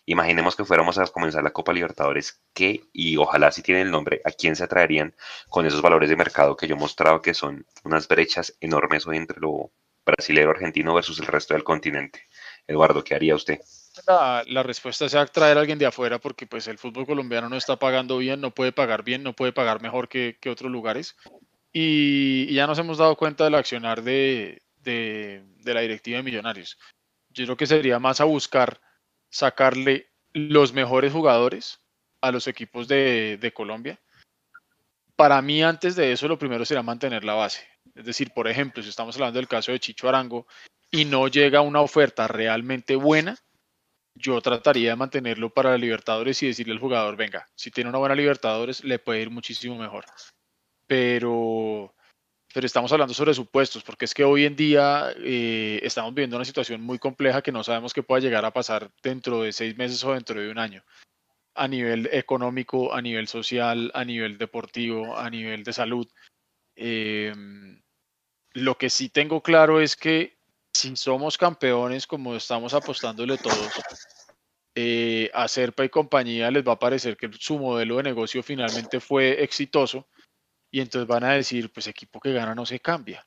Imaginemos que fuéramos a comenzar la Copa Libertadores, ¿qué? Y ojalá si tiene el nombre, ¿a quién se atraerían con esos valores de mercado que yo mostraba que son unas brechas enormes hoy entre lo brasilero argentino versus el resto del continente? Eduardo, ¿qué haría usted? La, respuesta sea traer a alguien de afuera porque pues el fútbol colombiano no está pagando bien, no puede pagar bien, no puede pagar mejor que, que otros lugares. Y, ya nos hemos dado cuenta del accionar de, de, de la directiva de Millonarios. Yo creo que sería más a buscar sacarle los mejores jugadores a los equipos de, de Colombia. Para mí, antes de eso, lo primero será mantener la base. Es decir, por ejemplo, si estamos hablando del caso de Chicho Arango y no llega una oferta realmente buena, yo trataría de mantenerlo para Libertadores y decirle al jugador, venga, si tiene una buena Libertadores, le puede ir muchísimo mejor. Pero, pero estamos hablando sobre supuestos, porque es que hoy en día eh, estamos viviendo una situación muy compleja que no sabemos qué pueda llegar a pasar dentro de seis meses o dentro de un año. A nivel económico, a nivel social, a nivel deportivo, a nivel de salud. Eh, lo que sí tengo claro es que si somos campeones, como estamos apostándole todos, eh, a Serpa y compañía les va a parecer que su modelo de negocio finalmente fue exitoso y entonces van a decir, pues equipo que gana no se cambia.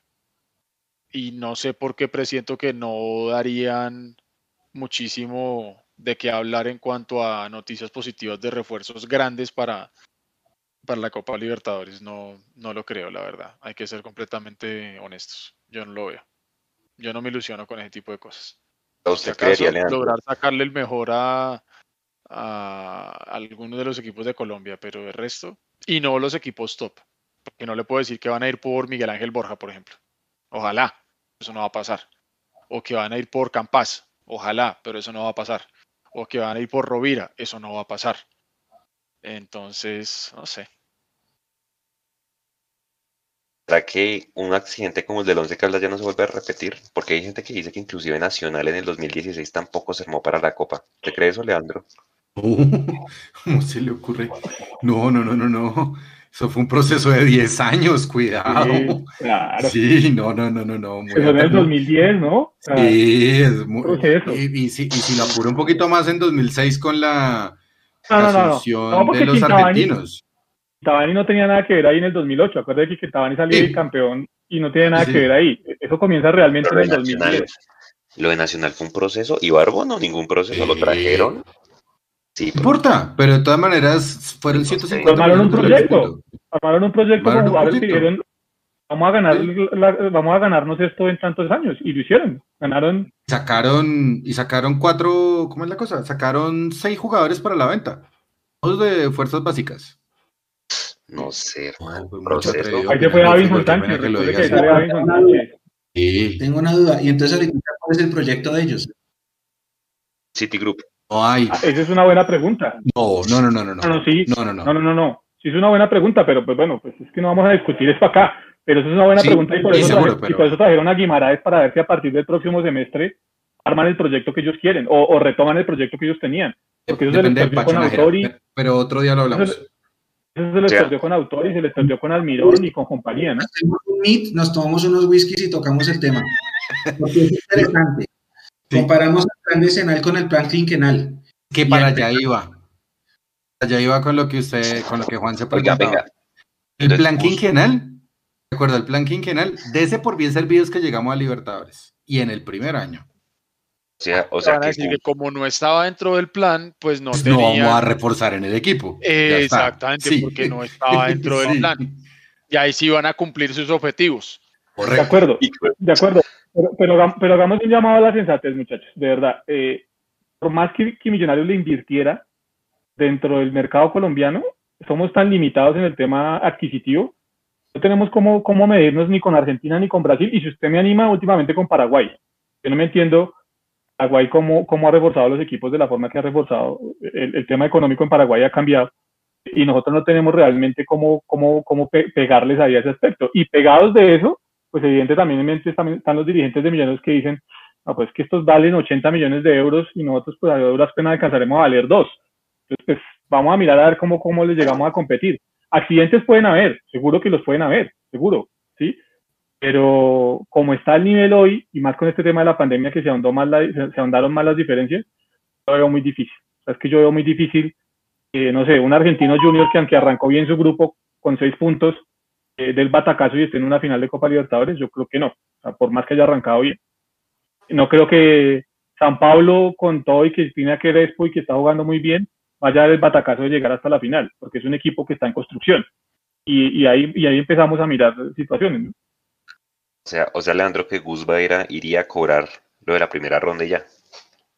Y no sé por qué presiento que no darían muchísimo de qué hablar en cuanto a noticias positivas de refuerzos grandes para, para la Copa Libertadores. No, no lo creo, la verdad. Hay que ser completamente honestos. Yo no lo veo. Yo no me ilusiono con ese tipo de cosas. ¿A Si usted acaso, creería, lograr sacarle el mejor a, a alguno de los equipos de Colombia, pero el resto, y no los equipos top, porque no le puedo decir que van a ir por Miguel Ángel Borja, por ejemplo. Ojalá, eso no va a pasar. O que van a ir por Campas, ojalá, pero eso no va a pasar. O que van a ir por Rovira, eso no va a pasar. Entonces, no sé. ¿Será que un accidente como el del Once Caldas ya no se vuelve a repetir? Porque hay gente que dice que inclusive Nacional en el 2016 tampoco se armó para la Copa. ¿Te crees eso, Leandro? ¿Cómo se le ocurre? No, no, no, no, no. Eso fue un proceso de 10 años, cuidado. Sí, claro. Sí, no, no, no, no, no. muy Eso en el atrás. 2010, ¿no? O sea, Sí, es muy. proceso. Y, y si, y si lo apuro un poquito más en 2006 con la, no, la no, no, no. asunción No, porque de los argentinos. Tabani no tenía nada que ver ahí en el 2008. Acuérdate que Tabani salió Sí. campeón y no tiene nada Sí. que ver ahí. Eso comienza realmente en el Nacional, 2010. lo de Nacional fue un proceso y Barbo no ningún proceso, lo trajeron. Sí, No importa, pero de todas maneras fueron Sí, 150 Armaron un proyecto. punto. Armaron un proyecto con jugadores que dijeron, vamos a ganar, Sí. la- vamos a ganarnos esto en tantos años. Y lo hicieron. Ganaron Sacaron, y sacaron cuatro, ¿cómo es la cosa? Sacaron seis jugadores para la venta. Todos de fuerzas básicas. No sé, hermano. Proceso. Ahí se fue Davinson Sánchez. Sí. Tengo una duda. Y entonces ahorita, ¿cuál es el proyecto de ellos? Citigroup. No hay. Ah, Esa es una buena pregunta. No, no, no, no, no. No, no, sí. No, no, No, no. no, no, no. Sí es una buena pregunta, pero pues bueno, pues es que no vamos a discutir esto acá. Pero eso es una buena Sí, pregunta y por, eso seguro, traje- y por eso trajeron a Guimaraes para ver si a partir del próximo semestre arman el proyecto que ellos quieren o, o retoman el proyecto que ellos tenían. Porque eso se les Depende de perdió Pacho con Autori, pero- Pero otro día lo hablamos. Eso se les perdió con Autori, se les perdió con Almirón y con compañía, ¿no? Hacemos un meet, nos tomamos unos whiskies y tocamos el tema. Porque es interesante. Sí. Comparamos el plan decenal con el plan quinquenal. Que para allá iba. Allá iba con lo que usted, con lo que Juan se Oiga, preguntaba. venga. El plan quinquenal, ¿de acuerdo? El plan quinquenal, de ese por bien servidos que llegamos a Libertadores. Y en el primer año. O sea, o Van sea a que decir que como no estaba dentro del plan, pues no Pues no tenía. vamos a reforzar en el equipo. Está. Exactamente, Sí. porque no estaba dentro del Sí. plan. Y ahí sí van a cumplir sus objetivos. De Correcto. acuerdo, Hijo de- de acuerdo. Pero, pero, pero hagamos un llamado a la sensatez, muchachos, de verdad. Eh, por más que, que Millonarios le invirtiera dentro del mercado colombiano, somos tan limitados en el tema adquisitivo. No tenemos cómo, cómo medirnos ni con Argentina ni con Brasil. Y si usted me anima últimamente con Paraguay, yo no me entiendo Paraguay cómo, cómo ha reforzado los equipos de la forma que ha reforzado. El, el tema económico en Paraguay ha cambiado y nosotros no tenemos realmente cómo, cómo, cómo pe- pegarles ahí a ese aspecto. Y pegados de eso, pues evidentemente también están, los dirigentes de Millonarios que dicen, ah, pues que estos valen 80 millones de euros y nosotros pues a duras penas alcanzaremos a valer dos. Entonces, pues vamos a mirar a ver cómo, cómo les llegamos a competir. Accidentes pueden haber, seguro que los pueden haber, seguro, ¿sí? Pero como está el nivel hoy, y más con este tema de la pandemia que se, ahondó más la- se, se ahondaron más las diferencias, yo veo muy difícil. Es que yo veo muy difícil, no sé, un argentino junior que aunque arrancó bien su grupo con seis puntos eh, del batacazo y esté en una final de Copa Libertadores, yo creo que no. Por más que haya arrancado bien. No creo que San Pablo, con todo y que tiene a Crespo y que está jugando muy bien, vaya el batacazo de llegar hasta la final, porque es un equipo que está en construcción. Y ahí, y ahí empezamos a mirar situaciones. ¿no? O sea, o sea, Leandro, que Gus Baera iría a cobrar lo de la primera ronda y ya.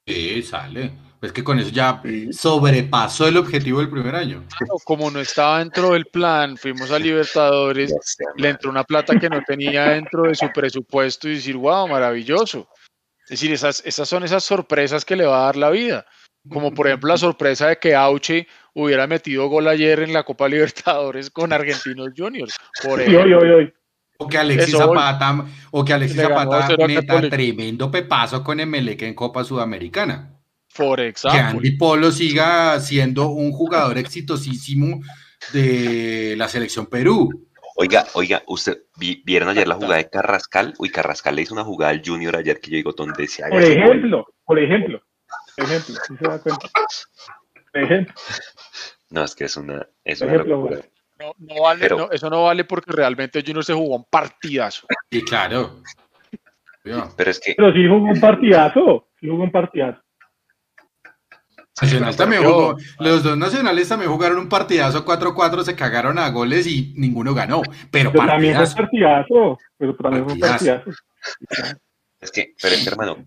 Sí, sale. Pues que con eso ya sobrepasó el objetivo del primer año. Claro, Como no estaba dentro del plan, fuimos a Libertadores, sé, le entró una plata que no tenía dentro de su presupuesto y decir, wow, maravilloso. Es decir, esas, esas son esas sorpresas que le va a dar la vida. Como por ejemplo la sorpresa de que Auche hubiera metido gol ayer en la Copa Libertadores con Argentinos Juniors. Por Y hoy, ejemplo. hoy, hoy. O que Alexis Eso. Zapata, o que Alexis Zapata 2-0 a meta Católica. tremendo pepazo con Emelec en Copa Sudamericana. Por Que example. Andy Polo siga siendo un jugador exitosísimo de la selección Perú. Oiga, oiga, ¿usted vi- vieron ayer la jugada de Carrascal? Uy, Carrascal le hizo una jugada al Junior ayer que yo digo, donde se haga Por ejemplo, por ejemplo, por ejemplo, ¿sí se da cuenta? Por ejemplo, No, es que es una, es por una ejemplo, locura. güey. No, no vale, Pero- no, eso no vale porque realmente Junior se jugó un partidazo. Y claro. Yo, Pero es que, pero sí jugó un partidazo, sí jugó un partidazo. Nacional también jugó. Los dos nacionales también jugaron un partidazo 4-4, se cagaron a goles y ninguno ganó. Pero Pero también fue partidazo. partidazo, pero también fue Partidazo. partidazo. es que, pero es que, hermano,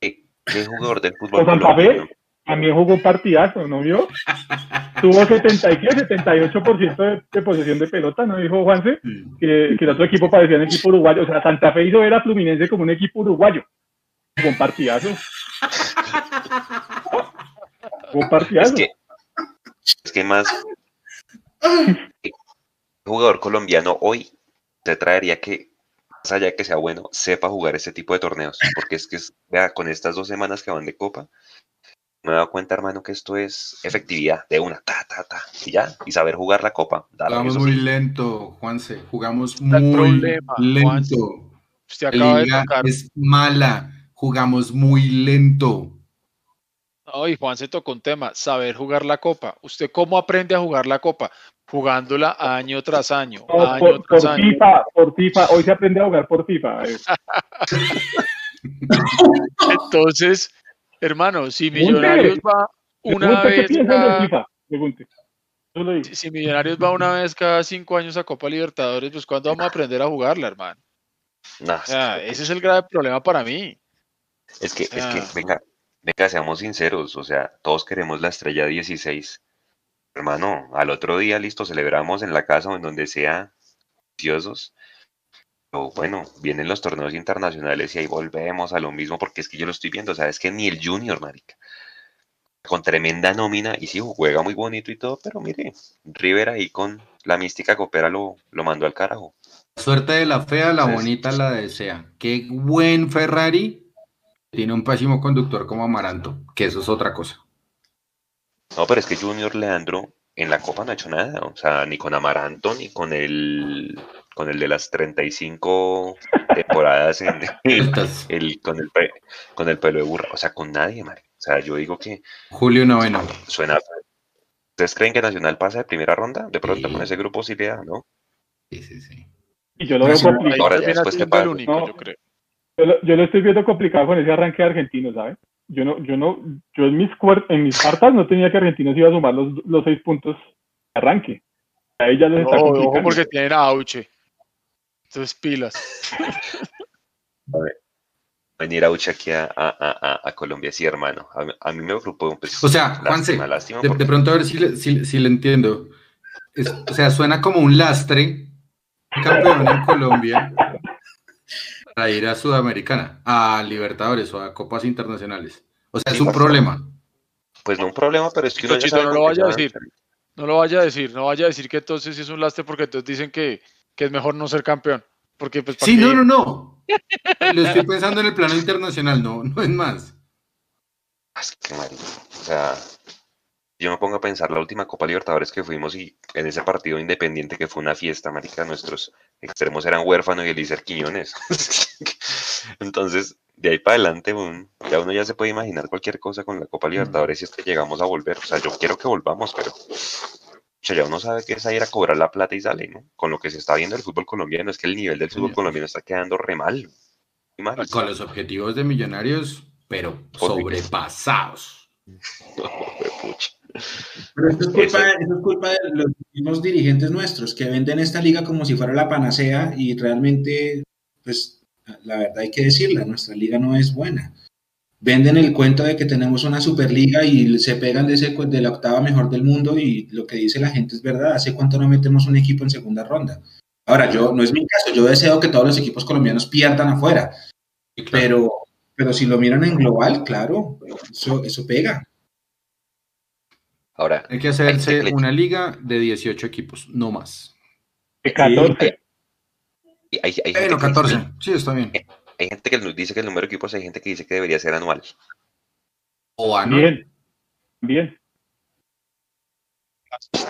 ¿qué, qué jugador del fútbol Santa Fe colombiano? También jugó un partidazo, ¿no vio? Tuvo 70 y qué, 78% de, de posesión de pelota, ¿no dijo Juanse? Que, que el otro equipo parecía un equipo uruguayo. O sea, Santa Fe hizo ver a Fluminense como un equipo uruguayo. Fue un partidazo. Fue un Es partidazo. que, es que más ¿qué jugador colombiano hoy te traería que, más allá de que sea bueno, sepa jugar ese tipo de torneos. Porque es que, es- vea, con estas dos semanas que van de Copa, me he dado cuenta, hermano, que esto es efectividad de una, ta, ta, ta, y ya, y saber jugar la copa. Jugamos muy lento, Juanse, jugamos muy lento. Usted acaba de tocar. Es mala, jugamos muy lento. Ay, Juan se tocó un tema, saber jugar la copa. ¿Usted cómo aprende a jugar la copa? Jugándola año tras año. año por, FIFA, por FIFA. Hoy se aprende a jugar por FIFA. Entonces, hermano, si Millonarios va una vez cada... Si Millonarios va una vez cada cinco años a Copa Libertadores, pues ¿cuándo vamos a aprender a jugarla, hermano? ese es el grave problema para mí. Es que, es que, venga, venga, seamos sinceros, o sea, todos queremos la estrella 16. Hermano, al otro día, listo, celebramos en la casa o en donde sea, viciosos. Pero bueno, vienen los torneos internacionales y ahí volvemos a lo mismo, porque es que yo lo estoy viendo, o sea, es que ni el Junior, marica, con tremenda nómina, y sí, juega muy bonito y todo, pero mire, River ahí con la mística copera lo, lo mandó al carajo. Suerte de la fea, la bonita la desea. Qué buen Ferrari tiene un pésimo conductor como Amaranto, que eso es otra cosa. No, pero es que Junior Leandro en la Copa no ha hecho nada, o sea, ni con Amaranto, ni con el con el de las 35 temporadas en el, con el con el pelo de burra, o sea, con nadie, O sea, yo digo que Julio Noveno. Suena ¿Ustedes creen que Nacional pasa de primera ronda? De pronto con ese grupo sí le da, ¿no? Sí, sí, sí. Y yo lo veo complicado. Ahora ya después que pasa. Único, yo creo. Yo lo, estoy viendo complicado con ese arranque de argentino, ¿sabes? Yo no, yo no, yo en mis en mis cartas no tenía que Argentinos iba a sumar los, los seis puntos de arranque. Ahí ya les está ojo porque tienen a Auche. Entonces pilas. A ver, venir a Auche aquí a, a, a, Colombia, sí, hermano. A, mí me preocupó un poco. O sea, Juanse, de, pronto a ver si le, si, si le entiendo. o sea, suena como un lastre, campeón en Colombia, para ir a Sudamericana, a Libertadores o a Copas Internacionales. O sea, es un problema. Pues no un problema, pero es que uno no lo vaya a decir. No lo vaya a decir, no vaya a decir que entonces es un lastre porque entonces dicen que, es mejor no ser campeón. Porque, pues, sí, no, no, no. Lo estoy pensando en el plano internacional, no, no es más. Es que, o sea, yo me pongo a pensar la última Copa Libertadores que fuimos y en ese partido independiente que fue una fiesta, marica, nuestros extremos eran huérfanos y Elícer Quiñones. Entonces, de ahí para adelante, ya uno ya se puede imaginar cualquier cosa con la Copa Libertadores si es que llegamos a volver. O sea, yo quiero que volvamos, pero ya uno sabe que es ir a cobrar la plata y sale, ¿no? Con lo que se está viendo el fútbol colombiano, es que el nivel del fútbol colombiano está quedando re mal. Con los objetivos de millonarios, pero sobrepasados. Pero eso es, culpa, de los mismos dirigentes nuestros que venden esta liga como si fuera la panacea y realmente, pues, la verdad hay que decirla, nuestra liga no es buena. Venden el cuento de que tenemos una superliga y se pegan de, ese, de la octava mejor del mundo y lo que dice la gente es verdad. ¿Hace cuánto no metemos un equipo en segunda ronda? Ahora, yo no es mi caso, yo deseo que todos los equipos colombianos pierdan afuera, pero, pero si lo miran en global, claro, eso, eso pega. Ahora, hay que hacerse una liga de 18 equipos, no más. De 14. Hay, hay, bueno, 14, sí, está bien. Hay, gente que dice que el número de equipos, hay gente que dice que debería ser anual. O anual. Bien, bien.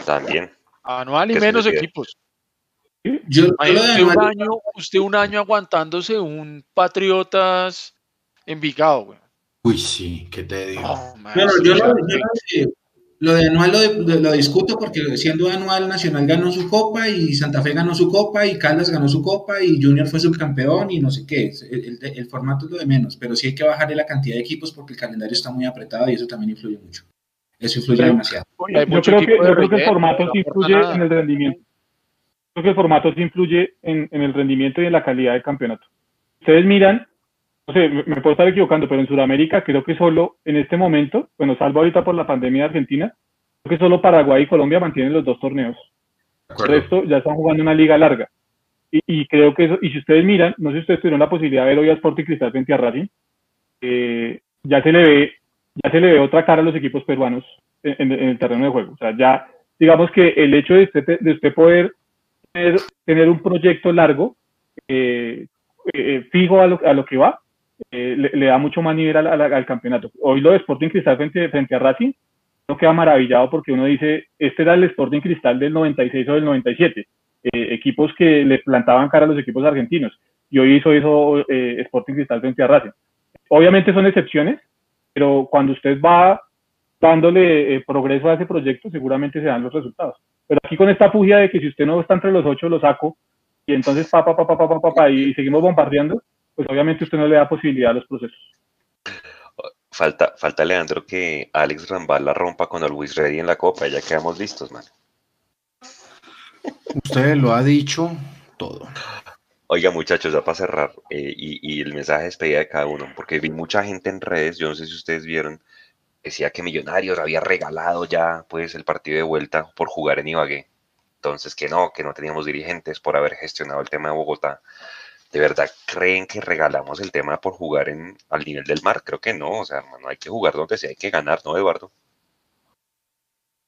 También. Anual y menos equipos. Yo, usted, un año, usted un año aguantándose un Patriotas Envigado, güey. Uy, sí, ¿qué te digo? yo, yo, lo de anual lo, discuto porque siendo anual Nacional ganó su copa y Santa Fe ganó su copa y Caldas ganó su copa y Junior fue subcampeón y no sé qué. El, formato es lo de menos, pero sí hay que bajarle la cantidad de equipos porque el calendario está muy apretado y eso también influye mucho. Eso influye demasiado. Yo creo, que, el formato sí influye en el rendimiento. Creo que el formato sí influye en, en el rendimiento y en la calidad del campeonato. Ustedes miran no sé, me puedo estar equivocando, pero en Sudamérica creo que solo en este momento, bueno, salvo ahorita por la pandemia de Argentina, creo que solo Paraguay y Colombia mantienen los dos torneos. El resto ya están jugando una liga larga. Y, creo que eso, y si ustedes miran, no sé si ustedes tuvieron la posibilidad de ver hoy a Sporting Cristal frente a Racing, eh, ya se le ve, ya se le ve otra cara a los equipos peruanos en, el terreno de juego. O sea, ya, digamos que el hecho de usted, de usted poder tener, un proyecto largo, eh, eh, fijo a lo, a lo que va, eh, le, da mucho más nivel al, campeonato. Hoy lo de Sporting Cristal frente, frente a Racing, uno queda maravillado porque uno dice, este era el Sporting Cristal del 96 o del 97, eh, equipos que le plantaban cara a los equipos argentinos, y hoy hizo eso eh, Sporting Cristal frente a Racing. Obviamente son excepciones, pero cuando usted va dándole progreso a ese proyecto, seguramente se dan los resultados. Pero aquí con esta fugia de que si usted no está entre los ocho, lo saco, y entonces pa, pa, pa, pa, pa, pa, pa, y seguimos bombardeando, pues obviamente usted no le da posibilidad a los procesos. Falta, falta Leandro que Alex Rambal la rompa con el Luis Ready en la copa, ya quedamos listos, man. Usted lo ha dicho todo. Oiga, muchachos, ya para cerrar, eh, y, el mensaje de despedida de cada uno, porque vi mucha gente en redes, yo no sé si ustedes vieron, decía que Millonarios había regalado ya pues el partido de vuelta por jugar en Ibagué. Entonces, que no, que no teníamos dirigentes por haber gestionado el tema de Bogotá. ¿De verdad creen que regalamos el tema por jugar en, al nivel del mar? Creo que no, o sea, hermano, hay que jugar donde sea, hay que ganar, ¿no, Eduardo?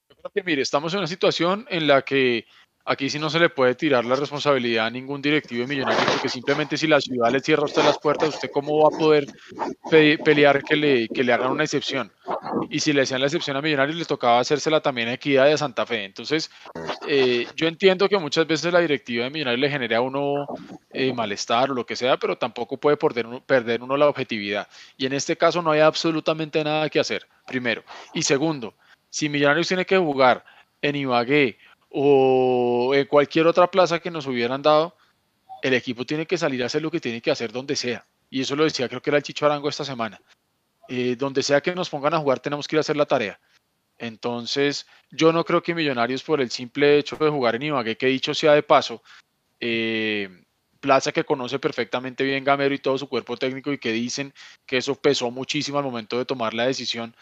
Yo creo que, mire, estamos en una situación en la que aquí sí no se le puede tirar la responsabilidad a ningún directivo de Millonarios, porque simplemente si la ciudad le cierra a usted las puertas, ¿usted cómo va a poder pelear que le, que le hagan una excepción? Y si le hacían la excepción a Millonarios, les tocaba hacérsela también a Equidad de Santa Fe. Entonces, eh, yo entiendo que muchas veces la directiva de Millonarios le genera a uno eh, malestar o lo que sea, pero tampoco puede perder uno, perder uno la objetividad. Y en este caso no hay absolutamente nada que hacer, primero. Y segundo, si Millonarios tiene que jugar en Ibagué o en cualquier otra plaza que nos hubieran dado, el equipo tiene que salir a hacer lo que tiene que hacer donde sea. Y eso lo decía, creo que era el Chicho Arango esta semana. Eh, donde sea que nos pongan a jugar, tenemos que ir a hacer la tarea. Entonces, yo no creo que Millonarios, por el simple hecho de jugar en Ibagué, que dicho sea de paso, eh, plaza que conoce perfectamente bien Gamero y todo su cuerpo técnico y que dicen que eso pesó muchísimo al momento de tomar la decisión,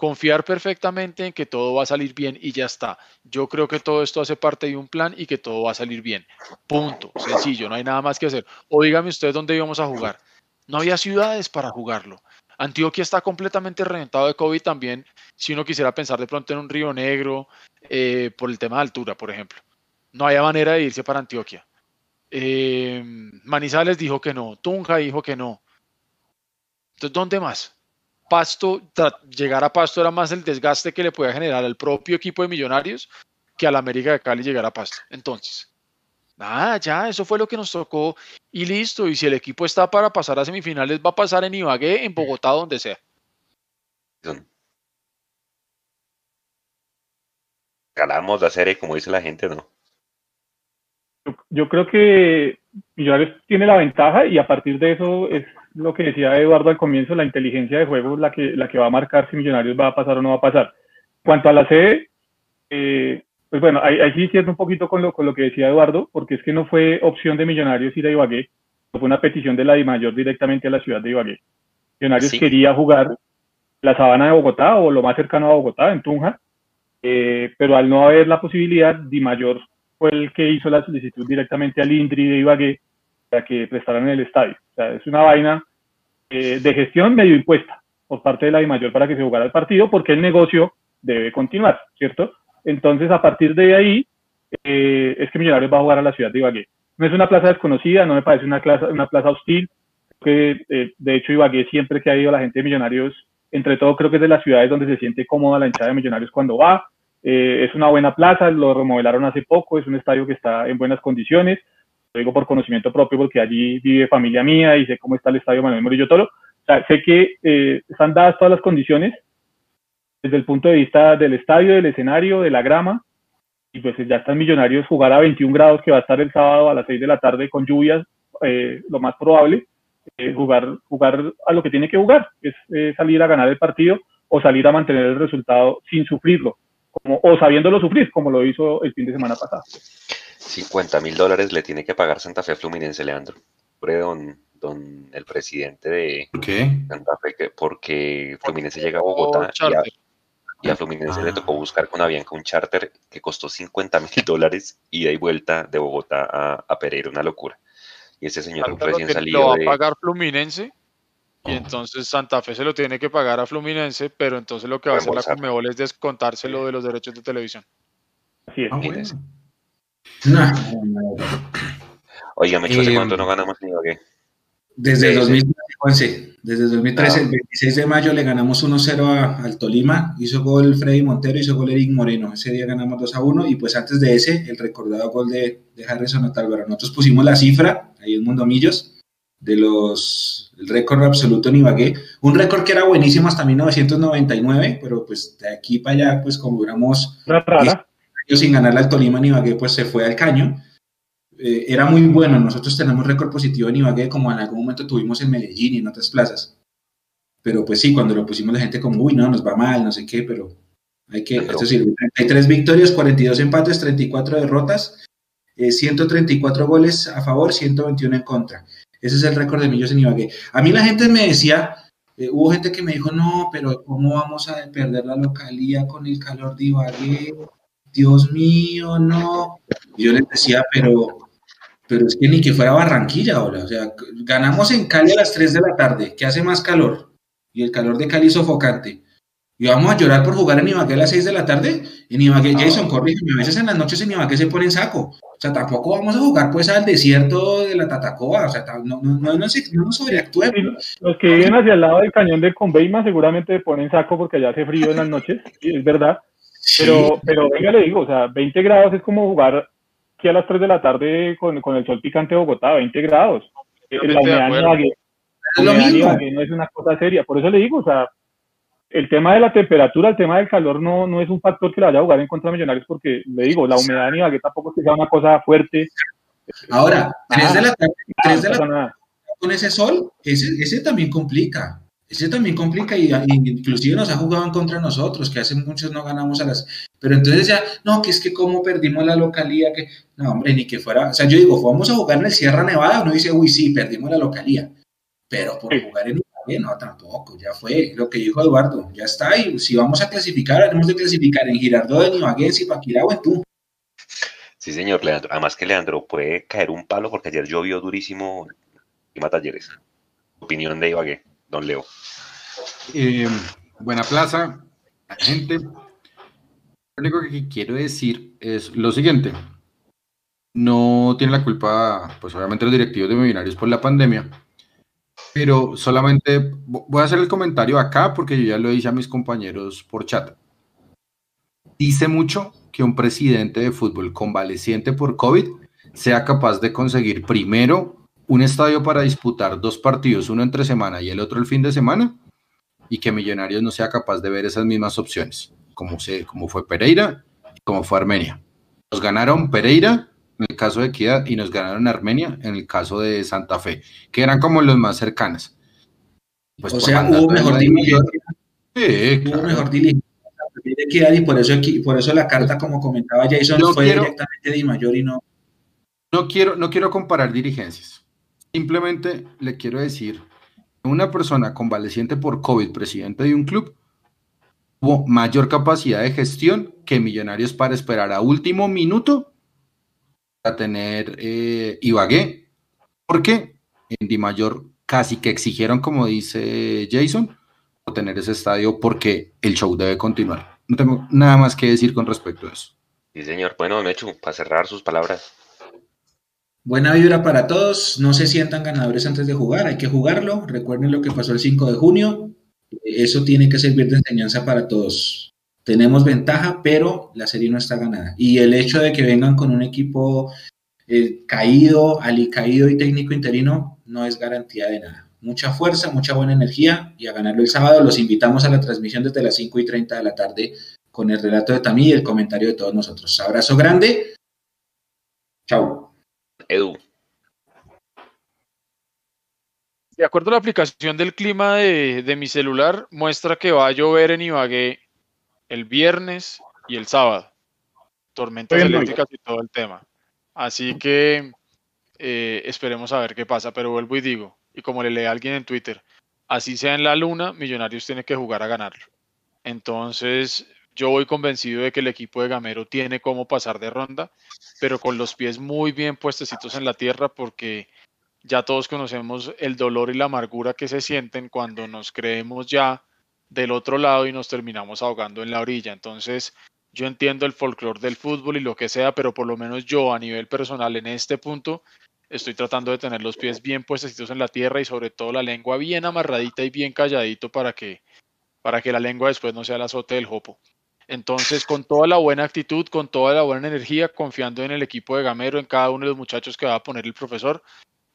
confiar perfectamente en que todo va a salir bien y ya está. Yo creo que todo esto hace parte de un plan y que todo va a salir bien. Punto. Sencillo, no hay nada más que hacer. O dígame usted dónde íbamos a jugar. No había ciudades para jugarlo. Antioquia está completamente reventado de COVID también, si uno quisiera pensar de pronto en un Río Negro, eh, por el tema de altura, por ejemplo. No había manera de irse para Antioquia. Eh, Manizales dijo que no, Tunja dijo que no. Entonces, ¿dónde más? Pasto, llegar a Pasto era más el desgaste que le podía generar al propio equipo de Millonarios que al América de Cali llegar a Pasto. Entonces, nada, ya, eso fue lo que nos tocó y listo. Y si el equipo está para pasar a semifinales, va a pasar en Ibagué, en Bogotá, donde sea. Ganamos la serie, como dice la gente, ¿no? Yo, creo que Millonarios tiene la ventaja y a partir de eso es lo que decía Eduardo al comienzo, la inteligencia de juego la que, la que va a marcar si Millonarios va a pasar o no va a pasar. Cuanto a la sede, eh, pues bueno, ahí, sí cierto un poquito con lo, con lo que decía Eduardo, porque es que no fue opción de Millonarios ir a Ibagué, fue una petición de la DIMAYOR directamente a la ciudad de Ibagué. Millonarios quería jugar la sabana de Bogotá o lo más cercano a Bogotá, en Tunja, eh, pero al no haber la posibilidad, DIMAYOR fue el que hizo la solicitud directamente al INDRI de Ibagué para que prestaran en el estadio. O sea, es una vaina eh, de gestión medio impuesta por parte de la DIMAYOR para que se jugara el partido, porque el negocio debe continuar, ¿cierto? Entonces, a partir de ahí, eh, es que Millonarios va a jugar a la ciudad de Ibagué. No es una plaza desconocida, no me parece una, plaza, una plaza hostil, que eh, de hecho Ibagué siempre que ha ido la gente de Millonarios, entre todo creo que es de las ciudades donde se siente cómoda la hinchada de Millonarios cuando va. es una buena plaza, lo remodelaron hace poco, es un estadio que está en buenas condiciones lo digo por conocimiento propio porque allí vive familia mía y sé cómo está el estadio Manuel Murillo Toro. O sea, sé que eh, están dadas todas las condiciones desde el punto de vista del estadio, del escenario, de la grama, y pues ya están millonarios jugar a 21 grados que va a estar el sábado a las 6 de la tarde con lluvias, eh, lo más probable, eh, jugar, jugar a lo que tiene que jugar, es salir a ganar el partido o salir a mantener el resultado sin sufrirlo, como, o sabiéndolo sufrir, como lo hizo el fin de semana pasado. 50 mil dólares le tiene que pagar Santa Fe Fluminense, Leandro. Don, don el presidente de Santa Fe, porque Fluminense llega a Bogotá y, a, Fluminense le ah. tocó buscar con Avianca un charter que costó 50 mil dólares ida y vuelta de Bogotá a, a Pereira, una locura. Y ese señor recién salido. Lo va a pagar Fluminense y entonces Santa Fe se lo tiene que pagar a Fluminense, pero entonces lo que va a hacer la Conmebol es descontárselo de los derechos de televisión. Así es. Ah, Oiga, me ¿hace cuánto no ganamos ni Desde, 2000, Juanse, desde 2013, el 26 de mayo le ganamos 1-0 al Tolima, hizo gol Freddy Montero, hizo gol Eric Moreno, ese día ganamos 2-1 y pues antes de ese, el recordado gol de, de Harrison Otálvaro. Nosotros pusimos la cifra, ahí en Mundo Millos, de los, el récord absoluto en Ibagué, un récord que era buenísimo hasta 1999, pero pues de aquí para allá, pues como duramos sin ganar al Tolima en Ibagué, pues se fue al caño eh, era muy bueno. Nosotros tenemos récord positivo en Ibagué, como en algún momento tuvimos en Medellín y en otras plazas. Pero pues sí, cuando lo pusimos la gente como, uy, no, nos va mal, no sé qué, pero hay que, es decir, 33 victorias, 42 empates, 34 derrotas, 134 eh, goles a favor, 121 en contra. Ese es el récord de Millos en Ibagué. A mí la gente me decía, eh, hubo gente que me dijo, no, pero ¿cómo vamos a perder la localía con el calor de Ibagué? Dios mío, no. Y yo les decía, pero pero es que ni que fuera Barranquilla ahora, o sea, ganamos en Cali a las 3 de la tarde, que hace más calor, y el calor de Cali es sofocante. Y vamos a llorar por jugar en Ibagué a las 6 de la tarde. En Ibagué, Jason, corrígeme, a veces en las noches en Ibagué se pone en saco. O sea, tampoco vamos a jugar pues al desierto de la Tatacoa, o sea, no, no, no, no, no sobreactuemos. Los que viven hacia el lado del cañón de Conveima seguramente se ponen saco porque allá hace frío en las noches, es verdad. Pero, pero venga, le digo, o sea, 20 grados es como jugar aquí a las 3 de la tarde con, con el sol picante de Bogotá, 20 grados. La humedad, ni no es una cosa seria. Por eso le digo, o sea, el tema de la temperatura, el tema del calor no, no es un factor que le vaya a jugar en contra de Millonarios porque, le digo, la humedad en Ibagué tampoco es que sea una cosa fuerte. Ahora, 3 de la tarde, 3 de la tarde con ese sol, ese, ese también complica. Ese también complica y, inclusive nos ha jugado en contra de nosotros, que hace muchos no ganamos a las... Pero entonces ya, no, que es que como perdimos la localía, que... No, hombre, ni que fuera... O sea, yo digo, vamos a jugar en el Sierra Nevada, uno dice, uy, sí, perdimos la localía. Pero por jugar en Ibagué, no, tampoco, ya fue lo que dijo Eduardo, ya está, y si vamos a clasificar, tenemos de clasificar en Girardot, en Ibagué, en Zipaquirá o en tú. Sí, señor, Leandro. Además que Leandro puede caer un palo porque ayer llovió durísimo en Talleres. Opinión de Ibagué, don Leo. Eh, buena plaza, gente. Lo único que quiero decir es lo siguiente. No tiene la culpa, pues obviamente los directivos de Millonarios por la pandemia, pero solamente voy a hacer el comentario acá porque yo ya lo hice a mis compañeros por chat. Dice mucho que un presidente de fútbol convaleciente por COVID sea capaz de conseguir primero un estadio para disputar dos partidos, uno entre semana y el otro el fin de semana, y que Millonarios no sea capaz de ver esas mismas opciones, como, se, como fue Pereira y como fue Armenia. Nos ganaron Pereira en el caso de Equidad y nos ganaron Armenia en el caso de Santa Fe, que eran como los más cercanos. Pues o sea, hubo mejor diligencia. Sí, Hubo mejor diligencia Equidad y por eso, por eso la carta, como comentaba Jason, fue directamente de mayor y no. No quiero, no quiero comparar dirigencias. Simplemente le quiero decir una persona convaleciente por COVID, presidente de un club, tuvo mayor capacidad de gestión que Millonarios para esperar a último minuto para tener eh, Ibagué, porque en Di Mayor casi que exigieron, como dice Jason, tener ese estadio porque el show debe continuar. No tengo nada más que decir con respecto a eso. Sí, señor. Bueno, Mechu, para cerrar sus palabras. Buena vibra para todos, no se sientan ganadores antes de jugar, hay que jugarlo. Recuerden lo que pasó el 5 de junio, eso tiene que servir de enseñanza para todos. Tenemos ventaja, pero la serie no está ganada. Y el hecho de que vengan con un equipo eh, caído, alicaído y técnico interino no es garantía de nada. Mucha fuerza, mucha buena energía y a ganarlo el sábado. Los invitamos a la transmisión desde las 5 y 30 de la tarde con el relato de Tamí y el comentario de todos nosotros. Abrazo grande. Chao. Edu. De acuerdo a la aplicación del clima de, mi celular, muestra que va a llover en Ibagué el viernes y el sábado. Tormentas eléctricas y todo el tema. Así que eh, esperemos a ver qué pasa. Pero vuelvo y digo, y como le lee a alguien en Twitter, así sea en la luna, Millonarios tiene que jugar a ganarlo. Entonces, yo voy convencido de que el equipo de Gamero tiene cómo pasar de ronda, pero con los pies muy bien puestecitos en la tierra porque ya todos conocemos el dolor y la amargura que se sienten cuando nos creemos ya del otro lado y nos terminamos ahogando en la orilla. Entonces, yo entiendo el folclore del fútbol y lo que sea, pero por lo menos yo a nivel personal en este punto Estoy tratando de tener los pies bien puestos en la tierra y sobre todo la lengua bien amarradita y bien calladito para que, para que la lengua después no sea el azote del jopo. Entonces, con toda la buena actitud, con toda la buena energía, confiando en el equipo de Gamero, en cada uno de los muchachos que va a poner el profesor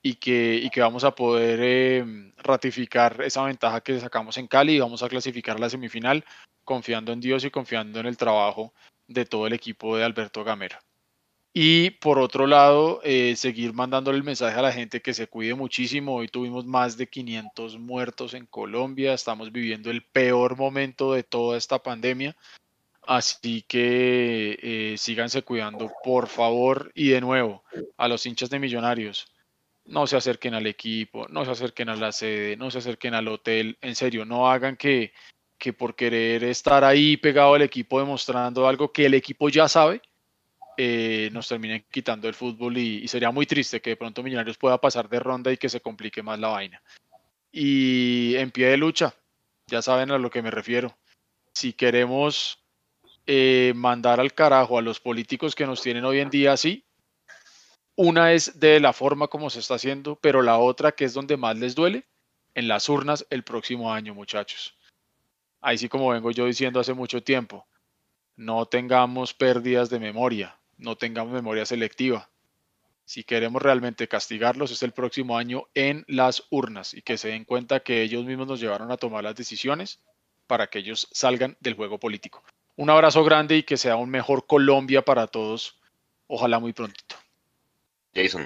y que, y que vamos a poder eh, ratificar esa ventaja que sacamos en Cali y vamos a clasificar la semifinal confiando en Dios y confiando en el trabajo de todo el equipo de Alberto Gamero. Y por otro lado, eh, seguir mandándole el mensaje a la gente que se cuide muchísimo. Hoy tuvimos más de 500 muertos en Colombia. Estamos viviendo el peor momento de toda esta pandemia. Así que eh, síganse cuidando, por favor. Y de nuevo, a los hinchas de Millonarios, no se acerquen al equipo, no se acerquen a la sede, no se acerquen al hotel. En serio, no hagan que, que por querer estar ahí pegado al equipo demostrando algo que el equipo ya sabe, eh, nos terminen quitando el fútbol y, y, sería muy triste que de pronto Millonarios pueda pasar de ronda y que se complique más la vaina. Y en pie de lucha, ya saben a lo que me refiero. Si queremos eh, mandar al carajo a los políticos que nos tienen hoy en día así. Una es de la forma como se está haciendo, pero la otra, que es donde más les duele, en las urnas el próximo año, muchachos. Ahí sí, como vengo yo diciendo hace mucho tiempo, no tengamos pérdidas de memoria, no tengamos memoria selectiva. Si queremos realmente castigarlos es el próximo año en las urnas y que se den cuenta que ellos mismos nos llevaron a tomar las decisiones para que ellos salgan del juego político. Un abrazo grande y que sea un mejor Colombia para todos. Ojalá muy prontito. Jason.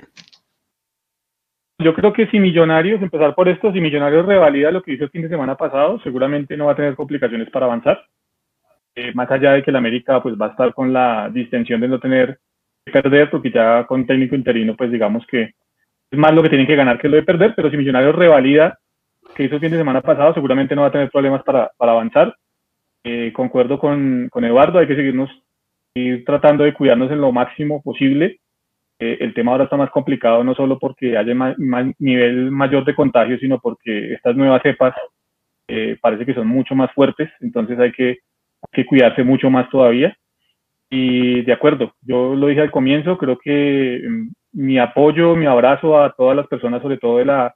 Yo creo que si Millonarios, empezar por esto, si Millonarios revalida lo que hizo el fin de semana pasado, seguramente no va a tener complicaciones para avanzar. Eh, más allá de que el América pues va a estar con la distensión de no tener que perder, porque ya con técnico interino, pues digamos que es más lo que tienen que ganar que lo de perder, pero si Millonarios revalida lo que hizo el fin de semana pasado, seguramente no va a tener problemas para, para avanzar. Eh, concuerdo con, con, Eduardo, hay que seguirnos ir tratando de cuidarnos en lo máximo posible. Eh, el tema ahora está más complicado, no solo porque haya más, nivel mayor de contagio, sino porque estas nuevas cepas eh, parece que son mucho más fuertes, entonces hay que, que cuidarse mucho más todavía. Y de acuerdo, yo lo dije al comienzo, creo que mm, mi apoyo, mi abrazo a todas las personas, sobre todo de, la,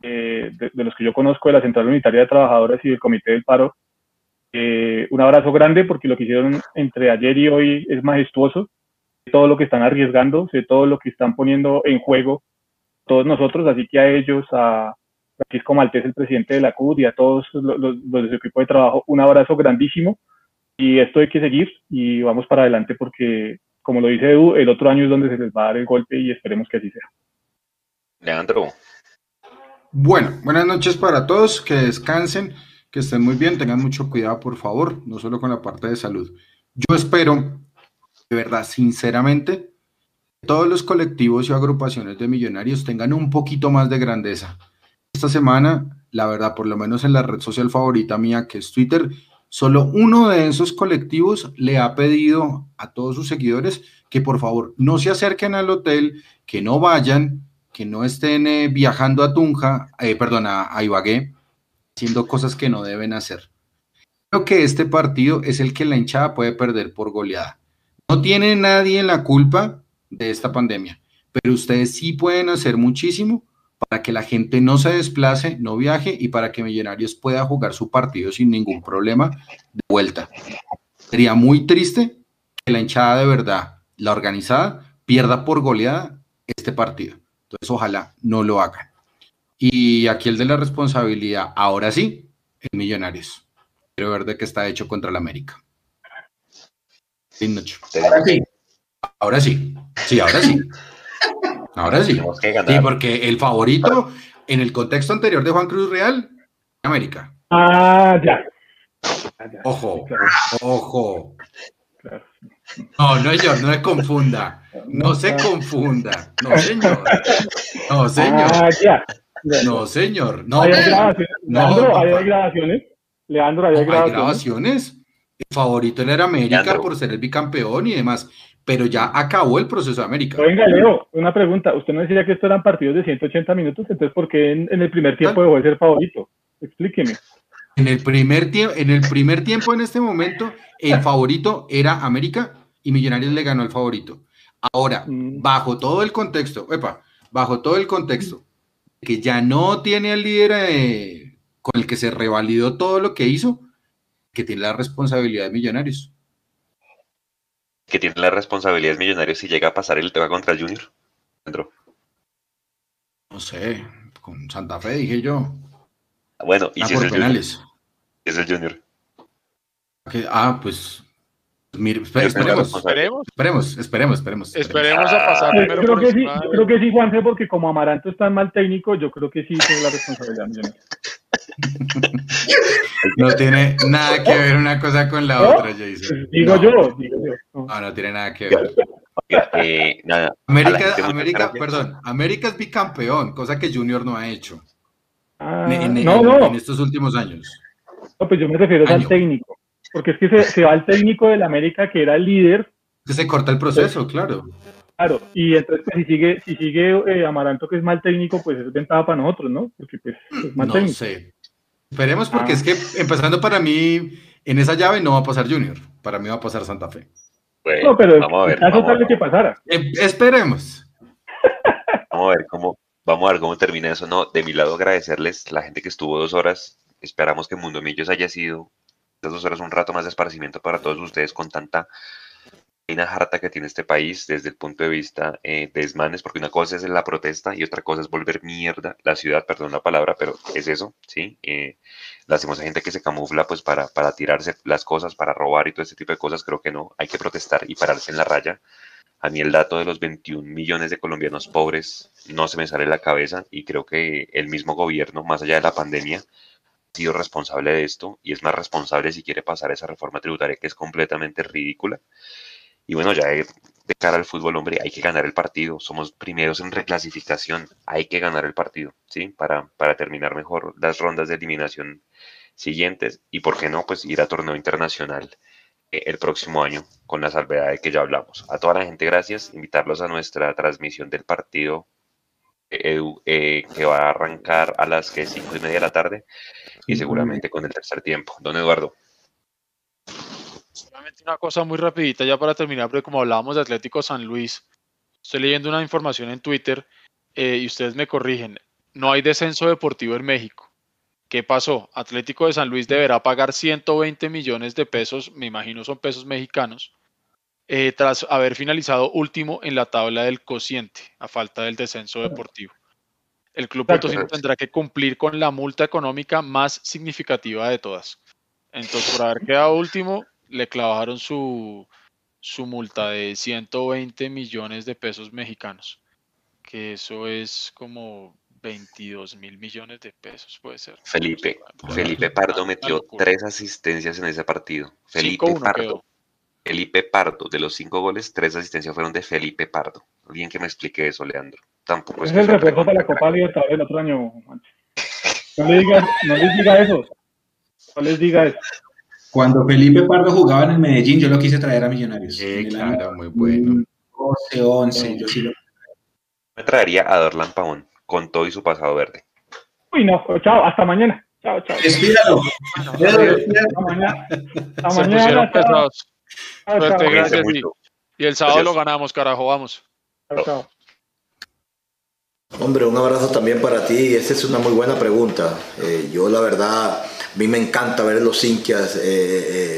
de, de, los que yo conozco de la Central Unitaria de Trabajadores y del Comité del Paro, eh, un abrazo grande porque lo que hicieron entre ayer y hoy es majestuoso. Todo lo que están arriesgando, todo lo que están poniendo en juego todos nosotros, así que a ellos, a Francisco Maltés, el presidente de la CUD y a todos los, los, de su equipo de trabajo, un abrazo grandísimo. Y esto hay que seguir y vamos para adelante porque, como lo dice Edu, el otro año es donde se les va a dar el golpe y esperemos que así sea. Leandro. Bueno, buenas noches para todos, que descansen que estén muy bien, tengan mucho cuidado, por favor, no solo con la parte de salud. Yo espero, de verdad, sinceramente, que todos los colectivos y agrupaciones de millonarios tengan un poquito más de grandeza. Esta semana, la verdad, por lo menos en la red social favorita mía, que es Twitter, solo uno de esos colectivos le ha pedido a todos sus seguidores que por favor no se acerquen al hotel, que no vayan, que no estén eh, viajando a Tunja, eh, perdón, a, a Ibagué, haciendo cosas que no deben hacer. Creo que este partido es el que la hinchada puede perder por goleada. No tiene nadie la culpa de esta pandemia, pero ustedes sí pueden hacer muchísimo para que la gente no se desplace, no viaje y para que Millonarios pueda jugar su partido sin ningún problema de vuelta. Sería muy triste que la hinchada de verdad, la organizada, pierda por goleada este partido. Entonces, ojalá no lo hagan. Y aquí el de la responsabilidad, ahora sí, es Millonarios. Quiero ver de qué está hecho contra el América. Ahora sí. Ahora sí. Sí, ahora sí. Ahora sí. Sí, porque el favorito en el contexto anterior de Juan Cruz Real, América. Ah, ya. Ojo, ojo. No, no, señor, no se confunda. No se confunda. No, señor. No, señor. Ah, ya. No, señor. No, ¿Hay grabaciones? Leandro, ¿hay grabaciones? Leandro, ¿hay no, grabaciones? grabaciones. El favorito era América Leandro. por ser el bicampeón y demás. Pero ya acabó el proceso de América. Venga, Leo, una pregunta. Usted no decía que esto eran partidos de 180 minutos, entonces ¿por qué en, en el primer tiempo dejó de ser favorito? Explíqueme. En el primer tiempo, en el primer tiempo, en este momento, el favorito era América y Millonarios le ganó al favorito. Ahora, Mm. bajo todo el contexto, epa, bajo todo el contexto, que ya no tiene al líder eh, con el que se revalidó todo lo que hizo, que tiene la responsabilidad de Millonarios. Que tiene la responsabilidad de Millonarios si llega a pasar el tema contra el Junior. No sé, con Santa Fe dije yo. Bueno, y Ah, si es por el Junior. penales. Es el Junior. Que- ah, pues. Mire, esperemos. Esperemos, esperemos, esperemos, esperemos. esperemos a pasar Yo primero creo que sí, creo que sí, Juanse, porque como Amaranto está en mal técnico, yo creo que sí tiene la responsabilidad. No tiene nada que ver una cosa con la ¿No? otra, Jason. Pues digo No, yo, digo yo. No. No, no tiene nada que ver. Eh, nada, América, América, perdón, América es bicampeón, cosa que Junior no ha hecho Ah, en, en- no, en- no, en estos últimos años. no, pues yo me refiero Año. al técnico. Porque es que se, se va el técnico del América, que era el líder, Que se corta el proceso, claro. claro, y entonces pues, si sigue, si sigue eh, Amaranto, que es mal técnico, pues es ventaja para nosotros, ¿no? Porque pues es mal No técnico. sé. Esperemos porque Ah. es que empezando para mí en esa llave no va a pasar Junior, para mí va a pasar Santa Fe. Bueno, No, pero vamos a ver, caso tal que pasara. Eh, esperemos. Vamos a ver cómo, vamos a ver cómo termina eso. No, de mi lado agradecerles la gente que estuvo dos horas. Esperamos que Mundo Millos haya sido estas dos horas un rato más de esparcimiento para todos ustedes con tanta vaina harta que tiene este país desde el punto de vista eh, de desmanes, porque una cosa es la protesta y otra cosa es volver mierda la ciudad, perdón la palabra, pero es eso, ¿sí? Eh, la hacemos a gente que se camufla pues para, para tirarse las cosas, para robar y todo este tipo de cosas, creo que no, hay que protestar y pararse en la raya. A mí el dato de los 21 millones de colombianos pobres no se me sale de la cabeza y creo que el mismo gobierno, más allá de la pandemia, sido responsable de esto y es más responsable si quiere pasar esa reforma tributaria que es completamente ridícula. Y bueno, ya de, cara al fútbol, hombre, hay que ganar el partido. Somos primeros en reclasificación. Hay que ganar el partido, ¿sí? Para, para terminar mejor las rondas de eliminación siguientes y, ¿por qué no? Pues ir a torneo internacional eh, el próximo año con la salvedad de que ya hablamos. A toda la gente, gracias. Invitarlos a nuestra transmisión del partido Edu, eh, que va a arrancar a las que cinco y media de la tarde y seguramente con el tercer tiempo. Don Eduardo. Solamente una cosa muy rapidita ya para terminar, porque como hablábamos de Atlético San Luis, estoy leyendo una información en Twitter eh, y ustedes me corrigen. No hay descenso deportivo en México. ¿Qué pasó? Atlético de San Luis deberá pagar 120 millones de pesos, me imagino son pesos mexicanos, eh, tras haber finalizado último en la tabla del cociente, a falta del descenso deportivo. El Club. Potosino tendrá que cumplir con la multa económica más significativa de todas. Entonces, por haber quedado último, le clavaron su, su multa de 120 millones de pesos mexicanos, que eso es como 22 mil millones de pesos, puede ser. Felipe. Felipe Pardo metió tres asistencias en ese partido. Felipe 5-1 Pardo. quedó. Felipe Pardo, de los cinco goles, tres asistencias fueron de Felipe Pardo. Bien que me explique eso, Leandro. Tampoco es es que el refuerzo para la Copa Libertadores del otro año. No, le digas, no les diga eso. No les diga eso. Cuando Felipe Pardo jugaba en el Medellín, yo lo quise traer a Millonarios. Sí, el claro, muy bueno. 12, 11, yo sí lo Me traería a Dorlan Pavón, con todo y su pasado verde. Uy, no, chao, hasta mañana. Chao, chao. Despídalo. Hasta mañana. Hasta Se mañana. pusieron chao. Pesados. Chao, Suerte, chao. Cuídense gracias. Y, el sábado Gracias. lo ganamos, carajo, vamos. Chao, chao. Hombre, un abrazo también para ti. Esa es una muy buena pregunta. Eh, yo la verdad, a mí me encanta ver los hinchas eh,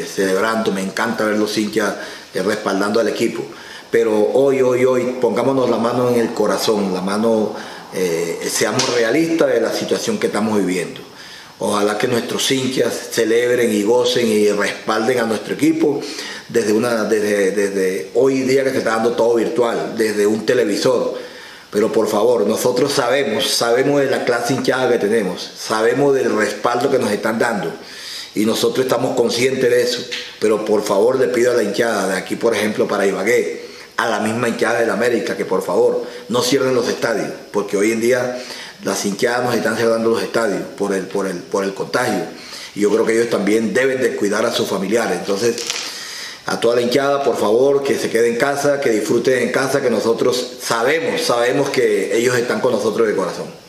eh, celebrando, me encanta ver los hinchas eh, respaldando al equipo. Pero hoy, hoy, hoy, pongámonos la mano en el corazón, la mano, eh, seamos realistas de la situación que estamos viviendo. Ojalá que nuestros hinchas celebren y gocen y respalden a nuestro equipo desde, una, desde, desde hoy día que se está dando todo virtual, desde un televisor. Pero por favor, nosotros sabemos, sabemos de la clase hinchada que tenemos, sabemos del respaldo que nos están dando y nosotros estamos conscientes de eso. Pero por favor le pido a la hinchada de aquí, por ejemplo, para Ibagué, a la misma hinchada de la América, que por favor no cierren los estadios, porque hoy en día las hinchadas nos están cerrando los estadios por el, por el, por el contagio. Y yo creo que ellos también deben de cuidar a sus familiares. Entonces, a toda la hinchada, por favor, que se quede en casa, que disfruten en casa, que nosotros sabemos, sabemos que ellos están con nosotros de corazón.